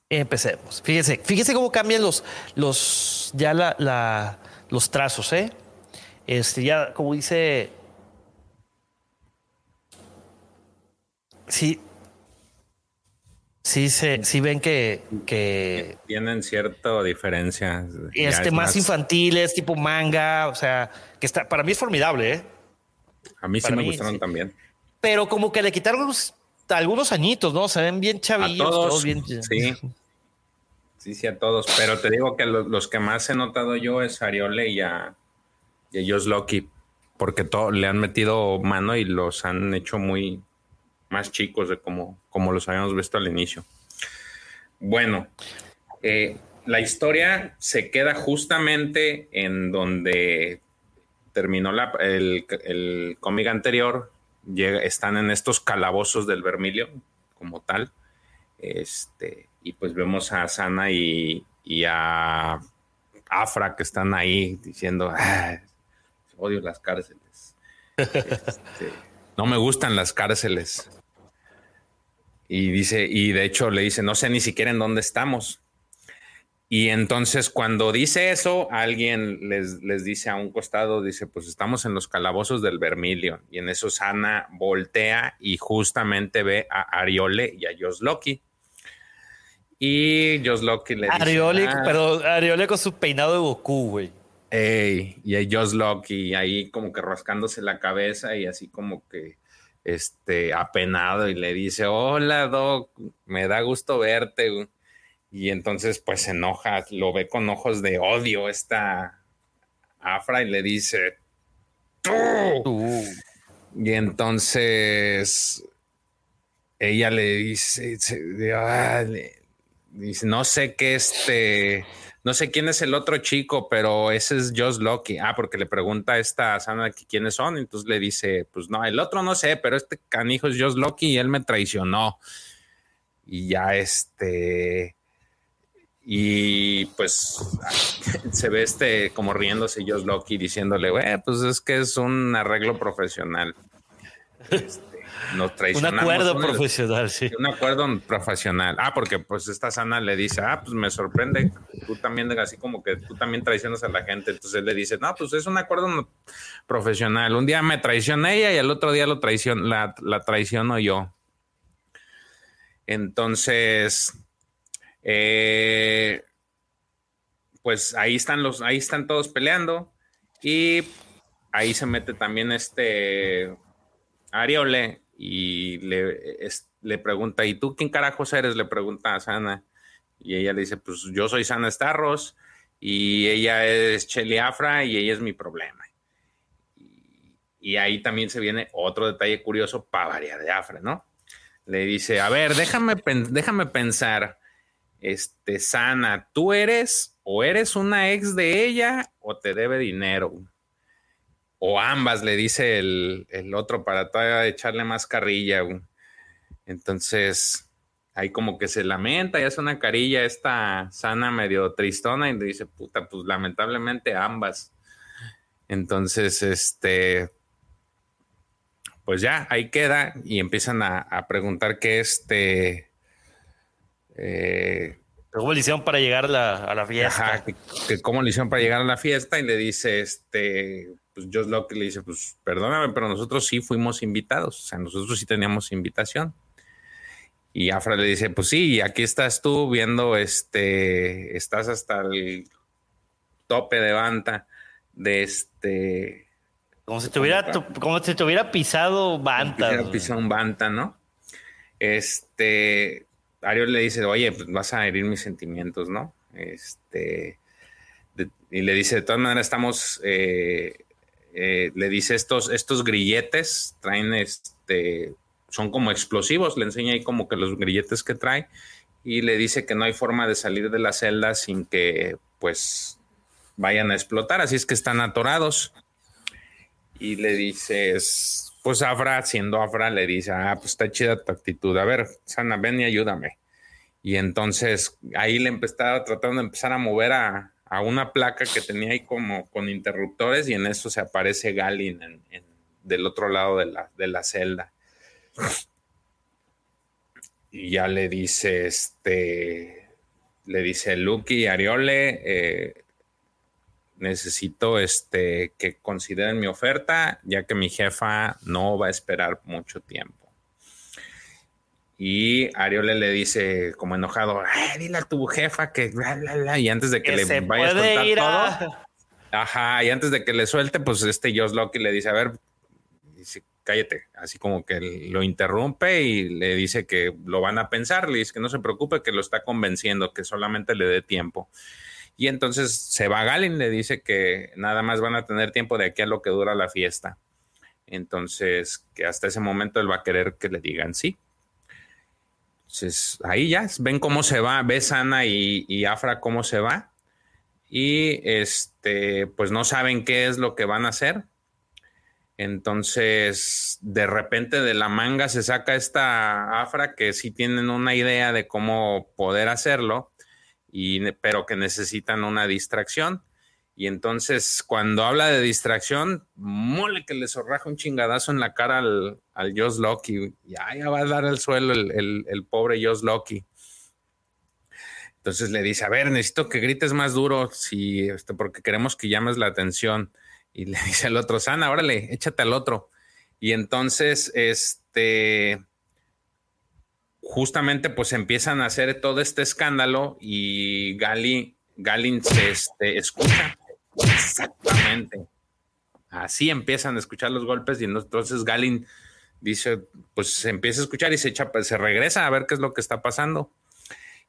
Empecemos. Fíjese, fíjese cómo cambian los, los, ya la- los trazos, ¿eh? Este, ya, como dice. Sí. Sí, se, sí ven que, que Tienen cierta diferencia. Este es más, infantil es tipo manga, o sea, que está, para mí es formidable, ¿eh? A mí sí para me mí, gustaron sí. también. Pero como que le quitaron unos- algunos añitos, ¿no? Se ven bien A chavillos, todos. todos bien. Sí. Sí, sí, a todos. Pero te digo que lo- los que más he notado yo es a Ariole y a, y a Josh Loki, porque todo, le han metido mano y los han hecho muy más chicos de como, como los habíamos visto al inicio. Bueno, eh, la historia se queda justamente en donde terminó la- el, el cómic anterior. Llega- están en estos calabozos del Vermilio, como tal. Este, y pues vemos a Sana y, y a Afra que están ahí diciendo, "Ah, odio las cárceles. Este, no me gustan las cárceles. Y dice, y de hecho le dice, no sé ni siquiera en dónde estamos. Y entonces cuando dice eso, alguien les, les dice a un costado, dice, pues estamos en los calabozos del Vermilio. Y en eso Sana voltea y justamente ve a Ariole y a Josh Loki. Y Josh Loki le dice, Ariole, "Ah, pero Ariole con su peinado de Goku, güey. Ey, y a Josh Loki ahí como que rascándose la cabeza y así como que este apenado y le dice, hola Doc, me da gusto verte. güey". Y entonces pues se enoja, lo ve con ojos de odio esta Afra y le dice, tú. Y entonces ella le dice, ah, le- dice, no sé qué este, no sé quién es el otro chico, pero ese es Josh Loki. Ah, porque le pregunta a esta que quiénes son, entonces le dice, pues no, el otro no sé, pero este canijo es Josh Loki y él me traicionó. Y ya este, y pues se ve este como riéndose Josh Loki diciéndole, pues es que es un arreglo profesional. Este, nos un acuerdo profesional, sí. un acuerdo profesional. Ah, porque pues esta sana le dice, ah, pues me sorprende, tú también, así como que tú también traicionas a la gente. Entonces él le dice, no, pues es un acuerdo no- profesional. Un día me traiciona ella y el otro día lo traicion la, la traiciono yo. Entonces, eh, pues ahí están los, ahí están todos peleando y ahí se mete también este Ariole y le, le pregunta, ¿y tú quién carajos eres? Le pregunta a Sana. Y ella le dice, pues yo soy Sana Starros y ella es Chelly Afra y ella es mi problema. Y, ahí también se viene otro detalle curioso para variar de Afra, ¿no? Le dice, a ver, déjame, déjame pensar, este, Sana, ¿tú eres o eres una ex de ella o te debe dinero? O ambas, le dice el, el otro para todavía echarle más carrilla. Entonces, ahí como que se lamenta y hace una carilla esta sana medio tristona y le dice, puta, pues lamentablemente ambas. Entonces, este, pues ya, ahí queda y empiezan a, preguntar qué este... Eh, ¿Cómo le hicieron para llegar a la, fiesta? que, cómo le hicieron para llegar a la fiesta y le dice, este, pues Just que le dice, pues perdóname, pero nosotros sí fuimos invitados, o sea, nosotros sí teníamos invitación. Y Afra le dice, pues sí, aquí estás tú viendo, este, estás hasta el tope de Banta, de este... Como si te hubiera, como si te hubiera pisado Banta. Hubiera pisado un Banta, ¿no? Este, Ariel le dice, oye, pues vas a herir mis sentimientos, ¿no? Este, y le dice, de todas maneras estamos, eh, eh, le dice, estos, estos grilletes traen este son como explosivos, le enseña ahí como que los grilletes que trae y le dice que no hay forma de salir de la celda sin que pues vayan a explotar, así es que están atorados. Y le dices, pues Afra, siendo Afra, le dice, ah, pues está chida tu actitud, a ver, Sana, ven y ayúdame. Y entonces ahí le estaba tratando de empezar a mover a, una placa que tenía ahí como con interruptores y en eso se aparece Galin del otro lado de la, de la celda. Y ya le dice, este, le dice Lucky Ariole, eh, necesito este, que consideren mi oferta, ya que mi jefa no va a esperar mucho tiempo. Y Ariole le dice, como enojado, dile a tu jefa que y antes de que, le vaya a soltar todo, ajá, y antes de que le suelte, pues este Josh Lucky le dice, a ver, dice, cállate, así como que lo interrumpe y le dice que lo van a pensar, le dice que no se preocupe, que lo está convenciendo, que solamente le dé tiempo. Y entonces se va a Galin, le dice que nada más van a tener tiempo de aquí a lo que dura la fiesta. Entonces, que hasta ese momento él va a querer que le digan sí. Entonces, ahí ya ven cómo se va, ves Ana y, y Afra cómo se va. Y este, pues no saben qué es lo que van a hacer entonces, de repente de la manga se saca esta afra que sí tienen una idea de cómo poder hacerlo, y, pero que necesitan una distracción. Y entonces, cuando habla de distracción, mole que le zorraja un chingadazo en la cara al, al Joss Loki. Ya, ya va a dar al suelo el, el, pobre Joss Loki. Entonces le dice, a ver, necesito que grites más duro, si, este, porque queremos que llames la atención. Y le dice al otro, Sana, órale, échate al otro. Y entonces, este, justamente pues empiezan a hacer todo este escándalo y Gali, Galin se este, escucha. Exactamente. Así empiezan a escuchar los golpes y entonces Galin dice, pues se empieza a escuchar y se echa, pues, se regresa a ver qué es lo que está pasando.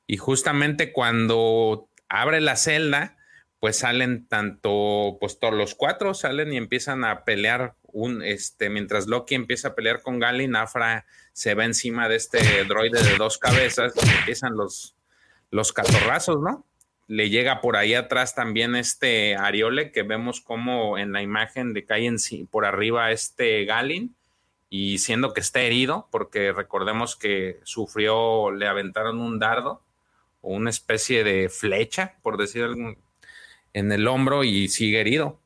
Y justamente cuando abre la celda, pues salen tanto, pues todos los cuatro salen y empiezan a pelear un, este, mientras Loki empieza a pelear con Galin, Afra se va encima de este droide de dos cabezas y empiezan los, los catorrazos, ¿no? Le llega por ahí atrás también este Ariole que vemos como en la imagen de cae por arriba este Galin y siendo que está herido, porque recordemos que sufrió, le aventaron un dardo o una especie de flecha, por decir algo, en el hombro y sigue herido.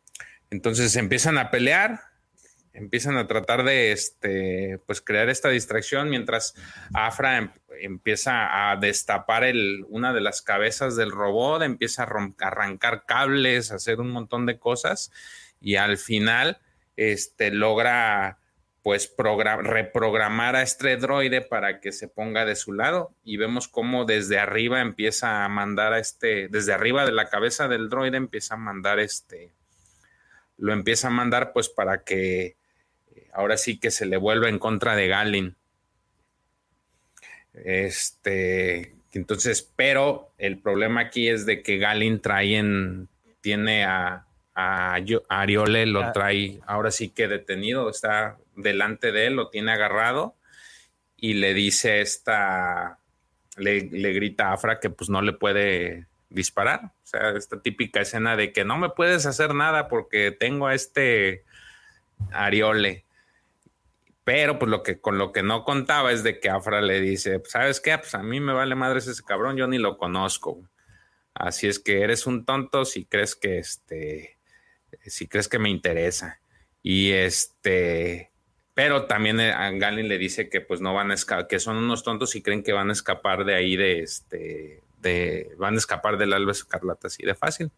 Entonces empiezan a pelear, empiezan a tratar de este, pues crear esta distracción mientras Afra em, empieza a destapar el, una de las cabezas del robot, empieza a, arrancar cables, a hacer un montón de cosas y al final este, logra pues reprogramar a este droide para que se ponga de su lado y vemos cómo desde arriba empieza a mandar a este, desde arriba de la cabeza del droide empieza a mandar este, lo empieza a mandar pues para que eh, ahora sí que se le vuelva en contra de Galin. Este, entonces, pero el problema aquí es de que Galin trae en, tiene a, a, Ariole, lo ah. trae ahora sí que detenido, está delante de él, lo tiene agarrado y le dice esta, le, le grita a Afra que pues no le puede disparar. O sea, esta típica escena de que no me puedes hacer nada porque tengo a este Ariole. Pero pues lo que con lo que no contaba es de que Afra le dice, ¿sabes qué? Pues a mí me vale madres ese cabrón, yo ni lo conozco. Así es que eres un tonto si crees que este si crees que me interesa. Y este pero también eh, a Galin le dice que pues no van a escapar, que son unos tontos y creen que van a escapar de ahí de este de van a escapar del alba escarlata así de fácil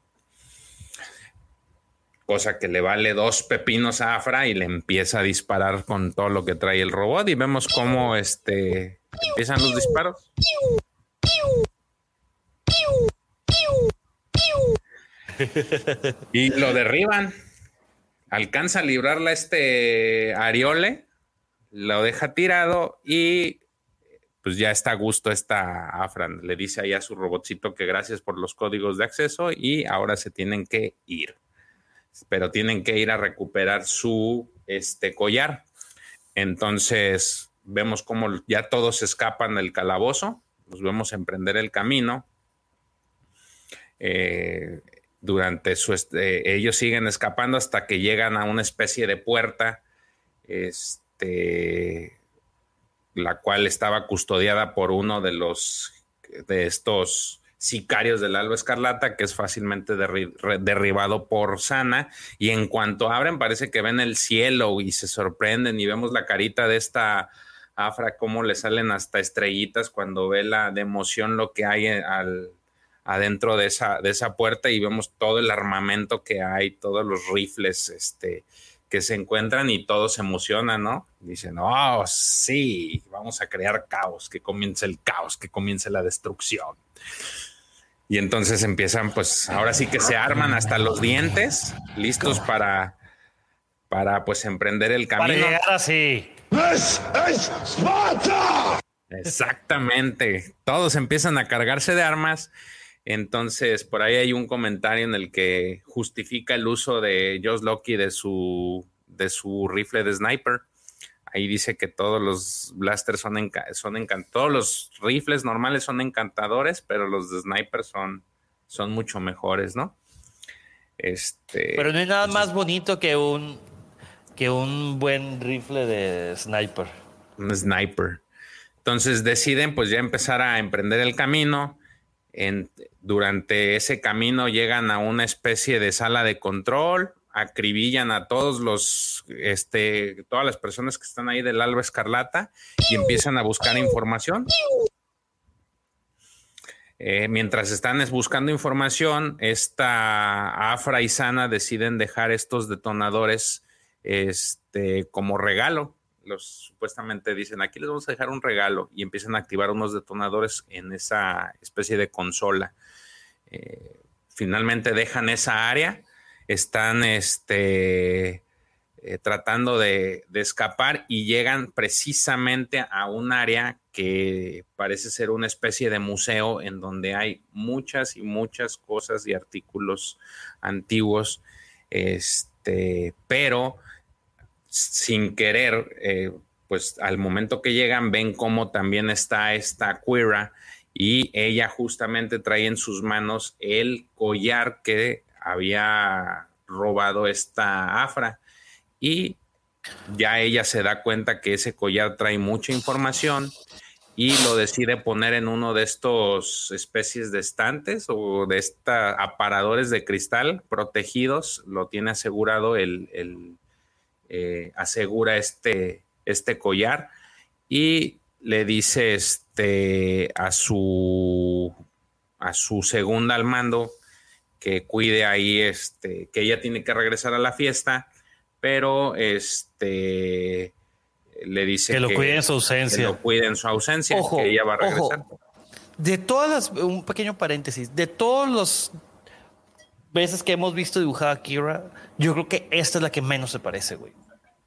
cosa que le vale dos pepinos a Afra y le empieza a disparar con todo lo que trae el robot y vemos cómo este empiezan los disparos. y lo derriban. Alcanza a librarla este Ariole, lo deja tirado y pues ya está a gusto esta Afra. Le dice ahí a su robotcito que gracias por los códigos de acceso y ahora se tienen que ir pero tienen que ir a recuperar su este, collar. Entonces vemos cómo ya todos escapan del calabozo, nos vemos emprender el camino. Eh, durante su este, ellos siguen escapando hasta que llegan a una especie de puerta, este, la cual estaba custodiada por uno de los de estos sicarios del Alba Escarlata, que es fácilmente derribado por Sana. Y en cuanto abren, parece que ven el cielo y se sorprenden y vemos la carita de esta Afra, cómo le salen hasta estrellitas cuando ve la de emoción lo que hay al, adentro de esa, de esa puerta y vemos todo el armamento que hay, todos los rifles este, que se encuentran y todos se emocionan, ¿no? Dicen, oh, sí, vamos a crear caos, que comience el caos, que comience la destrucción. Y entonces empiezan, pues ahora sí que se arman hasta los dientes, listos para, para pues emprender el camino. Para llegar así. Exactamente. Todos empiezan a cargarse de armas. Entonces, por ahí hay un comentario en el que justifica el uso de Josh Loki de su, de su rifle de sniper Ahí dice que todos los blasters son, son encantados, todos los rifles normales son encantadores, pero los de sniper son, son mucho mejores, ¿no? Este, pero no hay nada más bonito que un, que un buen rifle de sniper. Un sniper. Entonces deciden pues ya empezar a emprender el camino. En, durante ese camino llegan a una especie de sala de control acribillan a todos los, este, todas las personas que están ahí del Alba Escarlata y empiezan a buscar información. Eh, mientras están buscando información, esta Afra y Sana deciden dejar estos detonadores este, como regalo. Los supuestamente dicen aquí les vamos a dejar un regalo y empiezan a activar unos detonadores en esa especie de consola. Eh, finalmente dejan esa área están este, eh, tratando de, escapar y llegan precisamente a un área que parece ser una especie de museo en donde hay muchas y muchas cosas y artículos antiguos, este, pero sin querer, eh, pues al momento que llegan ven cómo también está esta cuira y ella justamente trae en sus manos el collar que había robado esta afra y ya ella se da cuenta que ese collar trae mucha información y lo decide poner en uno de estos especies de estantes o de esta aparadores de cristal protegidos, lo tiene asegurado el, eh, asegura este, este collar y le dice este a su a su segunda al mando que cuide ahí, este, que ella tiene que regresar a la fiesta, pero este, le dice que lo cuide en su ausencia. Que lo cuide en su ausencia, que ella va a regresar. De todas las, un pequeño paréntesis, de todos los veces que hemos visto dibujada a Kira, yo creo que esta es la que menos se parece, güey.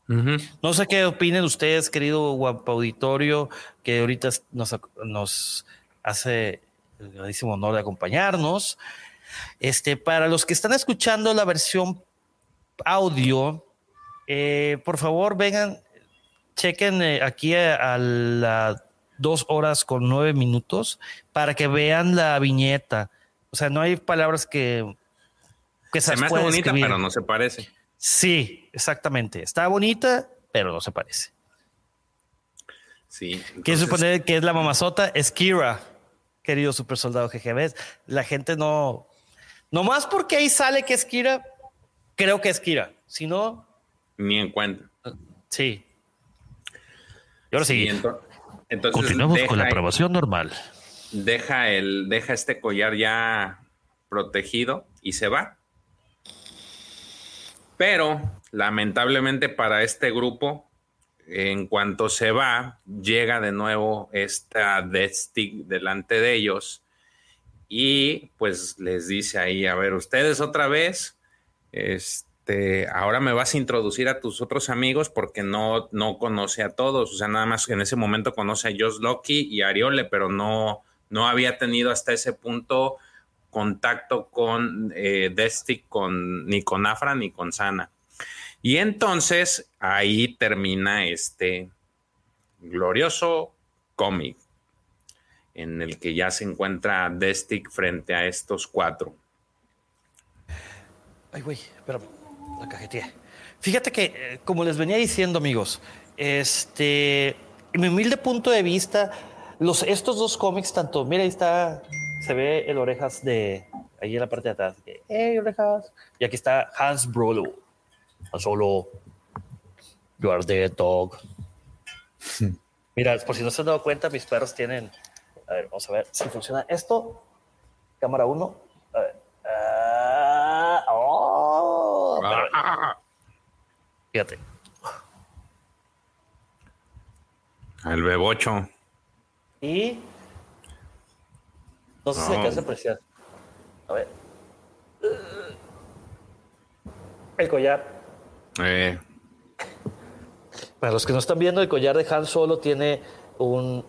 No sé qué opinen ustedes, querido guapo auditorio, que ahorita nos, nos hace el grandísimo honor de acompañarnos. Este, para los que están escuchando la versión audio, eh, por favor vengan, chequen eh, aquí a, las dos horas con nueve minutos para que vean la viñeta. O sea, no hay palabras que, que se, me hace bonita, pero no se parece. Sí, exactamente. Está bonita, pero no se parece. Sí. Quiero suponer que es la mamazota, es Kira, querido super soldado GGB. La gente no. Nomás porque ahí sale que es Kira, creo que es Kira. Si no. Ni en cuenta. Sí. Y ahora sí. entonces, Continuamos con la aprobación normal. Deja, el, deja este collar ya protegido y se va. Pero lamentablemente para este grupo, en cuanto se va, llega de nuevo esta Death Stick delante de ellos y pues les dice ahí, a ver, ustedes otra vez, este, ahora me vas a introducir a tus otros amigos porque no, no conoce a todos, o sea, nada más en ese momento conoce a Josh Loki y Ariole, pero no, no había tenido hasta ese punto contacto con eh, Destic, con, ni con Afra ni con Sana. Y entonces ahí termina este glorioso cómic en el que ya se encuentra Destic frente a estos cuatro. Ay, güey, espera, la cajeteé. Fíjate que, eh, como les venía diciendo, amigos, este, en mi humilde punto de vista, los, estos dos cómics, tanto, mira, ahí está se ve el orejas de ahí en la parte de atrás. Hey, orejas. Y aquí está Hans Brolo. Solo. You are dead, dog. Mira, por si no se han dado cuenta, mis perros tienen. A ver, vamos a ver si funciona esto. Cámara 1. A ver. Ah, oh, Fíjate. El bebocho. Y no sé si se alcanza a apreciar. A ver. El collar. Eh. Para los que no están viendo, el collar de Han Solo tiene un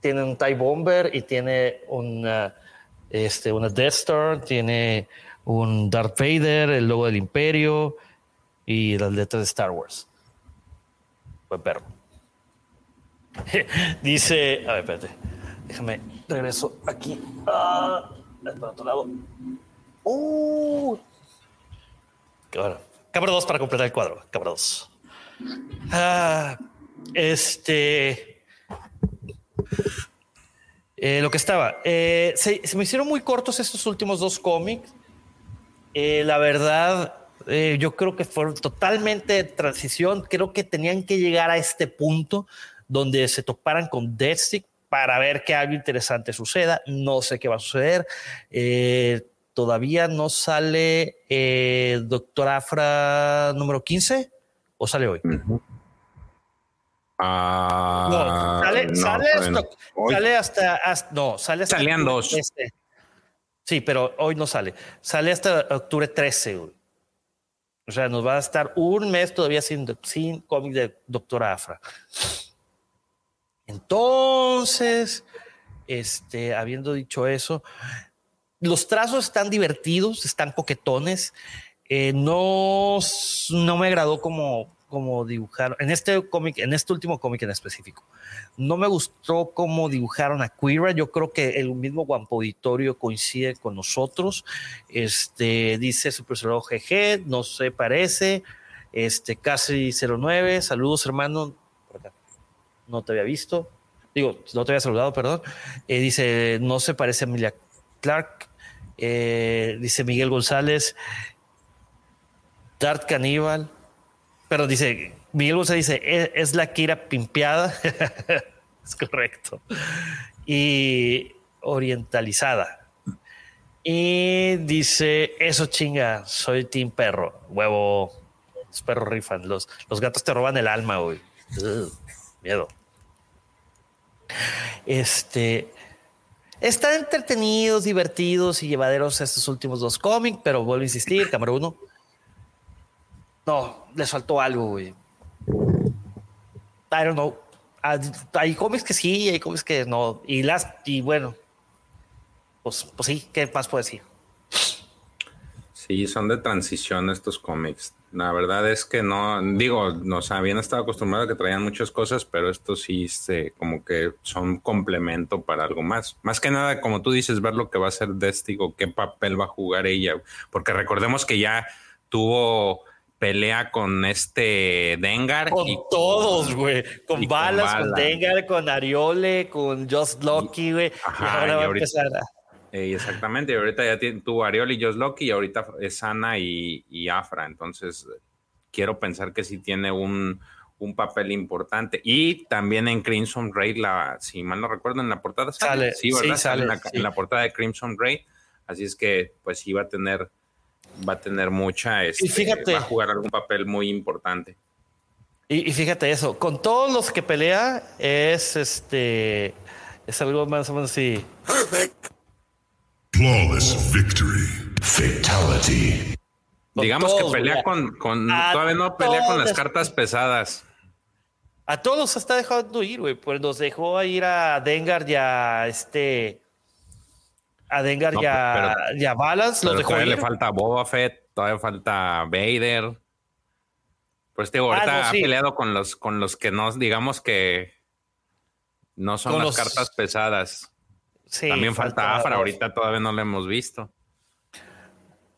tiene un TIE Bomber y tiene una, este, una Death Star, tiene un Darth Vader, el logo del Imperio y las letras de Star Wars. Buen perro. Dice, a ver, espérate. Déjame, regreso aquí. Ah, para otro lado. Uh. Bueno, cámara 2 para completar el cuadro. Cámara 2. Ah, este. Eh, lo que estaba. Eh, se, me hicieron muy cortos estos últimos dos cómics. Eh, la verdad, yo creo que fueron totalmente de transición. Creo que tenían que llegar a este punto donde se toparan con Deathstick para ver que algo interesante suceda. No sé qué va a suceder. Todavía no sale Doctor Afra número 15 o sale hoy. Ah, no, sale, sale, hasta, no, sale hasta Salían dos. Sí, pero hoy no sale. Sale hasta octubre 13. O sea, nos va a estar un mes todavía sin, sin cómic de Doctor Afra. Entonces, este, habiendo dicho eso, los trazos están divertidos, están coquetones. Eh, no, no me agradó como, como dibujaron en este cómic, en este último cómic en específico. No me gustó cómo dibujaron a Queera. Yo creo que el mismo Guampo Auditorio coincide con nosotros. Este dice Super GG, no se parece. Este casi 09. Saludos, hermano no te había visto. Digo, no te había saludado, perdón. Eh, dice, no se parece a Emilia Clark. Eh, dice Miguel González, Dart Caníbal. Pero dice, Miguel González dice, es, es la Kira pimpeada. es correcto. Y orientalizada. Y dice, eso chinga, soy Team Perro. Huevo, los perros rifan. Los, los gatos te roban el alma, güey. miedo. Este, están entretenidos, divertidos y llevaderos estos últimos dos cómics, pero vuelvo a insistir, cámara uno. No, les faltó algo, güey. I don't know. Ah, hay cómics que sí, hay cómics que no. Y las, y bueno, pues, pues sí, ¿qué más puedo decir? Sí, son de transición estos cómics. La verdad es que no, digo, nos habían estado acostumbrados a que traían muchas cosas, pero estos sí se, como que son complemento para algo más. Más que nada, como tú dices, ver lo que va a hacer Destigo, qué papel va a jugar ella, porque recordemos que ya tuvo pelea con este Dengar. Con todos, güey. Con, balas, con, Dengar, con Ariole, con Just Lucky, güey. Y, ahora va a empezar a eh, exactamente, y ahorita ya tiene, tuvo Ariol y Josh Loki y ahorita es Ana y, Afra, entonces quiero pensar que sí tiene un, papel importante. Y también en Crimson Raid, la, si mal no recuerdo, en la portada sale, sí, ¿verdad? sale, en, la, portada de Crimson Raid, así es que pues sí va a tener, va a tener mucha, este, fíjate, va a jugar algún papel muy importante. Y, y, fíjate eso, con todos los que pelea es este, es algo más o menos así. Perfect. Flawless victory. Fatality. Digamos que pelea con, con todavía no pelea con las cartas pesadas. A todos está dejando ir, güey. Pues nos dejó ir a Dengar y a este. A Dengar y, a, Balance. Los dejó todavía le falta Boba Fett, todavía falta Vader. Pues ahorita ah, ha peleado con los, con los que no, digamos que no son las cartas pesadas. También falta, Afra, ahorita todavía no lo hemos visto.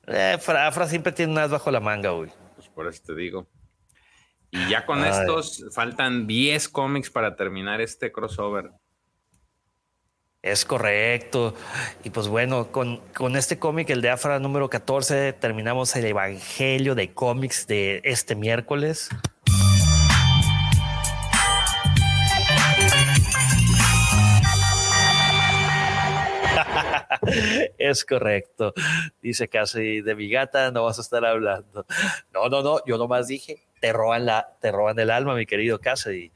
Eh, Afra, siempre tiene unas bajo la manga, güey. Pues por eso te digo. Y ya con estos faltan 10 cómics para terminar este crossover. Es correcto. Y pues bueno, con, con este cómic, el de Afra número 14, terminamos el Evangelio de cómics de este miércoles. es correcto. Dice casi de mi gata no vas a estar hablando. No, no, no, yo nomás dije, te roban la, te roban el alma, mi querido Cassidy.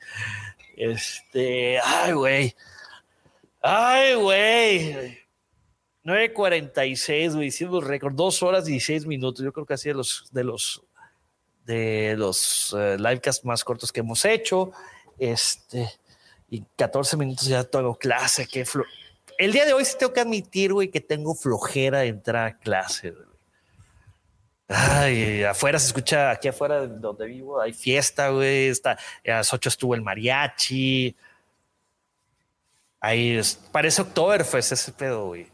Este, ay, güey. Ay, güey. 9.46, güey, hicimos récord, dos horas y 16 minutos. Yo creo que así de los, de los, de los uh, livecasts más cortos que hemos hecho. Este, y 14 minutos ya tengo clase, qué, el día de hoy sí tengo que admitir, güey, que tengo flojera de entrar a clase, güey. Ay, afuera se escucha, aquí afuera donde vivo hay fiesta, güey. A las 8 estuvo el mariachi. Ahí parece Oktoberfest ese pedo, güey.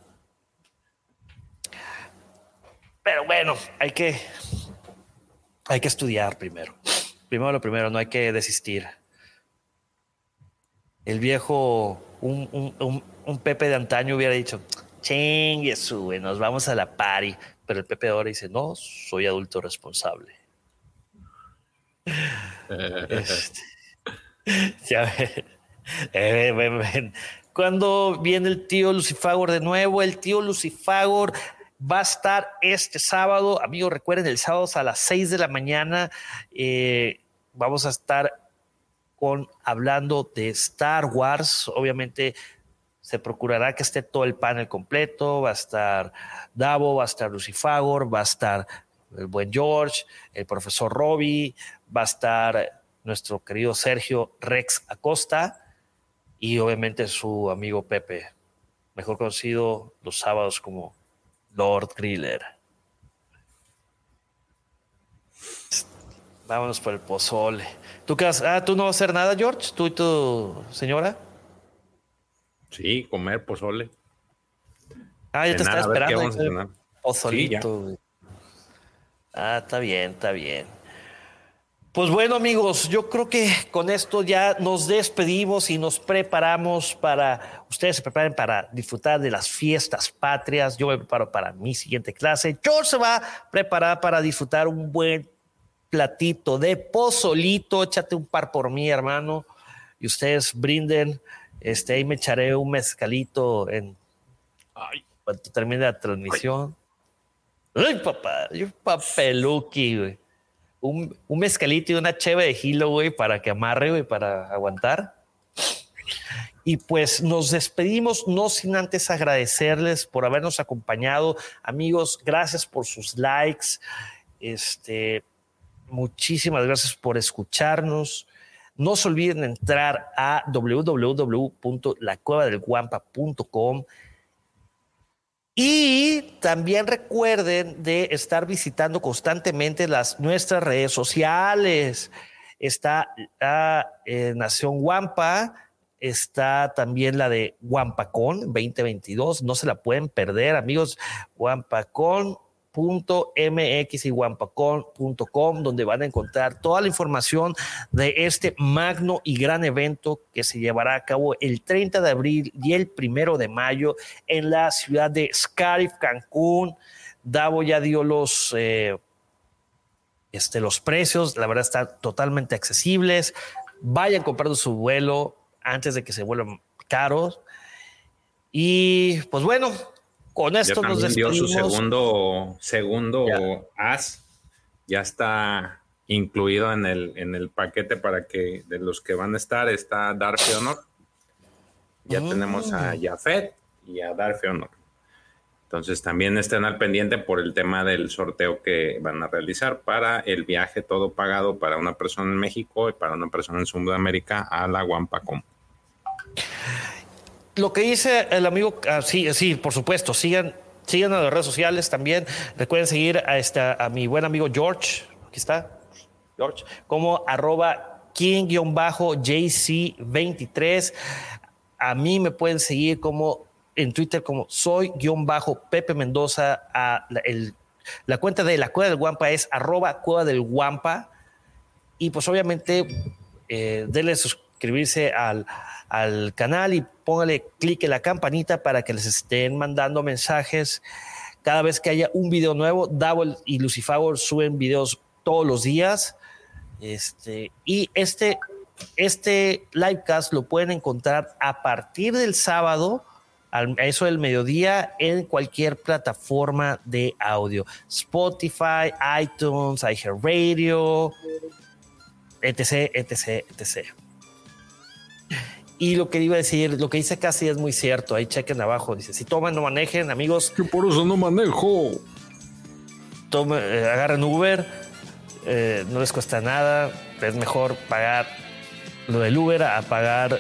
Pero bueno, hay que, hay que estudiar primero. Primero lo primero, no hay que desistir. El viejo, un, un un Pepe de antaño hubiera dicho, chingue sube, nos vamos a la party. Pero el Pepe ahora dice, no, soy adulto responsable. Este, ya Cuando viene el tío Lucifagor de nuevo, el tío Lucifagor va a estar este sábado. Amigos, recuerden, el sábado a las 6 de la mañana eh, vamos a estar con hablando de Star Wars. Obviamente se procurará que esté todo el panel completo, va a estar Davo, va a estar Lucifagor, va a estar el buen George, el profesor Robbie, va a estar nuestro querido Sergio Rex Acosta y obviamente su amigo Pepe, mejor conocido los sábados como Lord Griller. Vámonos por el pozole. ¿Tú, qué ah, ¿Tú no vas a hacer nada, George? ¿Tú y tu señora? Sí, comer pozole. Ah, yo te estaba esperando. Pozolito. ah, está bien, está bien. Pues bueno, amigos, yo creo que con esto ya nos despedimos y nos preparamos para, ustedes se preparen para disfrutar de las fiestas patrias. Yo me preparo para mi siguiente clase. George se va a preparar para disfrutar un buen platito de pozolito. Échate un par por mí, hermano. Y ustedes brinden este, ahí me echaré un mezcalito en cuando termine la transmisión. Ay, papá, yo papeluki, güey. Un, un mezcalito y una cheve de hilo, güey, para que amarre, güey, para aguantar. Y pues nos despedimos, no sin antes agradecerles por habernos acompañado. Amigos, gracias por sus likes. Este, muchísimas gracias por escucharnos. No se olviden entrar a www.lacuevadelguampa.com y también recuerden de estar visitando constantemente las nuestras redes sociales. Está la eh, Nación Guampa, está también la de Guampacón 2022. No se la pueden perder, amigos. Guampacón .mx y donde van a encontrar toda la información de este magno y gran evento que se llevará a cabo el 30 de abril y el primero de mayo en la ciudad de Scarif, Cancún. Davo ya dio los, eh, este, los precios, la verdad están totalmente accesibles. Vayan comprando su vuelo antes de que se vuelvan caros. Y pues bueno, con esto nos despedimos. Dio su segundo, segundo as. Ya está incluido en el, en el paquete para que de los que van a estar está Darcy Honor. Ya mm. tenemos a Jafet y a Darcy Honor. Entonces también estén al pendiente por el tema del sorteo que van a realizar para el viaje todo pagado para una persona en México y para una persona en Sudamérica a la Guampacom lo que dice el amigo, ah, sí, sí, por supuesto, sigan, sigan a las redes sociales también. Recuerden seguir a, esta, a mi buen amigo George, aquí está, George, como arroba king-jc23. A mí me pueden seguir como en Twitter como soy-pepe Mendoza. A la, la, cuenta de la Cueva del Guampa es arroba Cueva del Guampa. Y pues obviamente eh, denle suscribirse al al canal y póngale clic en la campanita para que les estén mandando mensajes cada vez que haya un video nuevo. Double y Lucifer suben videos todos los días. Este, y este, este livecast lo pueden encontrar a partir del sábado, a eso del mediodía, en cualquier plataforma de audio. Spotify, iTunes, iHeartRadio, etc, etc, etc. Y lo que iba a decir, lo que dice casi es muy cierto. Ahí chequen abajo. Dice: si toman, no manejen, amigos. Yo por eso no manejo. Tome, eh, agarren Uber. Eh, no les cuesta nada. Es mejor pagar lo del Uber a pagar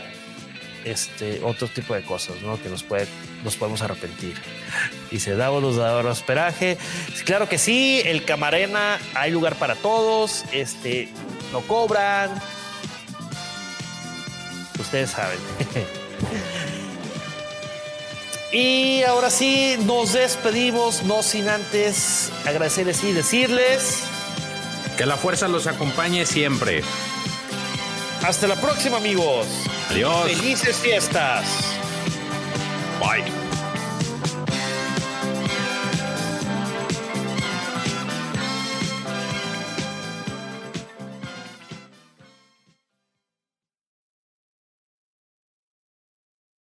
este otro tipo de cosas, ¿no? Que nos puede, nos podemos arrepentir. Dice, damos los de hospedaje. Claro que sí, el Camarena, hay lugar para todos, este, no cobran, ustedes saben. y ahora sí, nos despedimos, no sin antes agradecerles y decirles que la fuerza los acompañe siempre. Hasta la próxima, amigos. Adiós. Felices fiestas. Bye.